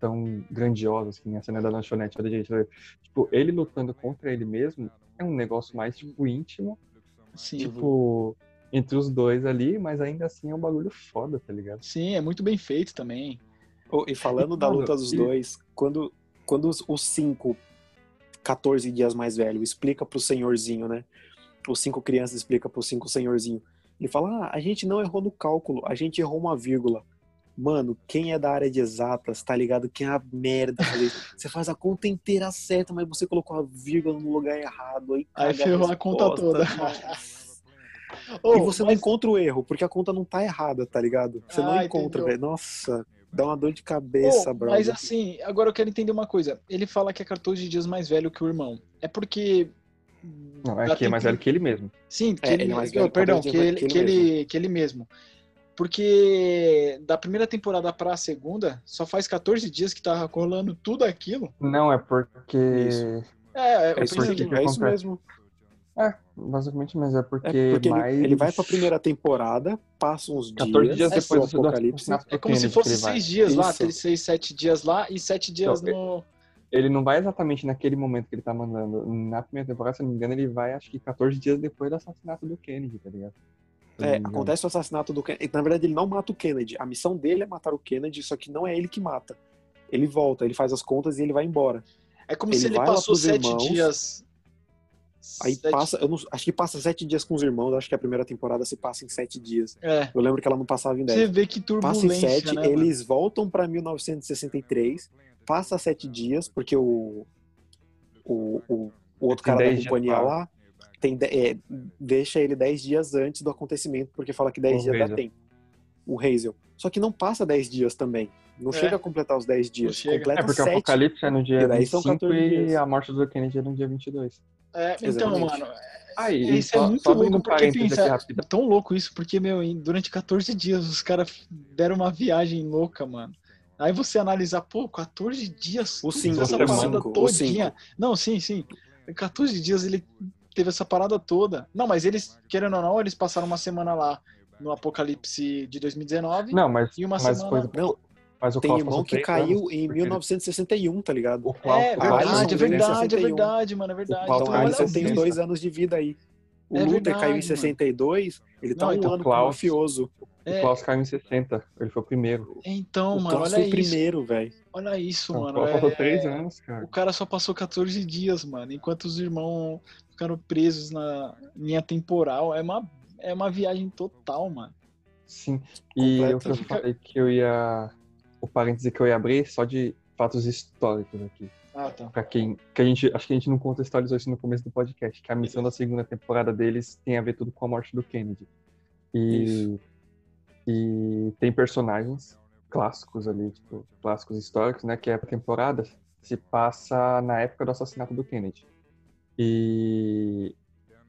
tão grandiosas, que nem a cena da lanchonete da direita. Tipo, ele lutando contra ele mesmo é um negócio mais, tipo, íntimo, Sim, tipo, entre os dois ali, mas ainda assim é um bagulho foda, tá ligado? sim, é muito bem feito também. Oh, e falando da Mano, luta dos e- dois, quando, quando os, cinco, 14 dias mais velho, explica pro senhorzinho, né? Os cinco crianças explica pro cinco senhorzinho. Ele fala: ah, a gente não errou no cálculo, a gente errou uma vírgula. Mano, quem é da área de exatas, tá ligado? Que é a merda. Você faz a conta inteira certa, mas você colocou a vírgula no lugar errado. Aí, Aí ferrou a conta resposta, toda. Ô, e você não mas- encontra o erro, porque a conta não tá errada, tá ligado? Você não Ah, encontra, entendeu. velho. Nossa, dá uma dor de cabeça, bro. mas assim, agora eu quero entender uma coisa. Ele fala que é 14 dias mais velho que o irmão. É porque. Não, é que é mais velho que ele mesmo. Sim, que É, ele, ele é mais oh, velho, perdão, 14 que ele, mais que, ele, que ele mesmo. Porque da primeira temporada pra segunda, só faz 14 dias que tá rolando tudo aquilo. Não, é porque. Isso. É, eu É isso, pensei que mesmo, que. é isso mesmo. É, basicamente, mas é porque, É porque ele, mais. ele vai pra primeira temporada, passa uns 14 dias dias, depois do do apocalipse. assassinato do É como se fosse ele seis dias lá, Isso. ter seis, sete dias lá e sete dias Então, no. Ele não vai exatamente naquele momento que ele tá mandando. Na primeira temporada, se eu não me engano, ele vai acho que 14 dias depois do assassinato do Kennedy, tá ligado? É, acontece o assassinato do Kennedy. Na verdade, ele não mata o Kennedy. A missão dele é matar o Kennedy, só que não é ele que mata. Ele volta, ele faz as contas e ele vai embora. É como ele se ele vai lá passou sete irmãos, dias. Aí Sete- passa, eu não- acho que passa sete dias com os irmãos, acho que a primeira temporada se passa em sete dias. É. Eu lembro que ela não passava em Você dez. vê que Passa em turbulência, sete, né, mano? eles voltam pra 1963, passa sete dias, porque o, o, o, o outro cara da 10 dias companhia lá tem, de- é, deixa ele 10 dias antes do acontecimento, porque fala que 10 O dias dá Hazel. tempo. O Hazel. Só que não passa 10 dias também. Não É. chega a completar os 10 dias. chega. Completa É porque o 7. Apocalipse é no dia E daí são 25 14 e dias. a morte do Kennedy é no dia 22. É, então, mano, Aí, é, isso é só, muito só louco, porque pensa, é tão louco isso, porque, meu, durante 14 dias os caras deram uma viagem louca, mano. Aí você analisar, pô, 14 dias, O cinco, essa parada cinco, o todinha. Não, sim, sim. Em 14 dias ele teve essa parada toda. Não, mas eles, querendo ou não, eles passaram uma semana lá no Apocalipse de 2019 Não, mas, e uma mas, semana... coisa, Não, mas o tem Klaus irmão que caiu anos, em porque 1961, tá ligado? O Klaus, É o Klaus vários verdade, é verdade, é 61. verdade, mano, é verdade. Paulo Então Então, olha você tem isso. dois anos de vida aí. O É Luther verdade, caiu em mano. 62, ele tá Não, um então, ano Klaus- mafioso. O É, Klaus caiu em 60. Ele foi o primeiro. então, o mano, Klaus olha foi o isso. primeiro, velho. Olha isso, Não, o mano. Klaus é- passou três anos, cara. O cara só passou 14 dias, mano, enquanto os irmãos ficaram presos na linha temporal. É uma, é uma viagem total, mano. Sim. E Completo. o que eu Fica- falei que eu ia. O parêntese que eu ia abrir só de fatos históricos aqui. Ah, tá. Pra quem. Que a gente, acho que a gente não contextualizou isso no começo do podcast, que a missão da segunda temporada deles tem a ver tudo com a morte do Kennedy. E. E tem personagens clássicos ali, tipo, clássicos históricos, né? Que é a temporada se passa na época do assassinato do Kennedy. E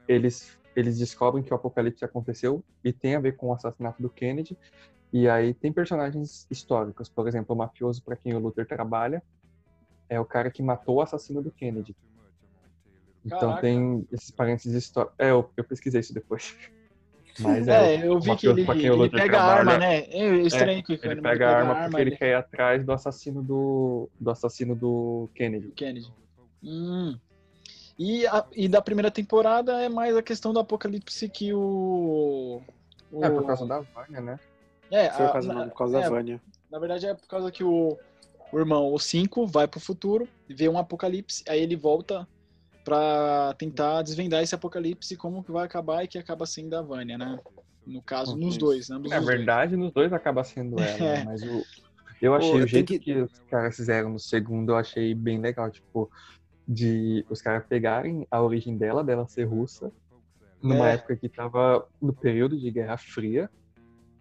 eles, eles descobrem que o apocalipse aconteceu e tem a ver com o assassinato do Kennedy. E aí tem personagens históricos, por exemplo, o mafioso para quem o Luther trabalha é o cara que matou o assassino do Kennedy. Então Caraca. tem esses parênteses históricos. É, eu, eu pesquisei isso depois. Mas é, É, eu vi que ele, pra quem o ele pega a arma, trabalha, né? É estranho que ele ele pega a arma porque ele ele- quer ir atrás do assassino do, do assassino do Kennedy. Kennedy. Hum. E, a- e da primeira temporada é mais a questão do apocalipse que o. o- É por causa da Vânia, né? É, Foi a- por causa, na- por causa é, da Vânia. Na verdade é por causa que o, o irmão, o 5, vai pro futuro, vê um apocalipse, aí ele volta pra tentar desvendar esse apocalipse, como que vai acabar e que acaba sendo a Vânia, né? No caso, nos Isso. dois, né? É os dois. verdade, nos dois acaba sendo ela, É. mas o, eu achei Pô, eu o jeito que... que- os caras fizeram no segundo, eu achei bem legal, tipo, de os caras pegarem a origem dela, dela ser russa, numa É. época que tava no período de Guerra Fria,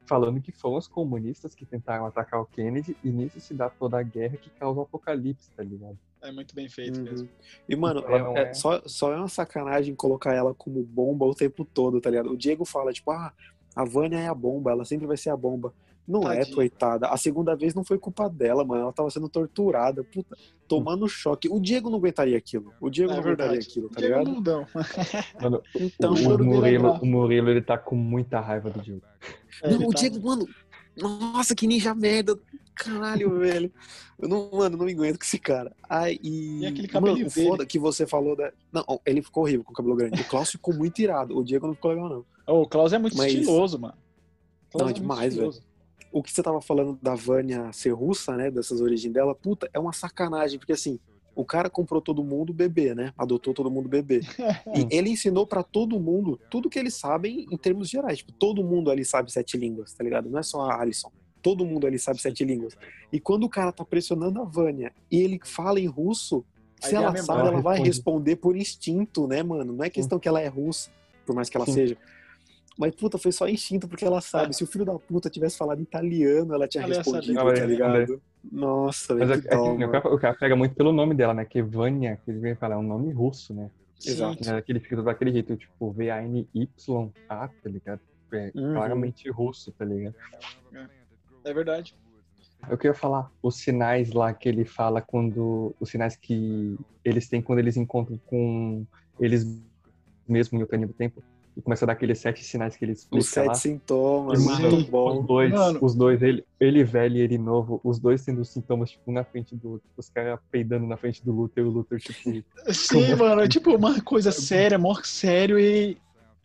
falando que foram os comunistas que tentaram atacar o Kennedy, e nisso se dá toda a guerra que causa o apocalipse, tá ligado? É muito bem feito Uhum. mesmo. E, mano, Ela não é- é- Só, só é uma sacanagem colocar ela como bomba o tempo todo, tá ligado? O Diego fala, tipo, ah, a Vânia é a bomba, ela sempre vai ser a bomba. Não é, Tadinha. coitada. A segunda vez não foi culpa dela, mano. Ela tava sendo torturada, puta, tomando choque. O Diego não aguentaria aquilo. O Diego É não verdade. aguentaria aquilo, tá Diego ligado? Mano, Então, o, dele é Murilo, o Murilo, ele tá com muita raiva do Diego. É, não, o tá- Diego, mano, nossa, que ninja merda. Caralho, velho. Eu não, mano, não me aguento com esse cara. Ai, e. E aquele mano, cabelinho o foda dele. que você falou da. Não, ele ficou horrível com o cabelo grande. O Klaus ficou muito irado. O Diego não ficou legal, não. Ô, o Klaus é muito Mas- estiloso, mano. O Klaus Não, é demais, estiloso. O que você tava falando da Vânia ser russa, né? Dessas origens dela, puta, é uma sacanagem, porque assim, o cara comprou todo mundo bebê, né? Adotou todo mundo bebê. e ele ensinou pra todo mundo tudo que eles sabem em termos gerais. Tipo, todo mundo ali sabe sete línguas, tá ligado? Não é só a Alison. Todo mundo ali sabe sete línguas. E quando o cara tá pressionando a Vânia e ele fala em russo, Aí se vem a ela sabe, ela vai responde. responder por instinto, né, mano? Não é questão que ela é russa, por mais que ela Sim. seja. Mas, puta, foi só instinto porque ela sabe. Se o filho da puta tivesse falado italiano, ela tinha Ela respondido, saber. tá ligado? Nossa, Mas é, velho, é dó, o, mano. cara, o cara pega muito pelo nome dela, né? Que Vânia, que ele vem falar, é um nome russo, né? Exato. Né, Que ele fica daquele jeito, tipo, V-A-N-Y-A, tá ligado? É Uhum. claramente russo, tá ligado? É verdade. Eu queria falar os sinais lá que ele fala quando. Os sinais que eles têm quando eles encontram com eles mesmos em outro do tempo. E começa a dar aqueles sete sinais que ele Os explica sete lá. sintomas, muito bom. os dois, Mano. os dois, ele, ele velho e ele novo, os dois tendo os sintomas, tipo, um na frente do outro. Os caras peidando na frente do Luther e o Luther, tipo. Sim, mano, é tipo uma coisa séria, mó sério e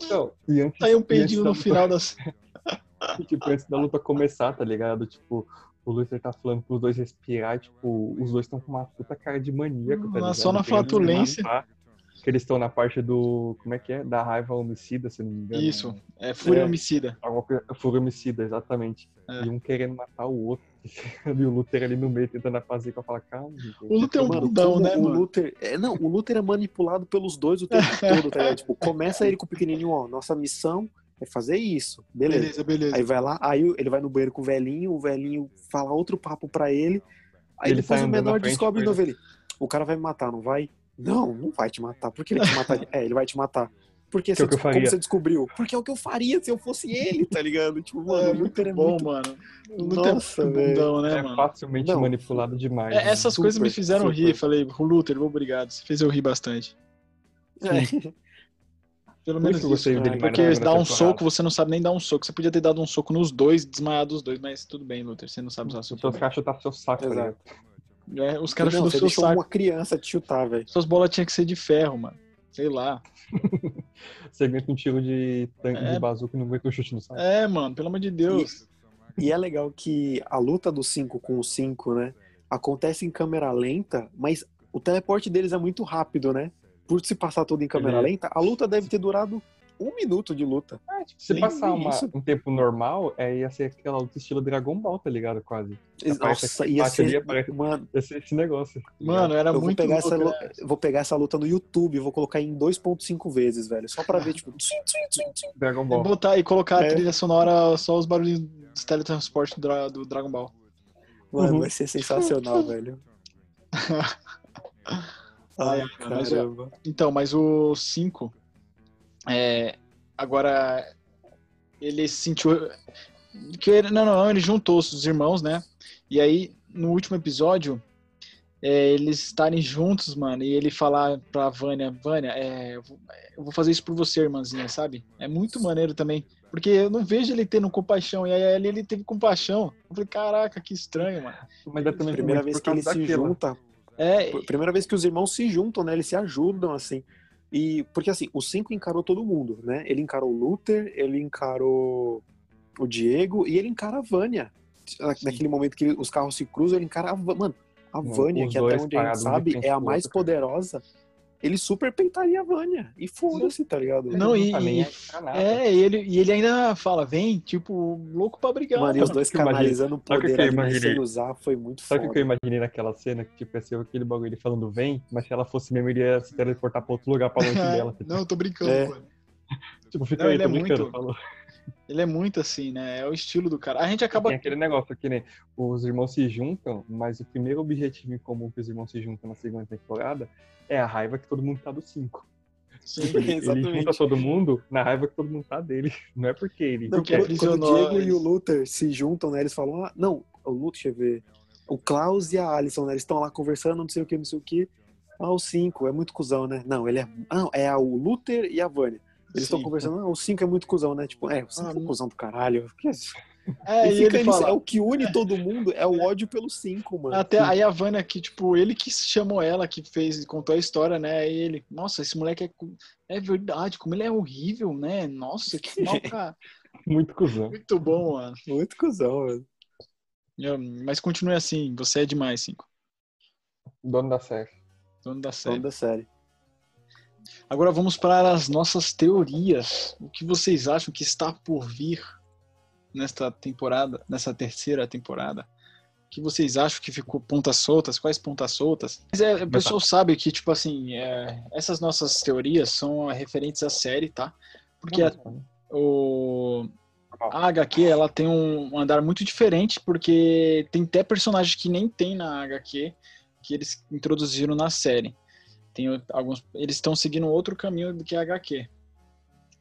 Não, e antes, aí um peidinho no luta- final das. Tipo, antes da luta começar, tá ligado? Tipo, o Luther tá falando pros dois respirar, tipo, os dois estão com uma puta cara de maníaco, tá ligado? só na Querendo flatulência. Que eles estão na parte do. Como é que é? Da raiva homicida, se não me engano. Isso, é fúria É. homicida. Fúria homicida, exatamente. É. E um querendo matar o outro. e o Luther ali no meio tentando fazer pra falar, calma. gente." O Luther é um bundão, né, o mano? Luther. É, não, o Luther é manipulado pelos dois o tempo todo, tá ligado? Tipo, começa ele com o pequenininho, ó, nossa missão é fazer isso. Beleza. Beleza, beleza. Aí vai lá, aí ele vai no banheiro com o velhinho, o velhinho fala outro papo pra ele. Aí Ele depois o menor descobre de com novo ele. O cara vai me matar, não vai? Não, não vai te matar. Por que ele te mataria? é, ele vai te matar. Porque Que é o que eu como faria. você descobriu? Porque é o que eu faria se eu fosse ele, tá ligado? Tipo, mano, é o Luther é muito bom, muito. mano. O Luther Nossa, é bundão, né, É mano? facilmente Não. manipulado demais. É, né? essas coisas me Super, fizeram super. rir. Falei, o Luther, obrigado. Você fez eu rir bastante. É. Pelo menos isso que eu isso. gostei né? dele mais Porque dar um temporada. soco, você não sabe nem dar um soco. Você podia ter dado um soco nos dois, desmaiado os dois, mas tudo bem, Luther. Você não sabe usar soco. Então os caras chutar seu saco, tá Exato. É, os caras não, chutam você seu saco. uma criança te chutar, velho. Suas bolas tinham que ser de ferro, mano. Sei lá. Você aguenta um tiro de tanque É. de bazuca e não aguenta um chute no saco. É, mano, pelo amor de Deus. E é legal que a luta do 5 com o 5, né? Acontece em câmera lenta, mas o teleporte deles é muito rápido, né? Por se passar tudo em câmera Ele- lenta, a luta deve ter durado um minuto de luta. Se Nem passar vi uma- um tempo normal, é, ia ser aquela luta estilo Dragon Ball, tá ligado? Quase. Nossa, ia bate ali, ser. aparece- Mano, Ia ser esse negócio. tá? Mano, era eu vou muito pegar, essa, louco, lu- né? vou pegar essa luta no YouTube e vou colocar em 2.5 vezes, velho. Só pra ver, tipo, tsim, tsim, tsim. Dragon E Ball. botar e colocar a É. trilha sonora, só os barulhos dos teletransportes do, do Dragon Ball. Mano, Uhum. vai ser sensacional, velho. Ai, é- caramba. Então, mas o 5. É, agora. Ele sentiu. Que ele, não, não, não, ele juntou os irmãos, né? E aí, no último episódio, é, eles estarem juntos, mano, e ele falar pra Vânia: Vânia, é, eu vou- fazer isso por você, irmãzinha, sabe? É muito maneiro também. Porque eu não vejo ele tendo compaixão. E aí ali ele teve compaixão. Eu falei, caraca, que estranho, mano. Mas é também Primeira vez por que ele se junta, É, Primeira vez que os irmãos se juntam, né? Eles se ajudam, assim. E porque assim, o cinco encarou todo mundo, né? Ele encarou o Luther, ele encarou o Diego e ele encara a Vânia. Naquele momento que os carros se cruzam, ele encara a Vânia. Mano, a Vânia, que dois até onde a gente sabe é a mais cara. Ele super peitaria a Vânia. E foda-se, tá ligado? Não, Ele e- e- nada. é, e ele, e ele ainda fala, vem, tipo, louco pra brigar. Mano, e os dois canalizando o Sabe poder que ali, sem usar, foi muito Sabe o que foda. eu imaginei naquela cena? Que tipo, ia ser aquele bagulho ele falando vem, mas se ela fosse mesmo, ele ia se teleportar pra outro lugar pra longe dela. Não, eu tô brincando, É. mano. Tipo, fica Não, aí, ele tô é brincando. muito- Falou. Ele é muito assim, né? É o estilo do cara. A gente acaba. Tem aquele negócio que nem os irmãos se juntam, mas o primeiro objetivo em comum que os irmãos se juntam na segunda temporada é a raiva que todo mundo tá do 5. Sim, Ele Exatamente. junta todo mundo na raiva que todo mundo tá dele. Não é porque ele Não, quer. quando, quando o Diego e o Luther se juntam, né? Eles falam, ah, não, o Luther, deixa eu ver. O Klaus e a Alison, né? Eles estão lá conversando, não sei o que, não sei o que. Ah, o 5 é muito cuzão, né? Não, ele é. Ah, não, é o Luther e a Vânia. Eles estão conversando, ah, o 5 é muito cuzão, né? Tipo, é, o 5 Ah, é um cuzão do caralho. Que- É, e e fica ele fala, é o que une todo mundo, é o ódio pelo 5, mano. Até aí a Vânia que, tipo, ele que chamou ela, que fez, contou a história, né? Aí ele, nossa, esse moleque é, é verdade, como ele é horrível, né? Nossa, que mal, cara. Muito cuzão. Muito bom, mano. Muito cuzão, mano. Eu- Mas continue assim, você é demais, cinco. Dono da série. Dono da série. da série. Agora vamos para as nossas teorias. O que vocês acham que está por vir nesta temporada, nessa terceira temporada? O que vocês acham que ficou pontas soltas? Quais pontas soltas? Mas é, o pessoal sabe que, tipo assim, é, essas nossas teorias são referentes à série, tá? Porque a, o, a HQ ela tem um andar muito diferente, porque tem até personagens que nem tem na HQ que eles introduziram na série. Tem alguns, eles estão seguindo outro caminho do que a HQ.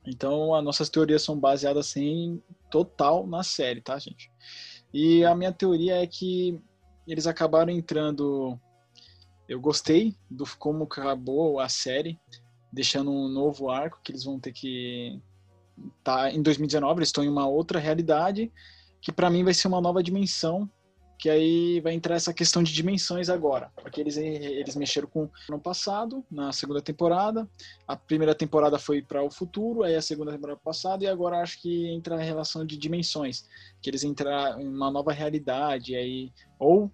Então, as nossas teorias são baseadas assim, total na série, tá, gente? E a minha teoria é que eles acabaram entrando. Eu gostei do como acabou a série, deixando um novo arco que eles vão ter que tá em 2019 eles estão em uma outra realidade que para mim vai ser uma nova dimensão que aí vai entrar essa questão de dimensões agora porque eles eles mexeram com no passado na segunda temporada a primeira temporada foi para o futuro aí a segunda temporada passada e agora acho que entra a relação de dimensões que eles entrar em uma nova realidade aí ou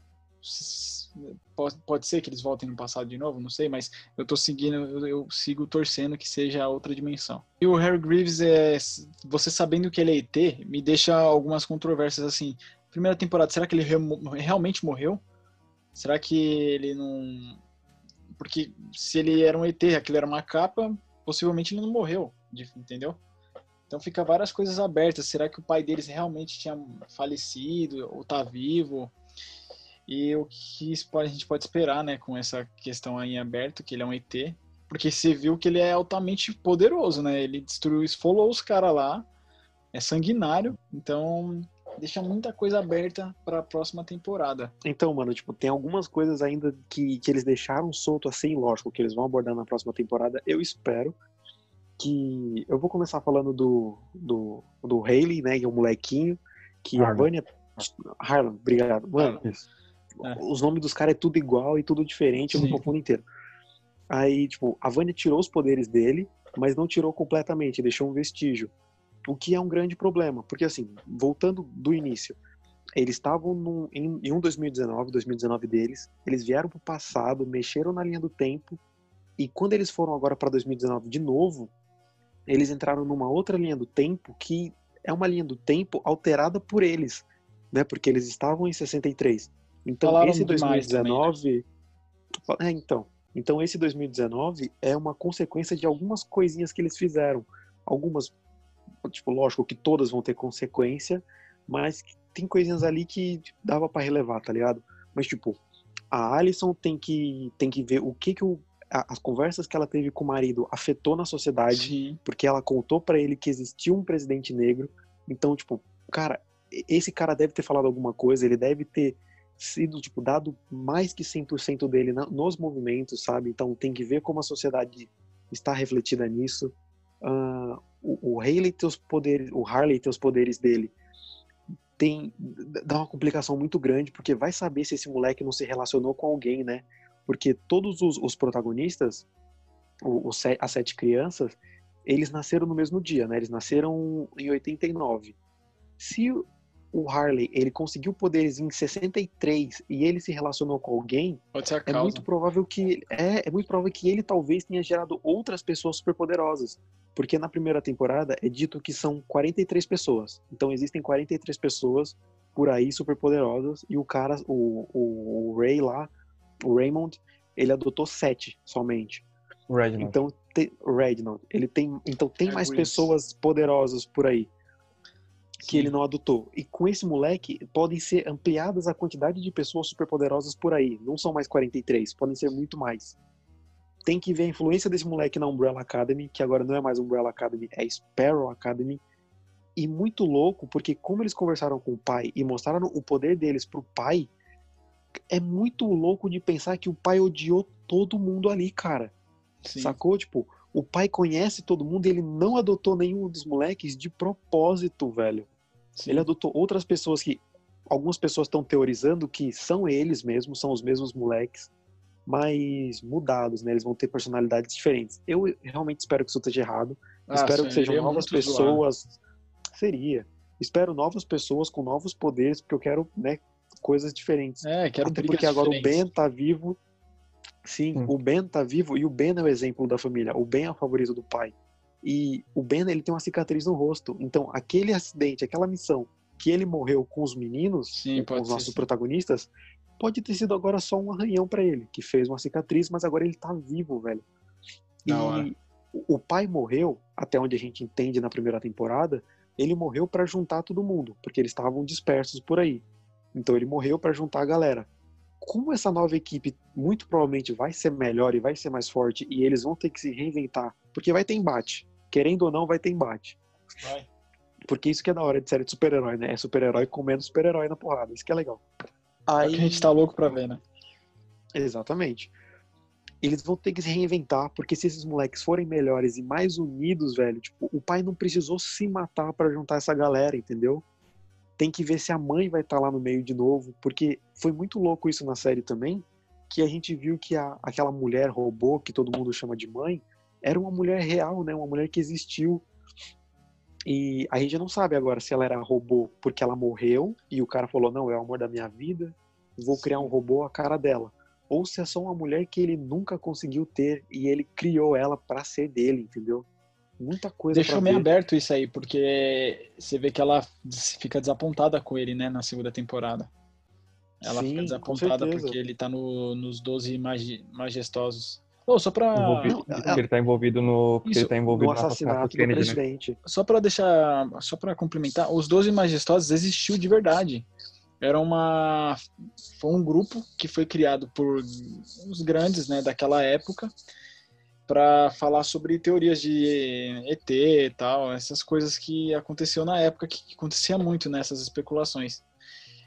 pode, pode ser que eles voltem no passado de novo não sei mas eu tô seguindo eu, eu sigo torcendo que seja outra dimensão. E o Harry Greaves é você sabendo que ele é ET me deixa algumas controvérsias assim primeira temporada será que ele realmente morreu? Será que ele não porque se ele era um ET aquilo era uma capa possivelmente ele não morreu de- entendeu? Então fica várias coisas abertas será que o pai deles realmente tinha falecido ou tá vivo? E o que a gente pode esperar, né, com essa questão aí em aberto, que ele é um ET, porque você viu que ele é altamente poderoso, né? Ele destruiu, esfolou os caras lá, é sanguinário, então deixa muita coisa aberta para a próxima temporada. Então, mano, tipo, tem algumas coisas ainda que, que eles deixaram solto assim, lógico, que eles vão abordar na próxima temporada. Eu espero que. Eu vou começar falando do, do, do Haley, né? Que é um molequinho. Que a Harlan. Vânia. Harlan, obrigado. Mano. É. os nomes dos caras é tudo igual e tudo diferente, eu me Sim. confundo inteiro. Aí, tipo, a Vânia tirou os poderes dele, mas não tirou completamente, deixou um vestígio. O que é um grande problema, porque assim, voltando do início, eles estavam num- em, em um 2019, 2019 deles, eles vieram pro passado, mexeram na linha do tempo, e quando eles foram agora para 2019 de novo, eles entraram numa outra linha do tempo que é uma linha do tempo alterada por eles, né? Porque eles estavam em 63. Então Falaram esse demais também, né? 2019, é, então, então esse 2019 é uma consequência de algumas coisinhas que eles fizeram, algumas, tipo, lógico que todas vão ter consequência, mas tem coisinhas ali que dava pra relevar, tá ligado? Mas tipo, a Alison tem que tem que ver o que que o, a- as conversas que ela teve com o marido afetou na sociedade Sim. porque ela contou pra ele que existia um presidente negro. Então, tipo, cara, esse cara deve ter falado alguma coisa, ele deve ter sido, tipo, dado mais que 100% dele na- nos movimentos, sabe? Então, tem que ver como a sociedade está refletida nisso. O, o Haley tem os poderes, o Harley tem os poderes dele. Tem, dá uma complicação muito grande, porque vai saber se esse moleque não se relacionou com alguém, né? Porque todos os, os protagonistas, o, o as sete crianças, eles nasceram no mesmo dia, né? Eles nasceram em 89. Se o- Harley, ele conseguiu poderes em 63 e ele se relacionou com alguém, é muito provável que é, é muito provável que ele talvez tenha gerado outras pessoas superpoderosas, porque na primeira temporada é dito que são 43 pessoas. Então existem 43 pessoas por aí superpoderosas e o cara, o, o, o Ray lá, o Raymond, ele adotou sete somente. O Reginald. Então, tem, Reginald, ele tem, então tem É mais pessoas poderosas por aí que Sim. ele não adotou. E com esse moleque, podem ser ampliadas a quantidade de pessoas superpoderosas por aí. Não são mais 43, podem ser muito mais. Tem que ver a influência desse moleque na Umbrella Academy, que agora não é mais Umbrella Academy, é Sparrow Academy. E muito louco, porque como eles conversaram com o pai e mostraram o poder deles pro pai, é muito louco de pensar que o pai odiou todo mundo ali, cara. Sim. Sacou? Tipo, o pai conhece todo mundo e ele não adotou nenhum dos moleques de propósito, velho. Sim. Ele adotou outras pessoas que. Algumas pessoas estão teorizando que são eles mesmos, são os mesmos moleques, mas mudados, né? Eles vão ter personalidades diferentes. Eu realmente espero que isso esteja errado. Ah, espero sim, que sejam seria novas muito zoado. pessoas. Seria. Espero novas pessoas com novos poderes, porque eu quero, né, coisas diferentes. É, quero Até porque agora o diferentes. Ben tá vivo. Sim, Sim. o Ben tá vivo e o Ben é o exemplo da família. O Ben é o favorito do pai. E o Ben, ele tem uma cicatriz no rosto. Então, aquele acidente, aquela missão que ele morreu com os meninos, Sim, com os ser, nossos sim. protagonistas, pode ter sido agora só um arranhão pra ele, que fez uma cicatriz, mas agora ele tá vivo, velho. Da hora. E o o pai morreu, até onde a gente entende na primeira temporada, ele morreu pra juntar todo mundo, porque eles estavam dispersos por aí. Então ele morreu pra juntar a galera. Como essa nova equipe muito provavelmente vai ser melhor e vai ser mais forte e eles vão ter que se reinventar, porque vai ter embate. Querendo ou não, vai ter embate. Vai. Porque isso que é da hora de série de super-herói, né? É super-herói comendo super-herói na porrada. Isso que é legal. É Aí, que a gente tá louco pra ver, né? Exatamente. Eles vão ter que se reinventar, porque se esses moleques forem melhores e mais unidos, velho, tipo, o pai não precisou se matar pra juntar essa galera, entendeu? Tem que ver se a mãe vai estar lá no meio de novo, porque foi muito louco isso na série também, que a gente viu que a, aquela mulher robô, que todo mundo chama de mãe, era uma mulher real, né? Uma mulher que existiu. E a gente não sabe agora se ela era robô porque ela morreu e o cara falou: não, é o amor da minha vida, vou criar um robô a cara dela. Ou se é só uma mulher que ele nunca conseguiu ter e ele criou ela pra ser dele, entendeu? Muita coisa Deixou meio aberto isso aí, porque você vê que ela fica desapontada com ele, né, na segunda temporada. Ela Sim, fica desapontada porque ele tá no- nos 12 magi- majestosos. Só Envolvido, não, porque ele tá envolvido no. Isso, ele tá envolvido No assassinato assassinato do Kennedy, né? presidente. só pra deixar, só para complementar, os 12 majestosos existiu de verdade. Era uma foi um grupo que foi criado por os grandes, né, daquela época para falar sobre teorias de ET e tal, essas coisas que aconteceu na época que, que acontecia muito nessas especulações.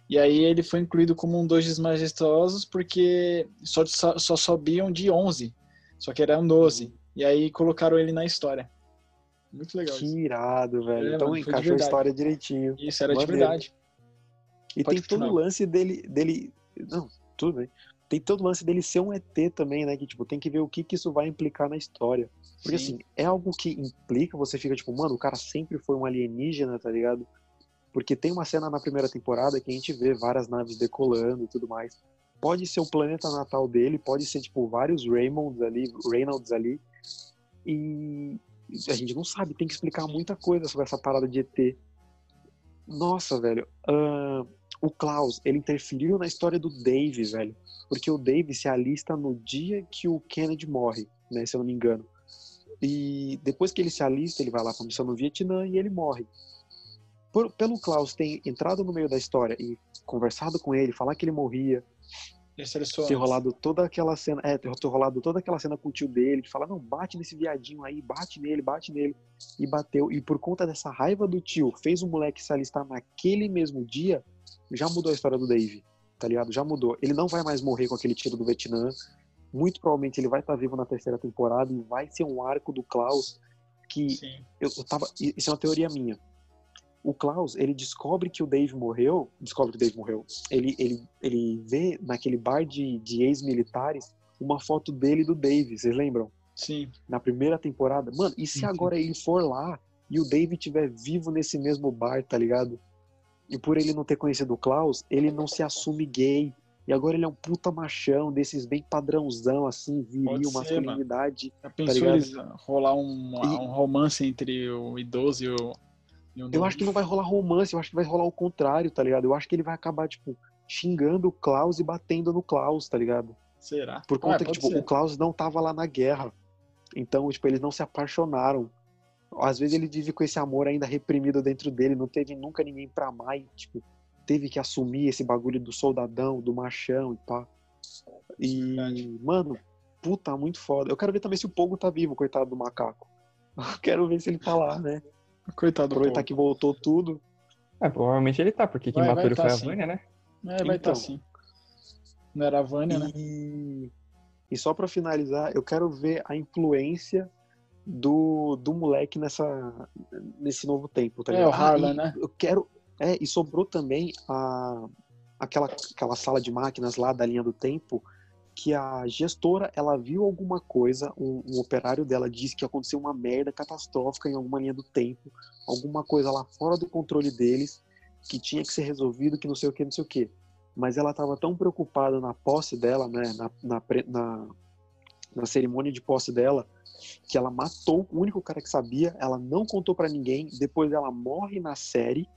E aí ele foi incluído como um dos majestosos porque só, só, só sobiam de 11, só que eram 12. E aí colocaram ele na história. Muito legal Que isso. irado, velho. É, então mano, encaixou a história direitinho. Isso era de verdade. E Pode tem todo o continuar. lance dele, dele. Não, tudo bem. Tem todo o lance dele ser um ET também, né? Que tipo, tem que ver o que, que isso vai implicar na história. Porque Sim. assim, é algo que implica, você fica tipo, mano, o cara sempre foi um alienígena, tá ligado? Porque tem uma cena na primeira temporada que a gente vê várias naves decolando e tudo mais. Pode ser o planeta natal dele, pode ser, tipo, vários Raymonds ali, Reynolds ali. E a gente não sabe, tem que explicar muita coisa sobre essa parada de ET. Nossa, velho. ah, o Klaus, ele interferiu na história do Dave, velho. Porque o Dave se alista no dia que o Kennedy morre, né? Se eu não me engano. E depois que ele se alista, ele vai lá pra missão no Vietnã e ele morre. Por- pelo Klaus ter entrado no meio da história e conversado com ele, falar que ele morria, ter rolado toda aquela cena, é, ter rolado toda aquela cena com o tio dele, de falar, não, bate nesse viadinho aí, bate nele, bate nele, e bateu. E por conta dessa raiva do tio, fez o moleque se alistar naquele mesmo dia, já mudou a história do Dave, tá ligado? Já mudou. Ele não vai mais morrer com aquele tiro do Vietnã, muito provavelmente ele vai estar vivo na terceira temporada e vai ser um arco do Klaus que eu, eu tava. Isso é uma teoria minha. O Klaus, ele descobre que o Dave morreu. Descobre que o Dave morreu. Ele, ele, ele vê naquele bar de, de ex-militares uma foto dele e do Dave, vocês lembram? Sim. Na primeira temporada. Mano, e se Sim, sim. agora ele for lá e o Dave estiver vivo nesse mesmo bar, tá ligado? E por ele não ter conhecido o Klaus, ele não se assume gay. E agora ele é um puta machão, desses bem padrãozão, assim, viril, ser, masculinidade. Já pensou ligado? eles rolar um, E- um romance entre o idoso e o. Eu novo? acho que não vai rolar romance, eu acho que vai rolar o contrário, tá ligado? Eu acho que ele vai acabar, tipo, xingando o Klaus e batendo no Klaus, tá ligado? Será? Por conta Ah, que, tipo, ser. o Klaus não tava lá na guerra. Então, tipo, eles não se apaixonaram. Às vezes ele vive com esse amor ainda reprimido dentro dele, não teve nunca ninguém pra amar e, tipo, teve que assumir esse bagulho do soldadão, do machão e pá. E, Verdade. mano, puta, muito foda. Eu quero ver também se o Pogo tá vivo, coitado do macaco. Eu quero ver se ele tá lá, né? Coitado do Aproveitar povo. que voltou tudo. É, provavelmente ele tá, porque quem Vai- matou vai ele tá foi a. Vânia, né? É, vai estar Então. sim. Não era a Vânia, né? E, e só pra finalizar, eu quero ver a influência do, do moleque nessa, nesse novo tempo, tá É, ligado? o Harlan, e né? Eu quero. É, e sobrou também a, aquela, aquela sala de máquinas lá da linha do tempo que a gestora ela viu alguma coisa, um, um operário dela disse que aconteceu uma merda catastrófica em alguma linha do tempo, alguma coisa lá fora do controle deles que tinha que ser resolvido, que não sei o que, não sei o que. Mas ela estava tão preocupada na posse dela, né, na, na, na, na cerimônia de posse dela, que ela matou o único cara que sabia, ela não contou pra ninguém, depois ela morre na série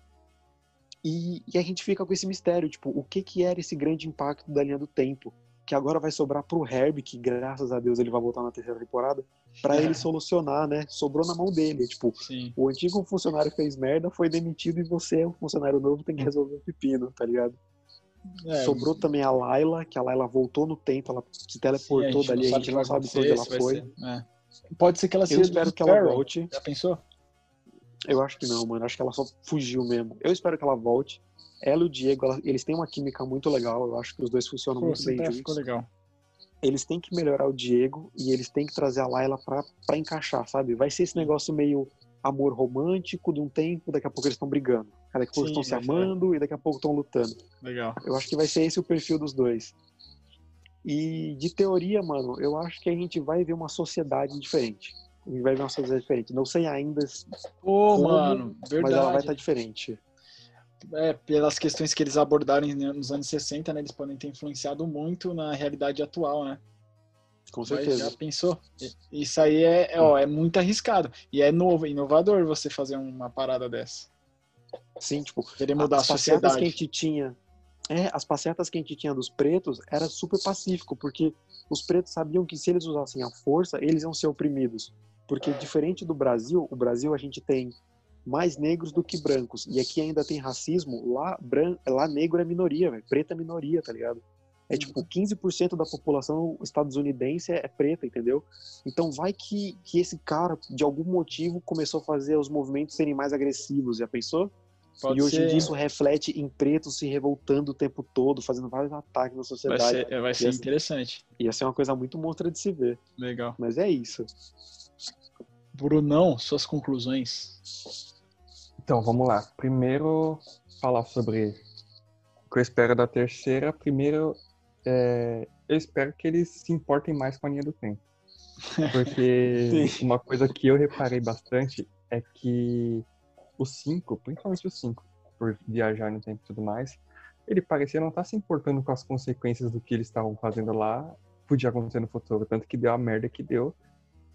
e, e a gente fica com esse mistério, tipo, o que que era esse grande impacto da linha do tempo? Que agora vai sobrar pro Herb, que graças a Deus ele vai voltar na terceira temporada, pra ele solucionar, né? Sobrou na mão dele, tipo, Sim. o antigo funcionário fez merda, foi demitido e você, o funcionário novo, tem que resolver o pepino, tá ligado? É, Sobrou também a Layla, que a Layla voltou no tempo, ela se sim, teleportou dali, a gente não sabe onde ela foi. ser- é. Pode ser que ela Eu seja espero do que ela volte. Já pensou? Eu acho que não, mano. Acho que ela só fugiu mesmo. Eu espero que ela volte. Ela e o Diego, ela- eles têm uma química muito legal. Eu acho que os dois funcionam Pô, muito bem juntos. ficou legal. Eles têm que melhorar o Diego e eles têm que trazer a Layla pra, pra encaixar, sabe? Vai ser esse negócio meio amor romântico de um tempo, daqui a pouco eles estão brigando. Daqui a pouco estão se ser. amando e daqui a pouco estão lutando. Legal. Eu acho que vai ser esse o perfil dos dois. E de teoria, mano, eu acho que a gente vai ver uma sociedade diferente. A gente vai ver uma sociedade diferente. Não sei ainda, Pô, Como, mano, mas ela vai verdade. estar diferente. É, pelas questões que eles abordaram nos anos 60, né? Eles podem ter influenciado muito na realidade atual, né? Com Mas certeza. já pensou? Isso aí é, é, ó, é muito arriscado. E é novo, inovador você fazer uma parada dessa. Sim, tipo, Querer mudar a as passeatas sociedade. que a gente tinha. É, as passeatas que a gente tinha dos pretos era super pacífico, porque os pretos sabiam que se eles usassem a força, eles iam ser oprimidos. Porque diferente do Brasil, o Brasil a gente tem mais negros do que brancos. E aqui ainda tem racismo, lá, bran... lá negro é minoria, velho. Preto é minoria, tá ligado? É tipo, 15% da população estadunidense é preta, entendeu? Então vai que, que esse cara, de algum motivo, começou a fazer os movimentos serem mais agressivos, já pensou? Pode e hoje em ser, dia isso reflete em pretos se revoltando o tempo todo, fazendo vários ataques na vai sociedade. ser, vai ser Ia ser- interessante. Ia ser uma coisa muito monstra de se ver. Legal. Mas é isso. Brunão, suas conclusões. Então, vamos lá. Primeiro, falar sobre o que eu espero da terceira. Primeiro, é, eu espero que eles se importem mais com a linha do tempo. Porque uma coisa que eu reparei bastante é que os cinco, principalmente os cinco, por viajar no tempo e tudo mais, ele parecia não estar se importando com as consequências do que eles estavam fazendo lá, podia acontecer no futuro. Tanto que deu a merda que deu.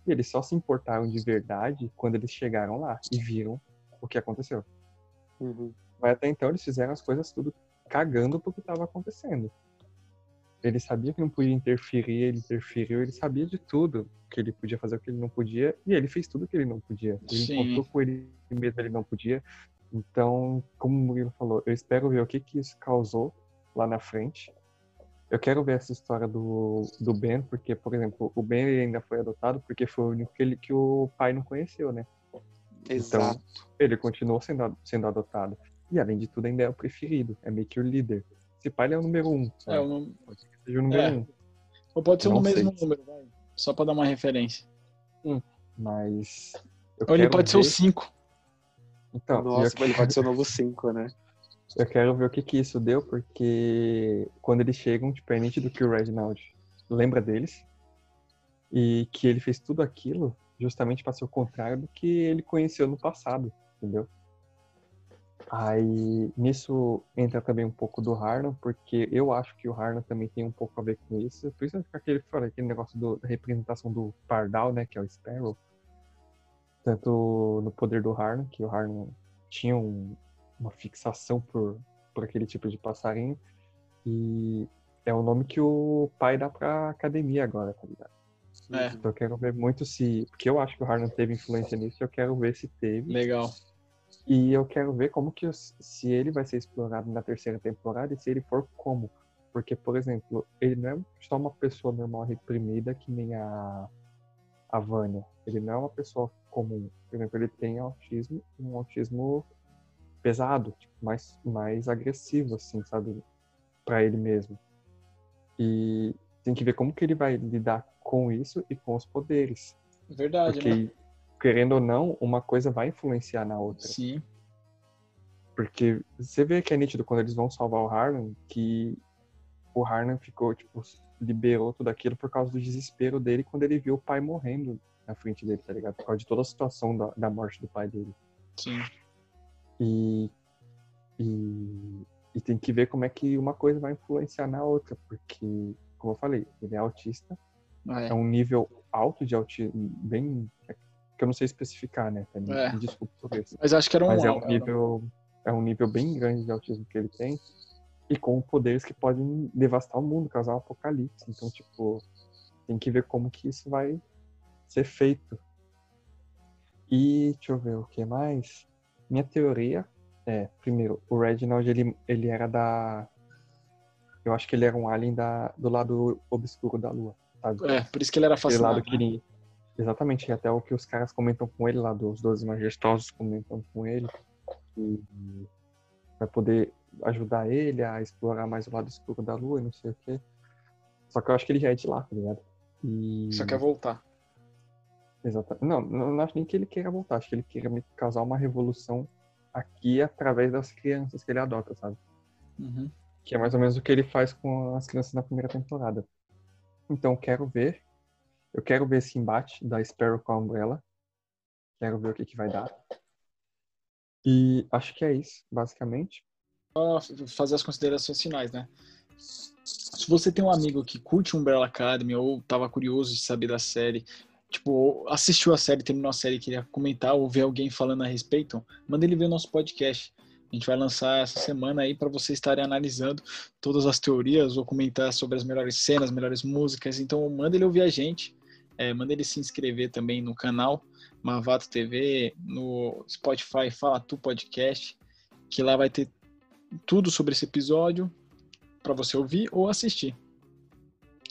E eles só se importaram de verdade quando eles chegaram lá e viram o que aconteceu. Uhum. Mas até então eles fizeram as coisas tudo cagando pro que estava acontecendo. Ele sabia que não podia interferir, ele interferiu, ele sabia de tudo que ele podia fazer, o que ele não podia, e ele fez tudo que ele não podia. Ele Sim. encontrou com ele mesmo, ele não podia. Então, como o Murilo falou, eu espero ver o que, que isso causou lá na frente. Eu quero ver essa história do, do Ben, porque, por exemplo, o Ben ainda foi adotado porque foi o único que, ele, que o pai não conheceu, né? Exato. ele continuou sendo, sendo adotado. E além de tudo, ainda é o preferido. É meio que o líder. Esse pai ele é o número um. É, sabe? o num- Pode ser que seja o número É. um. Ou pode ser no mesmo número, vai. Só pra dar uma referência. Mas. eu Ou ele quero pode ser o ver- 5. Então, Nossa, eu, ele pode ser o novo 5, né? eu quero ver o que, que isso deu, porque quando eles chegam, tipo, é nítido que o Reginald lembra deles. E que ele fez tudo aquilo justamente para ser o contrário do que ele conheceu no passado, entendeu? Aí nisso entra também um pouco do Harlan, porque eu acho que o Harlan também tem um pouco a ver com isso. Principalmente com aquele, fora, aquele negócio do- da representação do Pardal, né, que é o Sparrow. Tanto no poder do Harlan, que o Harlan tinha um- uma fixação por, por aquele tipo de passarinho. E é o nome que o pai dá pra academia agora, tá ligado? É. Então eu quero ver muito se. Porque eu acho que o Harlan teve influência nisso, eu quero ver se teve. Legal. E eu quero ver como que se ele vai ser explorado na terceira temporada e se ele for como. Porque, por exemplo, ele não é só uma pessoa normal reprimida que nem a, a Vânia. Ele não é uma pessoa comum. Por exemplo, ele tem autismo, um autismo pesado, tipo, mais, mais agressivo, assim, sabe? Para ele mesmo. E tem que ver como que ele vai lidar com isso e com os poderes. Verdade, Porque, né? querendo ou não, uma coisa vai influenciar na outra. Sim. Porque você vê que é nítido quando eles vão salvar o Harlan, que o Harlan ficou, tipo, liberou tudo aquilo por causa do desespero dele quando ele viu o pai morrendo na frente dele, tá ligado? Por causa de toda a situação da, da morte do pai dele. Sim. E, e, e tem que ver como é que uma coisa vai influenciar na outra, porque, como eu falei, ele é autista, É. é um nível alto de autismo, bem. que eu não sei especificar, né? Também. É. Me desculpe por isso. Mas acho que era um. Mas é um nível, é um nível bem grande de autismo que ele tem e com poderes que podem devastar o mundo, causar um apocalipse. Então, tipo, tem que ver como que isso vai ser feito. E deixa eu ver o que mais. Minha teoria é, primeiro, o Reginald ele, ele era da eu acho que ele era um alien da, do lado obscuro da Lua, sabe? É, por isso que ele era fascinado. que ele, exatamente, e até o que os caras comentam com ele lá, dos Doze Majestosos comentam com ele, que vai poder ajudar ele a explorar mais o lado escuro da Lua e não sei o quê. Só que eu acho que ele já é de lá, tá ligado? E... Só quer voltar. Exatamente. Não, não, acho nem que ele queira voltar, acho que ele queira causar uma revolução aqui através das crianças que ele adota, sabe? Uhum. Que é mais ou menos o que ele faz com as crianças na primeira temporada. Então, quero ver. Eu quero ver esse embate da Sparrow com a Umbrella. Quero ver o que, que vai dar. E acho que é isso, basicamente. Fazer as considerações finais, né? Se você tem um amigo que curte Umbrella Academy ou tava curioso de saber da série, tipo, assistiu a série, terminou a série queria comentar ou ver alguém falando a respeito, manda ele ver o nosso podcast. A gente vai lançar essa semana aí para vocês estarem analisando todas as teorias ou comentar sobre as melhores cenas, melhores músicas. Então, manda ele ouvir a gente. É, manda ele se inscrever também no canal Mavato TV, no Spotify Fala Tu Podcast, que lá vai ter tudo sobre esse episódio para você ouvir ou assistir.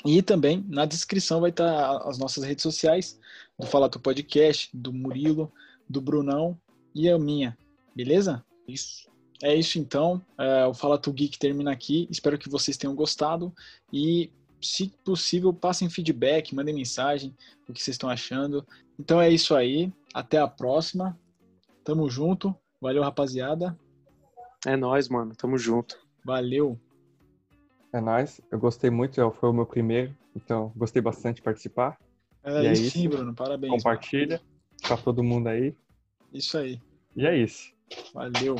E também na descrição vai estar as nossas redes sociais do Fala Tu Podcast, do Murilo, do Brunão e a minha, beleza? Isso. É isso então. É, o Fala Tu Geek termina aqui. Espero que vocês tenham gostado e, se possível, passem feedback, mandem mensagem o que vocês estão achando. Então é isso aí. Até a próxima. Tamo junto. Valeu, rapaziada. É nóis, mano. Tamo junto. Valeu. É nóis. Eu gostei muito, é, foi o meu primeiro. Então, gostei bastante de participar. É, E é isso isso. sim, Bruno. Parabéns. Compartilha pra todo mundo aí. Isso aí. E é isso. Valeu.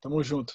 Tamo junto.